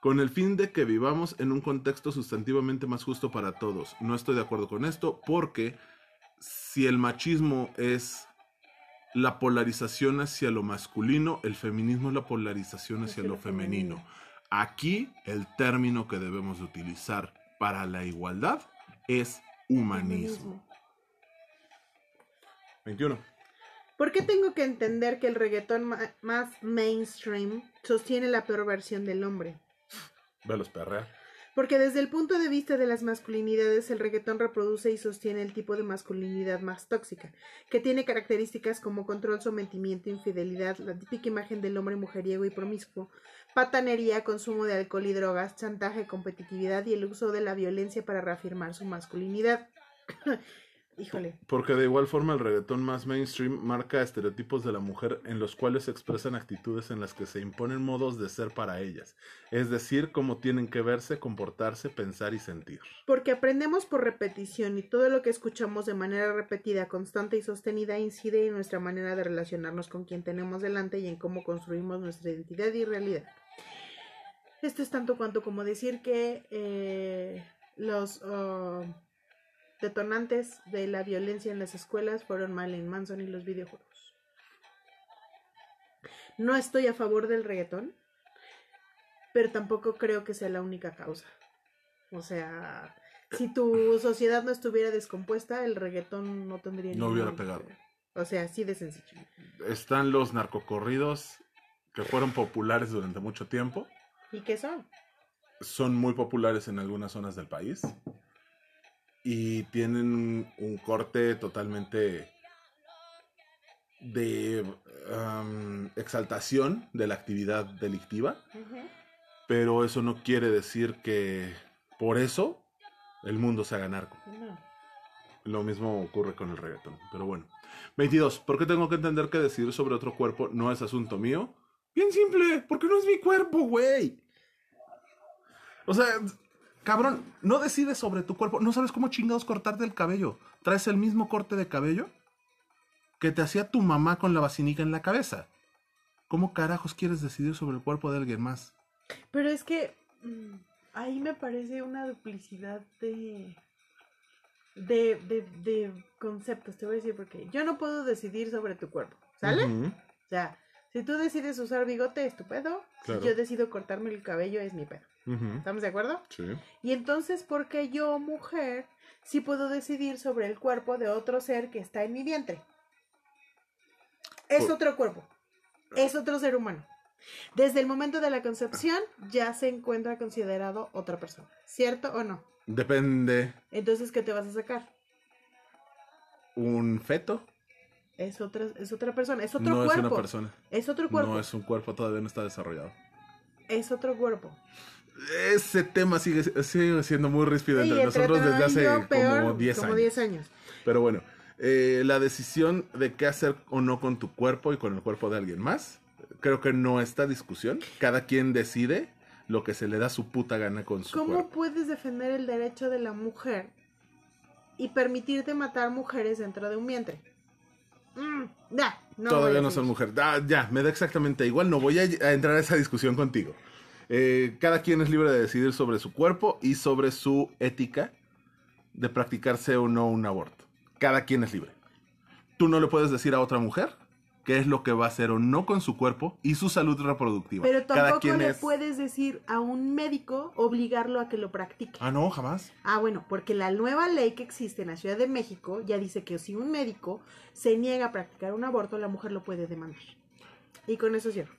con el fin de que vivamos en un contexto sustantivamente más justo para todos. No estoy de acuerdo con esto porque si el machismo es la polarización hacia lo masculino, el feminismo es la polarización hacia lo femenino. Aquí el término que debemos de utilizar para la igualdad es humanismo. 21. ¿Por qué tengo que entender que el reggaetón más mainstream sostiene la peor versión del hombre? Velos perrea. Porque desde el punto de vista de las masculinidades, el reggaetón reproduce y sostiene el tipo de masculinidad más tóxica, que tiene características como control, sometimiento, infidelidad, la típica imagen del hombre mujeriego y promiscuo, patanería, consumo de alcohol y drogas, chantaje, competitividad y el uso de la violencia para reafirmar su masculinidad. Híjole. Porque de igual forma el reggaetón más mainstream marca estereotipos de la mujer en los cuales se expresan actitudes en las que se imponen modos de ser para ellas, es decir, cómo tienen que verse, comportarse, pensar y sentir. Porque aprendemos por repetición y todo lo que escuchamos de manera repetida, constante y sostenida incide en nuestra manera de relacionarnos con quien tenemos delante y en cómo construimos nuestra identidad y realidad. Esto es tanto cuanto como decir que eh, los... Uh, detonantes de la violencia en las escuelas fueron Marilyn Manson y los videojuegos. No estoy a favor del reggaetón, pero tampoco creo que sea la única causa. O sea, si tu sociedad no estuviera descompuesta, el reggaetón no tendría No hubiera pegado. O sea, así de sencillo. Están los narcocorridos que fueron populares durante mucho tiempo. ¿Y qué son? Son muy populares en algunas zonas del país y tienen un corte totalmente de exaltación de la actividad delictiva, pero eso no quiere decir que por eso el mundo se haga narco. Lo mismo ocurre con el reggaetón, pero bueno. 22. ¿Por qué tengo que entender que decidir sobre otro cuerpo no es asunto mío? Bien simple, porque no es mi cuerpo, güey. O sea, Cabrón, no decides sobre tu cuerpo. No sabes cómo chingados cortarte el cabello. Traes el mismo corte de cabello que te hacía tu mamá con la vacinica en la cabeza. ¿Cómo carajos quieres decidir sobre el cuerpo de alguien más? Pero es que mm, ahí me parece una duplicidad de, de, de, conceptos. Te voy a decir porque yo no puedo decidir sobre tu cuerpo. ¿Sale? O sea, si tú decides usar bigote, es tu pedo. Si yo decido cortarme el cabello, es mi pedo. ¿Estamos de acuerdo? Sí. Y entonces, ¿por qué yo, mujer, sí puedo decidir sobre el cuerpo de otro ser que está en mi vientre? Es otro cuerpo. Es otro ser humano. Desde el momento de la concepción ya se encuentra considerado otra persona. ¿Cierto o no? Depende. Entonces, ¿qué te vas a sacar? ¿Un feto? Es otra, es otra persona, es otro cuerpo. No es una persona. Es otro cuerpo. No es un cuerpo, todavía no está desarrollado. Es otro cuerpo ese tema sigue, siendo muy ríspido entre, nosotros desde hace como 10 años. años. Pero bueno, eh, la decisión de qué hacer o no con tu cuerpo y con el cuerpo de alguien más, creo que no está discusión. Cada quien decide lo que se le da su puta gana con su ¿Cómo cuerpo. puedes defender el derecho de la mujer y permitirte matar mujeres dentro de un vientre? Mm, no Todavía no son mujeres. Ah, ya, me da exactamente igual. No voy a entrar a esa discusión contigo. Eh, cada quien es libre de decidir sobre su cuerpo y sobre su ética de practicarse o no un aborto. Cada quien es libre. Tú no le puedes decir a otra mujer qué es lo que va a hacer o no con su cuerpo y su salud reproductiva. Pero tampoco le puedes decir a un médico obligarlo a que lo practique. Ah, no, jamás. Ah, bueno, porque la nueva ley que existe en la Ciudad de México ya dice que si un médico se niega a practicar un aborto, la mujer lo puede demandar. Y con eso cierro.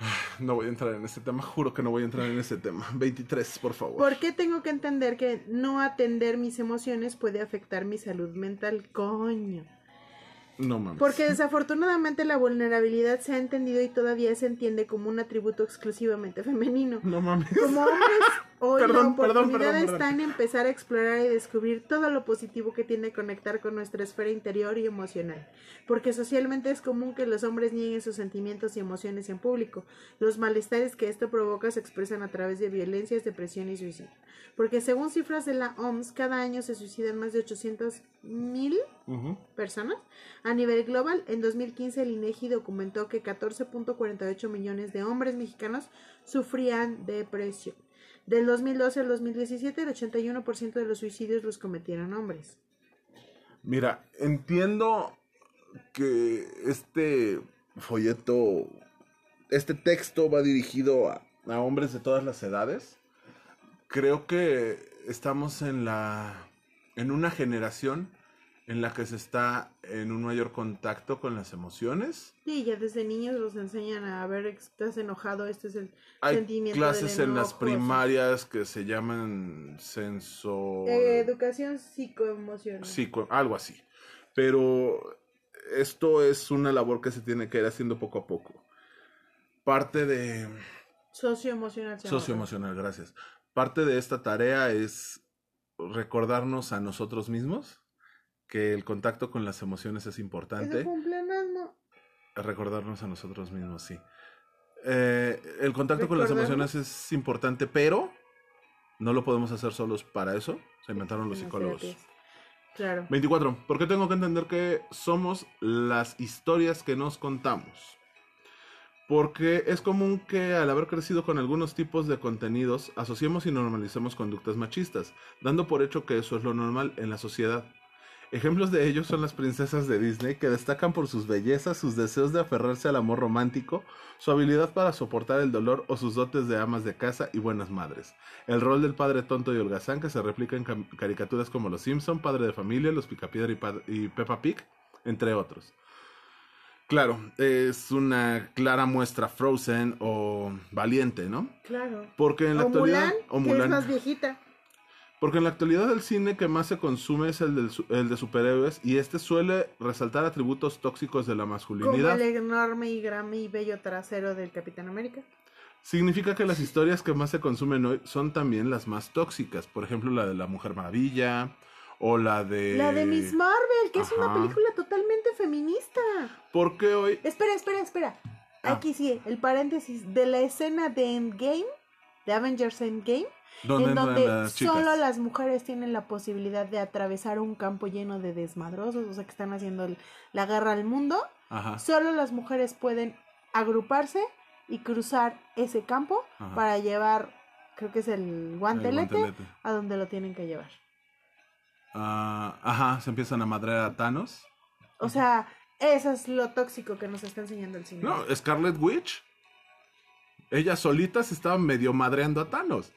<sighs> No voy a entrar en ese tema, juro que no voy a entrar en ese tema. 23, por favor. ¿Por qué tengo que entender que no atender mis emociones puede afectar mi salud mental? Coño. No mames. Porque desafortunadamente la vulnerabilidad se ha entendido y todavía se entiende como un atributo exclusivamente femenino. No mames. Como hombres, <laughs> hoy la oportunidad está en empezar a explorar y descubrir todo lo positivo que tiene conectar con nuestra esfera interior y emocional. Porque socialmente es común que los hombres nieguen sus sentimientos y emociones en público. Los malestares que esto provoca se expresan a través de violencias, depresión y suicidio. Porque según cifras de la OMS, cada año se suicidan más de 800 mil personas. A nivel global, en 2015 el INEGI documentó que 14.48 millones de hombres mexicanos sufrían depresión. Del 2012 al 2017, el 81% de los suicidios los cometieron hombres. Mira, entiendo que este folleto, este texto va dirigido a, a hombres de todas las edades. Creo que estamos en la en una generación en la que se está en un mayor contacto con las emociones. Sí, ya desde niños los enseñan a ver, estás enojado, este es el Hay sentimiento clases en las primarias que se llaman senso... Eh, educación psicoemocional. Psico, algo así. Pero esto es una labor que se tiene que ir haciendo poco a poco. Parte de... Socioemocional. Socioemocional, gracias. Parte de esta tarea es recordarnos a nosotros mismos que el contacto con las emociones es importante. Recordarnos a nosotros mismos, sí. Eh, el contacto con las emociones es importante, pero no lo podemos hacer solos para eso. Se inventaron los psicólogos. Claro. 24. ¿Por qué tengo que entender que somos las historias que nos contamos? Porque es común que al haber crecido con algunos tipos de contenidos, asociemos y normalicemos conductas machistas, dando por hecho que eso es lo normal en la sociedad. Ejemplos de ellos son las princesas de Disney, que destacan por sus bellezas, sus deseos de aferrarse al amor romántico, su habilidad para soportar el dolor o sus dotes de amas de casa y buenas madres. El rol del padre tonto y holgazán que se replica en caricaturas como Los Simpson, Padre de Familia, Los Picapiedra y, y Peppa Pig, entre otros. Claro, es una clara muestra Frozen o Valiente, ¿no? Claro. Porque en la actualidad. o Mulan, que es más viejita. Porque en la actualidad el cine que más se consume es el, de superhéroes y este suele resaltar atributos tóxicos de la masculinidad. Como el enorme y grande y bello trasero del Capitán América. Significa que las historias que más se consumen hoy son también las más tóxicas. Por ejemplo, la de la Mujer Maravilla o la de... La de Miss Marvel, que es una película totalmente feminista. ¿Por qué hoy? Espera, espera, espera. Ah. Aquí sí, el paréntesis de la escena de Endgame, de Avengers Endgame en donde solo las mujeres tienen la posibilidad de atravesar un campo lleno de desmadrosos, o sea, que están haciendo la guerra al mundo. Solo las mujeres pueden agruparse y cruzar ese campo para llevar, creo que es el guantelete, a donde lo tienen que llevar. Ah, ajá, se empiezan a madrear a Thanos. O sea, eso es lo tóxico que nos está enseñando el cine. No, Scarlet Witch. Ella solita se estaba medio madreando a Thanos.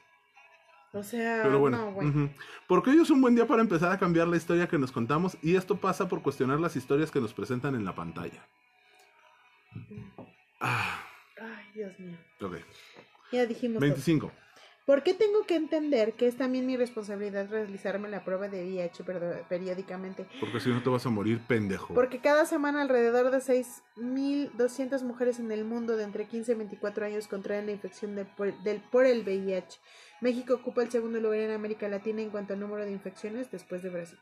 O sea, no, bueno. Porque hoy es un buen día para empezar a cambiar la historia que nos contamos y esto pasa por cuestionar las historias que nos presentan en la pantalla. Ah. Ay, Dios mío. Ok. Ya dijimos. 25. ¿Por qué tengo que entender que es también mi responsabilidad realizarme la prueba de VIH periódicamente? Porque si no te vas a morir, pendejo. Porque cada semana alrededor de 6.200 mujeres en el mundo de entre 15 y 24 años contraen la infección del, por el VIH. México ocupa el segundo lugar en América Latina en cuanto al número de infecciones después de Brasil.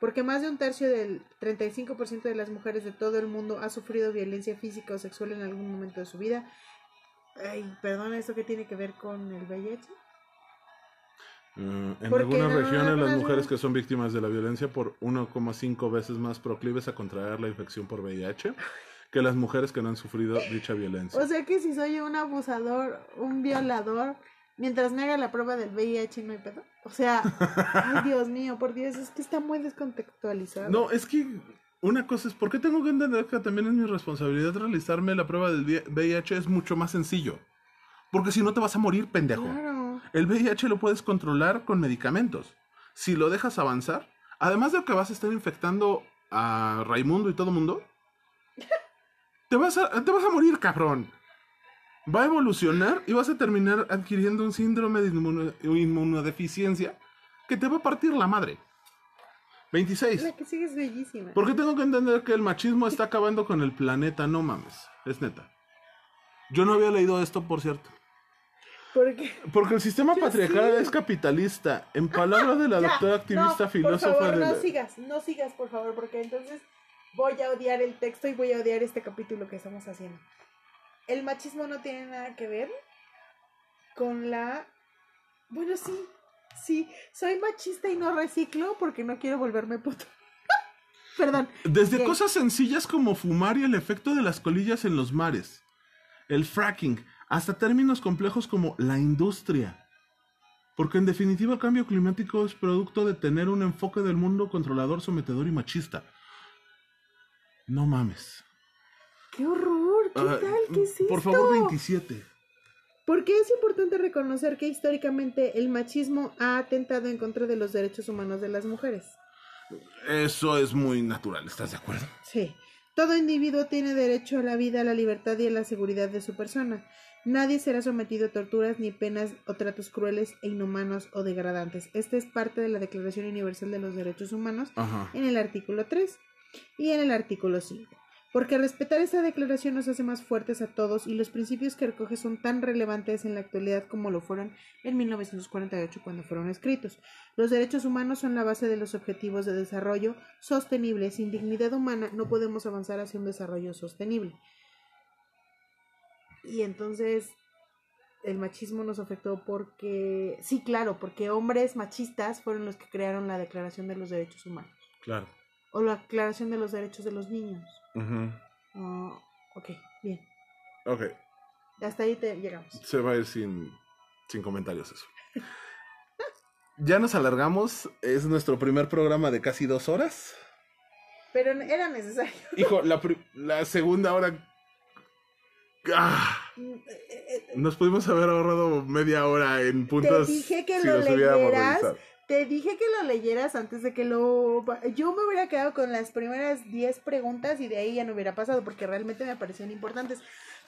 Porque más de un tercio del 35% de las mujeres de todo el mundo ha sufrido violencia física o sexual en algún momento de su vida Ay, perdón, ¿eso qué tiene que ver con el VIH? Mm, en algunas regiones las mujeres que son víctimas de la violencia por 1,5 veces más proclives a contraer la infección por VIH que las mujeres que no han sufrido dicha violencia. O sea que si soy un abusador, un violador, mientras me haga la prueba del VIH no hay pedo. O sea, ay <laughs> Dios mío, por Dios, es que está muy descontextualizado. No, es que una cosa es, ¿por qué tengo que entender que también es mi responsabilidad realizarme la prueba del VIH? Es mucho más sencillo. Porque si no te vas a morir, pendejo. El VIH lo puedes controlar con medicamentos. Si lo dejas avanzar, además de que vas a estar infectando a Raimundo y todo el mundo, <laughs> te vas, a, te vas a morir, cabrón. Va a evolucionar y vas a terminar adquiriendo un síndrome de inmunodeficiencia que te va a partir la madre. 26. La que sigue es bellísima. ¿Por qué tengo que entender que el machismo está acabando con el planeta? No mames, es neta. Yo no había leído esto, por cierto. ¿Por qué? Porque el sistema patriarcal es capitalista. En palabras de la <laughs> doctora activista filósofa por favor, No sigas, no sigas, por favor, porque entonces voy a odiar el texto y voy a odiar este capítulo que estamos haciendo. El machismo no tiene nada que ver con la... Bueno, sí, Sí, soy machista y no reciclo porque no quiero volverme puto. <laughs> Perdón. Desde cosas sencillas como fumar y el efecto de las colillas en los mares, el fracking, hasta términos complejos como la industria. Porque en definitiva el cambio climático es producto de tener un enfoque del mundo controlador, sometedor y machista. No mames. ¡Qué horror! ¿Qué ah, tal? ¿Qué es Por favor, 27. Porque es importante reconocer que históricamente el machismo ha atentado en contra de los derechos humanos de las mujeres. Eso es muy natural, ¿estás de acuerdo? Sí. Todo individuo tiene derecho a la vida, a la libertad y a la seguridad de su persona. Nadie será sometido a torturas ni penas o tratos crueles e inhumanos o degradantes. Esta es parte de la Declaración Universal de los Derechos Humanos en el artículo 3 y en el artículo 5 porque respetar esta declaración nos hace más fuertes a todos y los principios que recoge son tan relevantes en la actualidad como lo fueron en 1948 cuando fueron escritos. Los derechos humanos son la base de los objetivos de desarrollo sostenible. Sin dignidad humana no podemos avanzar hacia un desarrollo sostenible. Y entonces el machismo nos afectó porque, sí, claro, porque hombres machistas fueron los que crearon la Declaración de los Derechos Humanos. Claro. O la Declaración de los Derechos de los Niños. Uh ok, bien. Ok. Hasta ahí te llegamos. Se va a ir sin, sin comentarios eso. <laughs> ya nos alargamos. Es nuestro primer programa de casi dos horas. Pero era necesario. <laughs> Hijo, la, la segunda hora. ¡Ah! Mm, eh, eh, nos pudimos haber ahorrado media hora en puntos. Te dije que lo leyeras te dije que lo leyeras antes de que lo... Yo me hubiera quedado con las primeras 10 preguntas y de ahí ya no hubiera pasado porque realmente me parecían importantes.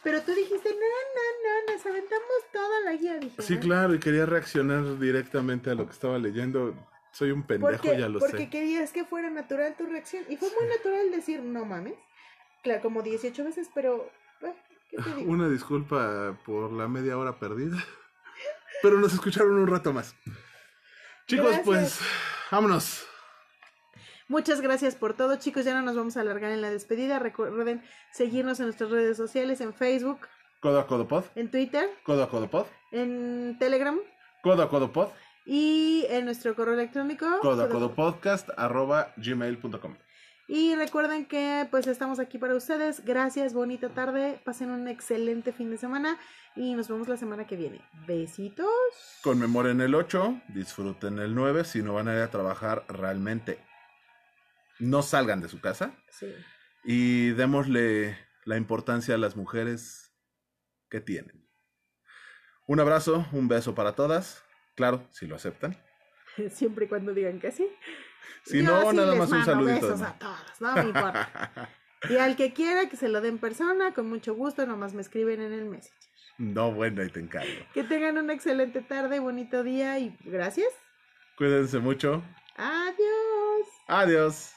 Pero tú dijiste, no, no, no, nos aventamos toda la guía. Dije, sí, claro, y quería reaccionar directamente a lo que estaba leyendo. Soy un pendejo, ya lo sé. Porque querías que fuera natural tu reacción. Y fue muy natural decir, no mames. Claro, como 18 veces, pero... ¿qué te digo? Una disculpa por la media hora perdida. <laughs> Pero nos escucharon un rato más. Chicos, pues vámonos. Muchas gracias por todo, chicos. Ya no nos vamos a alargar en la despedida. Recuerden seguirnos en nuestras redes sociales, en Facebook. Codo a Codo Pod. En Twitter. Codo a Codo Pod. En Telegram. Codo a Codo Pod. Y en nuestro correo electrónico. Codo a Codo Podcast arroba gmail.com. Y recuerden que pues estamos aquí para ustedes. Gracias, bonita tarde. Pasen un excelente fin de semana y nos vemos la semana que viene. Besitos. Conmemoren el 8, disfruten el 9 si no van a ir a trabajar realmente. No salgan de su casa. Sí. Y démosle la importancia a las mujeres que tienen. Un abrazo, un beso para todas. Claro, si lo aceptan. <laughs> Siempre y cuando digan que sí. <laughs> Si no, nada más un saludito. Besos a todos, no me importa. <laughs> y al que quiera que se lo den persona, con mucho gusto, nomás me escriben en el messenger. No, bueno, ahí te encargo. Que tengan una excelente tarde, bonito día y gracias. Cuídense mucho. Adiós. Adiós.